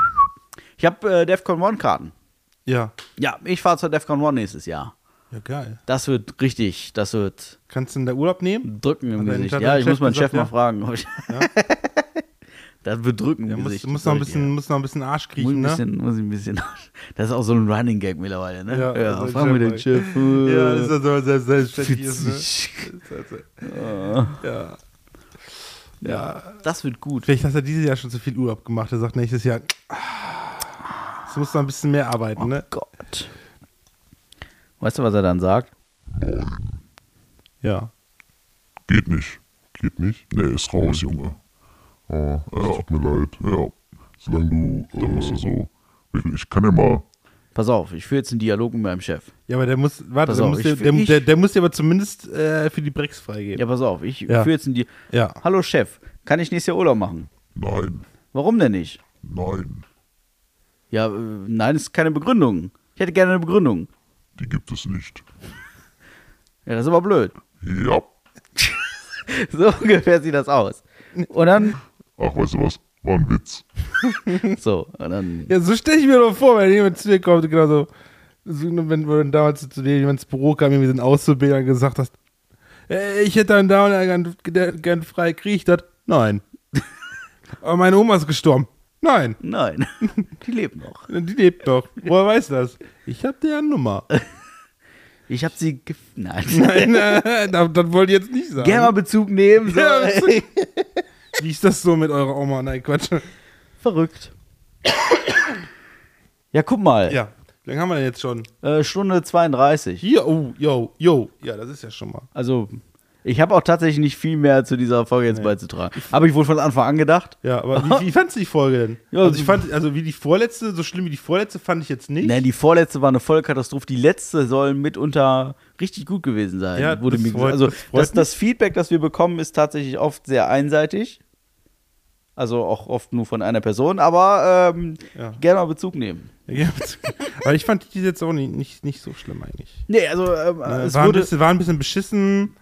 Speaker 1: Ich habe äh, Defcon One Karten.
Speaker 2: Ja.
Speaker 1: Ja, ich fahre zur Defcon One nächstes Jahr.
Speaker 2: Ja, geil.
Speaker 1: Das wird richtig, das wird
Speaker 2: Kannst du denn da Urlaub nehmen?
Speaker 1: drücken im
Speaker 2: Hat
Speaker 1: Gesicht. Ja, ich muss meinen Chef mal
Speaker 2: ja?
Speaker 1: fragen. ob ich- das wird drücken
Speaker 2: Ja,
Speaker 1: im
Speaker 2: muss,
Speaker 1: Gesicht.
Speaker 2: muss, noch ein bisschen, muss noch ein bisschen Arsch
Speaker 1: Muss
Speaker 2: kriechen,
Speaker 1: ein
Speaker 2: ne?
Speaker 1: bisschen, muss ich ein bisschen. Das ist auch so ein Running Gag mittlerweile, ne?
Speaker 2: Ja,
Speaker 1: Ja, fragen wir den
Speaker 2: Chef-
Speaker 1: Chef.
Speaker 2: Ja,
Speaker 1: äh,
Speaker 2: das ist ja so sehr selbstständig ist, ne? Ja. Ja. Ja.
Speaker 1: Das wird gut.
Speaker 2: Vielleicht hat er dieses Jahr schon zu viel Urlaub gemacht. Er sagt nächstes Jahr, ah, es muss noch ein bisschen mehr arbeiten, ne?
Speaker 1: Gott. Weißt du, was er dann sagt?
Speaker 2: Ja.
Speaker 6: Geht nicht. Geht nicht? Nee, ist raus, Junge. Oh, es tut mir leid. Ja. Solange du, dann musst du so. Ich kann ja mal.
Speaker 1: Pass auf, ich führe jetzt einen Dialog mit meinem Chef.
Speaker 2: Ja, aber der muss, warte,
Speaker 1: Pass
Speaker 2: der,
Speaker 1: auf,
Speaker 2: muss,
Speaker 1: ich-
Speaker 2: der, der, der, muss dir aber zumindest äh, für die Breaks freigeben.
Speaker 1: Ja, pass auf, ich
Speaker 2: Ja.
Speaker 1: führe jetzt einen Dialog.
Speaker 2: Ja.
Speaker 1: Hallo Chef, kann ich nächstes Jahr Urlaub machen?
Speaker 6: Nein.
Speaker 1: Warum denn nicht?
Speaker 6: Nein.
Speaker 1: Ja, äh, nein, ist keine Begründung. Ich hätte gerne eine Begründung.
Speaker 6: Die gibt es nicht.
Speaker 1: Ja, das ist aber blöd.
Speaker 6: Ja.
Speaker 1: So ungefähr sieht das aus. Und dann,
Speaker 6: Ach, weißt du was? War ein Witz.
Speaker 1: so, und dann,
Speaker 2: Ja, so stelle ich mir doch vor, wenn jemand zu dir kommt, genau so, wenn, wenn damals zu dir jemand ins Büro kam, irgendwie so ein Auszubildender gesagt hast, äh, ich hätte und da gern, gern, frei, krieg ich das? Nein. aber meine Oma ist gestorben. Nein,
Speaker 1: nein, die lebt noch.
Speaker 2: die lebt doch. Woher weiß das? Ich hab deren Nummer.
Speaker 1: Ich habe sie, gef nein.
Speaker 2: Nein, äh, das, das wollte ich jetzt nicht sagen.
Speaker 1: Gerne mal Bezug nehmen. So.
Speaker 2: Ja, Wie ist das so mit eurer Oma? Nein, Quatsch.
Speaker 1: Verrückt. Ja, guck mal.
Speaker 2: Ja, wie lange haben wir denn jetzt schon?
Speaker 1: Äh, Stunde 32.
Speaker 2: Hier, oh, yo, yo. Ja, das ist ja schon mal.
Speaker 1: Also, ich habe auch tatsächlich nicht viel mehr zu dieser Folge jetzt beizutragen. Habe ich wohl von Anfang an gedacht.
Speaker 2: Ja, aber wie, wie fandst du die Folge denn?
Speaker 1: Ja,
Speaker 2: also ich fand, also wie die vorletzte, so schlimm wie die vorletzte fand ich jetzt nicht.
Speaker 1: Nein, die vorletzte war eine Vollkatastrophe. Die letzte soll mitunter richtig gut gewesen sein.
Speaker 2: Ja,
Speaker 1: wurde mir
Speaker 2: freut-.
Speaker 1: Also
Speaker 2: das
Speaker 1: das, das Feedback, das wir bekommen, ist tatsächlich oft sehr einseitig. Also auch oft nur von einer Person, aber ähm,
Speaker 2: Ja.
Speaker 1: gerne mal Bezug nehmen.
Speaker 2: Ja, aber ich fand die jetzt auch nicht, nicht, nicht so schlimm eigentlich.
Speaker 1: Nee, also ähm,
Speaker 2: Äh,
Speaker 1: es,
Speaker 2: war, ein
Speaker 1: wurde,
Speaker 2: bisschen, war ein bisschen beschissen.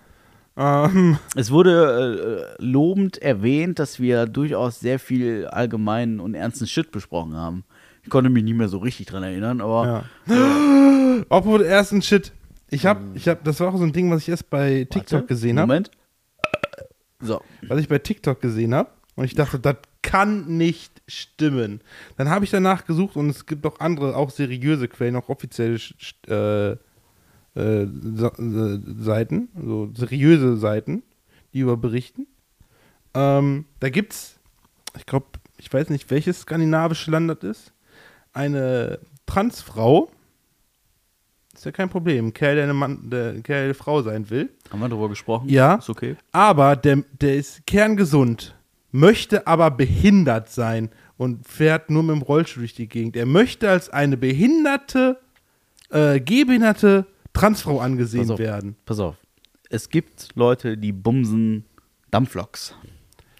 Speaker 2: Ähm,
Speaker 1: es wurde äh, lobend erwähnt, dass wir durchaus sehr viel allgemeinen und ernsten Shit besprochen haben. Ich konnte mich nicht mehr so richtig dran erinnern, aber
Speaker 2: ja. Obwohl ersten Shit. Ich hab, ich hab, das war auch so ein Ding, was ich erst bei TikTok
Speaker 1: Warte,
Speaker 2: gesehen habe.
Speaker 1: Moment. So.
Speaker 2: was ich bei TikTok gesehen habe. Und ich dachte, das kann nicht stimmen. Dann habe ich danach gesucht und es gibt auch andere, auch seriöse Quellen, auch offizielle äh, äh, äh, Seiten, so seriöse Seiten, die über berichten. Ähm, da gibt's, ich glaube, ich weiß nicht, welches skandinavische Land das ist, eine Transfrau, ist ja kein Problem, ein Kerl, der eine, Mann, der, Kerl, der eine Frau sein will,
Speaker 1: Haben wir darüber gesprochen?
Speaker 2: Ja.
Speaker 1: Ist okay.
Speaker 2: aber der, der ist kerngesund, möchte aber behindert sein und fährt nur mit dem Rollstuhl durch die Gegend. Er möchte als eine behinderte, äh, gehbehinderte Transfrau angesehen
Speaker 1: Pass auf.
Speaker 2: werden.
Speaker 1: Pass auf. Es gibt Leute, die bumsen Dampfloks.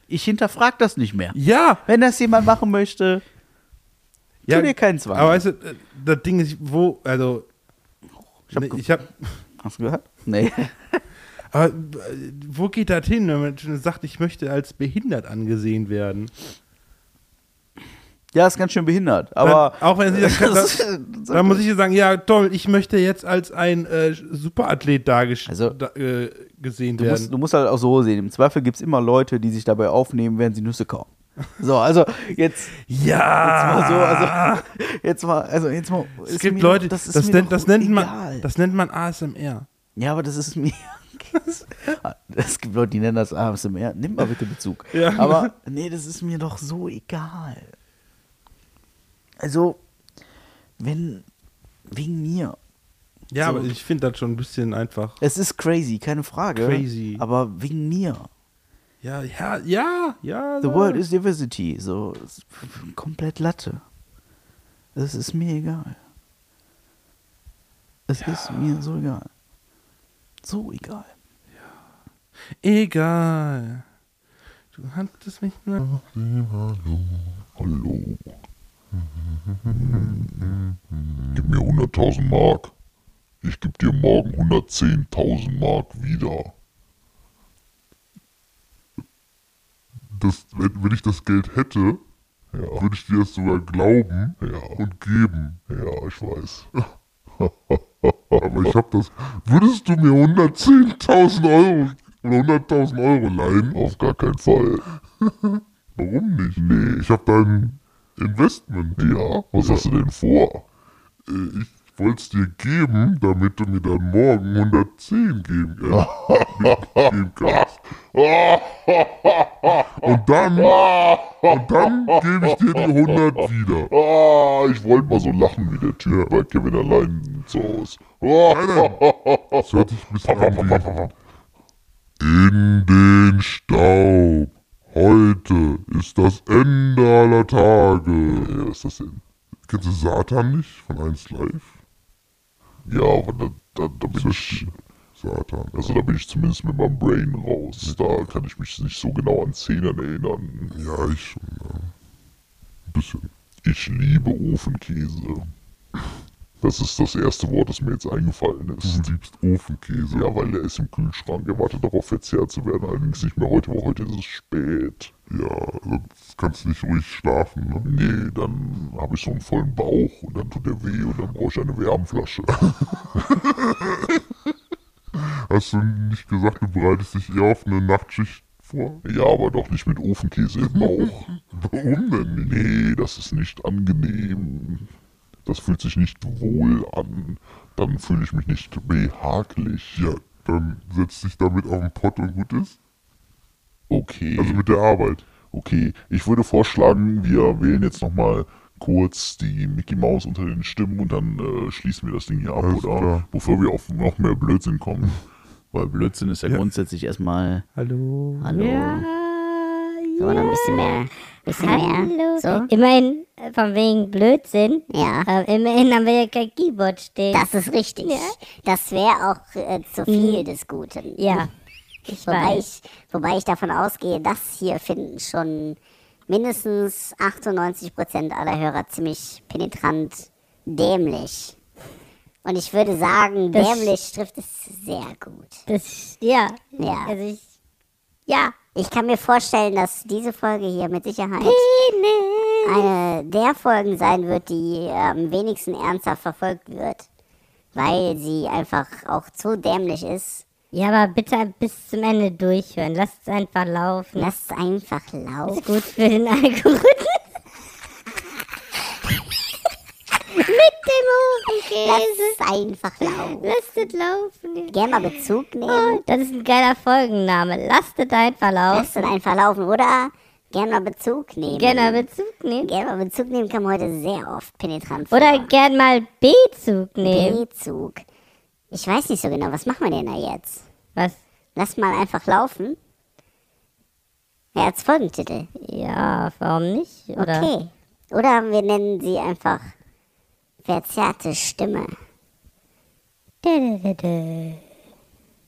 Speaker 1: Ich hinterfrage das nicht mehr.
Speaker 2: Ja,
Speaker 1: Wenn das jemand machen möchte,
Speaker 2: ja,
Speaker 1: tu dir keinen Zwang.
Speaker 2: aber weißt du, äh, das Ding ist, wo, also,
Speaker 1: Ich hab
Speaker 2: ne, ich hab,
Speaker 1: Hast du gehört? Nee.
Speaker 2: aber äh, wo geht das hin, wenn man schon sagt, ich möchte als behindert angesehen werden?
Speaker 1: Ja, ist ganz schön behindert. Aber
Speaker 2: Dann, auch wenn sie das,
Speaker 1: Das-
Speaker 2: das, dann muss ich ihr sagen, ja toll, ich möchte jetzt als ein äh, Superathlet dargestellt
Speaker 1: Also,
Speaker 2: da, äh, gesehen
Speaker 1: du
Speaker 2: werden.
Speaker 1: musst, du musst halt auch so sehen. Im Zweifel gibt es immer Leute, die sich dabei aufnehmen, während sie Nüsse kauen. So, also jetzt,
Speaker 2: ja,
Speaker 1: jetzt mal so, also jetzt mal, also jetzt mal.
Speaker 2: es gibt Leute,
Speaker 1: doch-
Speaker 2: das,
Speaker 1: ist mir
Speaker 2: nennt, das, nennt man,
Speaker 1: egal.
Speaker 2: das nennt man ASMR.
Speaker 1: Ja, aber das ist mir. Es gibt Leute, die nennen das ASMR. Nimm mal bitte Bezug.
Speaker 2: Ja.
Speaker 1: Aber nee, das ist mir doch so egal. Also, wenn. Wegen mir.
Speaker 2: Ja,
Speaker 1: So.
Speaker 2: aber ich finde das schon ein bisschen einfach.
Speaker 1: Es ist crazy, keine Frage.
Speaker 2: Crazy.
Speaker 1: Aber wegen mir.
Speaker 2: Ja, ja, ja, ja.
Speaker 1: The world is diversity. So, komplett Latte. Es ist mir egal. Es ist mir so egal. So egal.
Speaker 2: Egal. Du hattest mich nur.
Speaker 6: Hallo. Gib mir 100.000 Mark. Ich geb dir morgen 110.000 Mark wieder. Das, wenn, wenn ich das Geld hätte, ja. würde ich dir das sogar glauben ja. und geben. Ja, ich weiß. Aber ich hab das. Würdest du mir 110.000 Euro oder 100.000 Euro leihen? Auf gar keinen Fall. Warum nicht? Nee, ich hab dein Investment. Ja, was hast du denn vor? Äh, Ich wollte es dir geben, damit du mir dann morgen 110 geben, äh, geben kannst. Und dann, und dann gebe ich dir die 100 wieder. Ah, ich wollte mal so lachen wie der Typ bei Kevin allein zu Hause. Nein. Das hört sich ein bisschen an wie... In den Staub. Heute ist das Ende aller Tage. Ja, was ist das denn? Kennst du Satan nicht von 1 Live? Ja, aber da, da, da bin ich. Satan. Also da bin ich zumindest mit meinem Brain raus. Da kann ich mich nicht so genau an Szenen erinnern. Ja, ich schon. Ja. Ein bisschen. Ich liebe Ofenkäse. Das ist das erste Wort, das mir jetzt eingefallen ist. Du liebst Ofenkäse. Ja, weil der ist im Kühlschrank. Er wartet darauf, verzehrt zu werden. Allerdings nicht mehr heute, weil heute ist es spät. Ja, sonst kannst du nicht ruhig schlafen, ne? Nee, dann habe ich so einen vollen Bauch und dann tut der weh und dann brauche ich eine Wärmflasche. Hast du nicht gesagt, du bereitest dich eher auf eine Nachtschicht vor? Ja, aber doch nicht mit Ofenkäse im Bauch. Warum denn nicht? Nee, das ist nicht angenehm. Das fühlt sich nicht wohl an. Dann fühle ich mich nicht behaglich. Ja, dann setz dich damit auf den Pott und gut ist. Okay. Also mit der Arbeit. Okay, ich würde vorschlagen, wir wählen jetzt nochmal kurz die Mickey Maus unter den Stimmen und dann äh, schließen wir das Ding hier ab,
Speaker 2: Alles
Speaker 6: oder?
Speaker 2: klar.
Speaker 6: Bevor wir auf noch mehr Blödsinn kommen.
Speaker 1: Weil Blödsinn ist ja, grundsätzlich erstmal.
Speaker 2: Hallo.
Speaker 3: Hallo.
Speaker 4: Ja,
Speaker 3: So, noch ein bisschen mehr. Bisschen mehr. So.
Speaker 4: Immerhin, äh, von wegen Blödsinn,
Speaker 3: Ja.
Speaker 4: äh, immerhin haben wir ja kein Keyboard stehen.
Speaker 3: Das ist richtig. Das wäre auch äh, zu viel des Guten.
Speaker 4: ja, ich
Speaker 3: Wobei
Speaker 4: weiß.
Speaker 3: ich, wobei ich davon ausgehe, das hier finden schon mindestens 98% aller Hörer ziemlich penetrant dämlich. Und ich würde sagen,
Speaker 4: Das-
Speaker 3: dämlich trifft es sehr gut.
Speaker 4: Das, ja.
Speaker 3: Ja.
Speaker 4: Also ich,
Speaker 3: Ja, ich kann mir vorstellen, dass diese Folge hier mit Sicherheit eine der Folgen sein wird, die am wenigsten ernsthaft verfolgt wird. Weil sie einfach auch zu dämlich ist.
Speaker 4: ja, aber bitte bis zum Ende durchhören. Lasst es einfach laufen.
Speaker 3: Lass es einfach laufen.
Speaker 4: ist gut für den Algorithmus. Mit dem Ofenkäse.
Speaker 3: Lass es einfach laufen.
Speaker 4: Lasst es laufen.
Speaker 3: Gerne mal Bezug
Speaker 4: Oh,
Speaker 3: nehmen.
Speaker 4: das ist ein geiler Folgenname. Lasst es einfach laufen.
Speaker 3: Lass es einfach laufen. Oder Gern mal Bezug nehmen.
Speaker 4: Gerne mal Bezug nehmen.
Speaker 3: Gern mal Bezug nehmen kam heute sehr oft penetrant vor.
Speaker 4: Oder gern mal Bezug nehmen.
Speaker 3: B-Zug. Ich weiß nicht so genau, was machen wir denn da jetzt?
Speaker 4: Was?
Speaker 3: Lass mal einfach laufen. Ja, als Folgentitel.
Speaker 4: Ja, warum nicht? Oder?
Speaker 3: Okay. Oder wir nennen sie einfach verzerrte Stimme.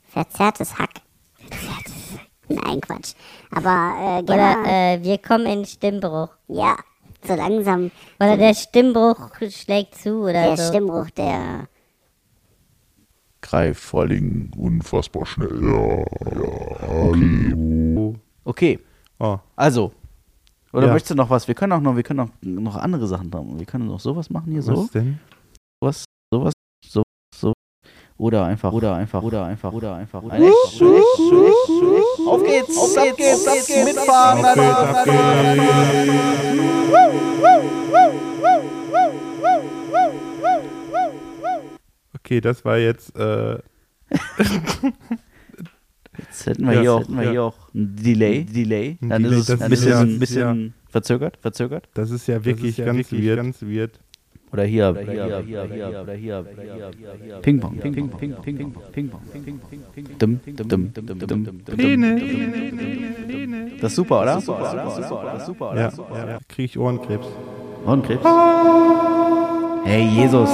Speaker 3: Verzerrtes Hack. Verzerrtes Hack. Nein, Quatsch. Aber äh,
Speaker 4: Oder
Speaker 3: gerne,
Speaker 4: äh, wir kommen in Stimmbruch.
Speaker 3: ja, so langsam
Speaker 4: Oder der Stimmbruch schlägt zu oder
Speaker 3: der
Speaker 4: so.
Speaker 3: Stimmbruch, der
Speaker 6: Greift vor Dingen unfassbar schnell. Ja, ja, hallo.
Speaker 1: Okay,
Speaker 2: Oh,
Speaker 1: also. Oder
Speaker 2: Ja.
Speaker 1: möchtest du noch was? Wir können auch noch, wir können auch noch andere Sachen machen. Wir können noch sowas machen hier, so.
Speaker 2: was denn?
Speaker 1: Sowas, sowas, so, so. Oder einfach, oder einfach, oder einfach, oder einfach. Oder einfach. Auf geht's, auf geht's, auf geht's, mitfahren.
Speaker 2: Ab geht's, geht's. Okay, das war jetzt, äh,
Speaker 1: Jetzt hätten wir
Speaker 2: Ja,
Speaker 1: hier auch,
Speaker 2: hätten
Speaker 1: wir
Speaker 2: wir
Speaker 1: hier auch ein Delay, Delay.
Speaker 2: Ein
Speaker 1: Dann
Speaker 2: Delay,
Speaker 1: ist es
Speaker 2: das
Speaker 1: ein
Speaker 2: ist
Speaker 1: bisschen,
Speaker 2: ja-
Speaker 1: ein bisschen verzögert, verzögert.
Speaker 2: das ist ja wirklich ganz weird. Ganz weird.
Speaker 1: Oder hier, oder hier, oder hier, oder hier, oder hier, hier. Ping Pong, Ping Pong, Ping Pong, Ping Pong, Ping Pong, Ping Pong, Ping Pong. Dum, dum, dum, dum, dum, dum,
Speaker 2: Pläne.
Speaker 1: dum. Das ist super, oder? Super, oder? Das ist super, oder? Das ist super, oder?
Speaker 2: Ja, ja. kriege ich Ohrenkrebs.
Speaker 1: Ohrenkrebs. Hey, Jesus.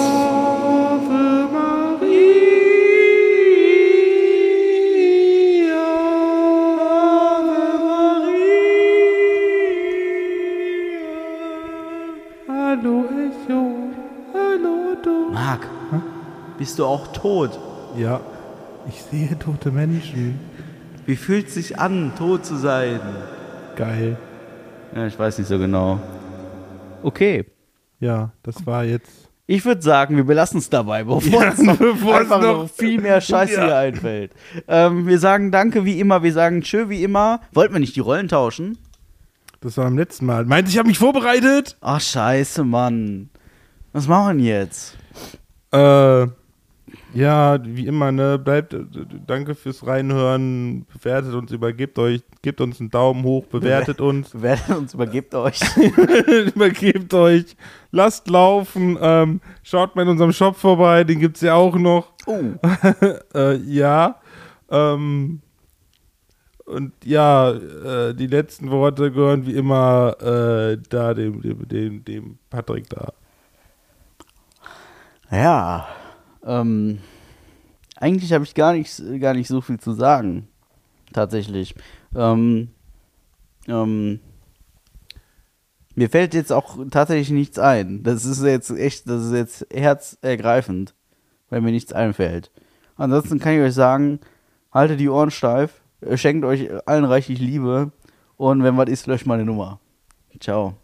Speaker 1: Bist du auch tot?
Speaker 2: Ja, ich sehe tote Menschen.
Speaker 1: Wie fühlt es sich an, tot zu sein?
Speaker 2: Geil.
Speaker 1: Ja, ich weiß nicht so genau. Okay.
Speaker 2: Ja, das war jetzt.
Speaker 1: Ich würde sagen, wir belassen es dabei, bevor
Speaker 2: Ja,
Speaker 1: uns noch,
Speaker 2: bevor es noch-
Speaker 1: noch viel mehr Scheiße
Speaker 2: Ja.
Speaker 1: hier einfällt. Ähm, wir sagen Danke wie immer, wir sagen Tschö wie immer. Wollten wir nicht die Rollen tauschen?
Speaker 2: Das war beim letzten Mal. Meinte ich habe mich vorbereitet?
Speaker 1: Ach, scheiße, Mann. Was machen wir jetzt?
Speaker 2: Äh, ja, wie immer, ne? Bleibt, äh, danke fürs Reinhören. Bewertet uns, übergebt euch, gebt uns einen Daumen hoch, bewertet uns,
Speaker 1: Bewertet uns, übergebt euch.
Speaker 2: übergebt euch, lasst laufen. Ähm, schaut mal in unserem Shop vorbei, den gibt's ja auch noch.
Speaker 1: Oh.
Speaker 2: Äh, ja. Ähm, und ja, äh, die letzten Worte gehören wie immer äh, da dem, dem, dem, dem Patrick da.
Speaker 1: Ja, ähm, eigentlich habe ich gar nicht, gar nicht so viel zu sagen. Tatsächlich. Ähm, ähm, mir fällt jetzt auch tatsächlich nichts ein. Das ist jetzt echt, das ist jetzt herzergreifend, wenn mir nichts einfällt. Ansonsten kann ich euch sagen, haltet die Ohren steif, schenkt euch allen reichlich Liebe und wenn was ist, löscht meine Nummer. Ciao.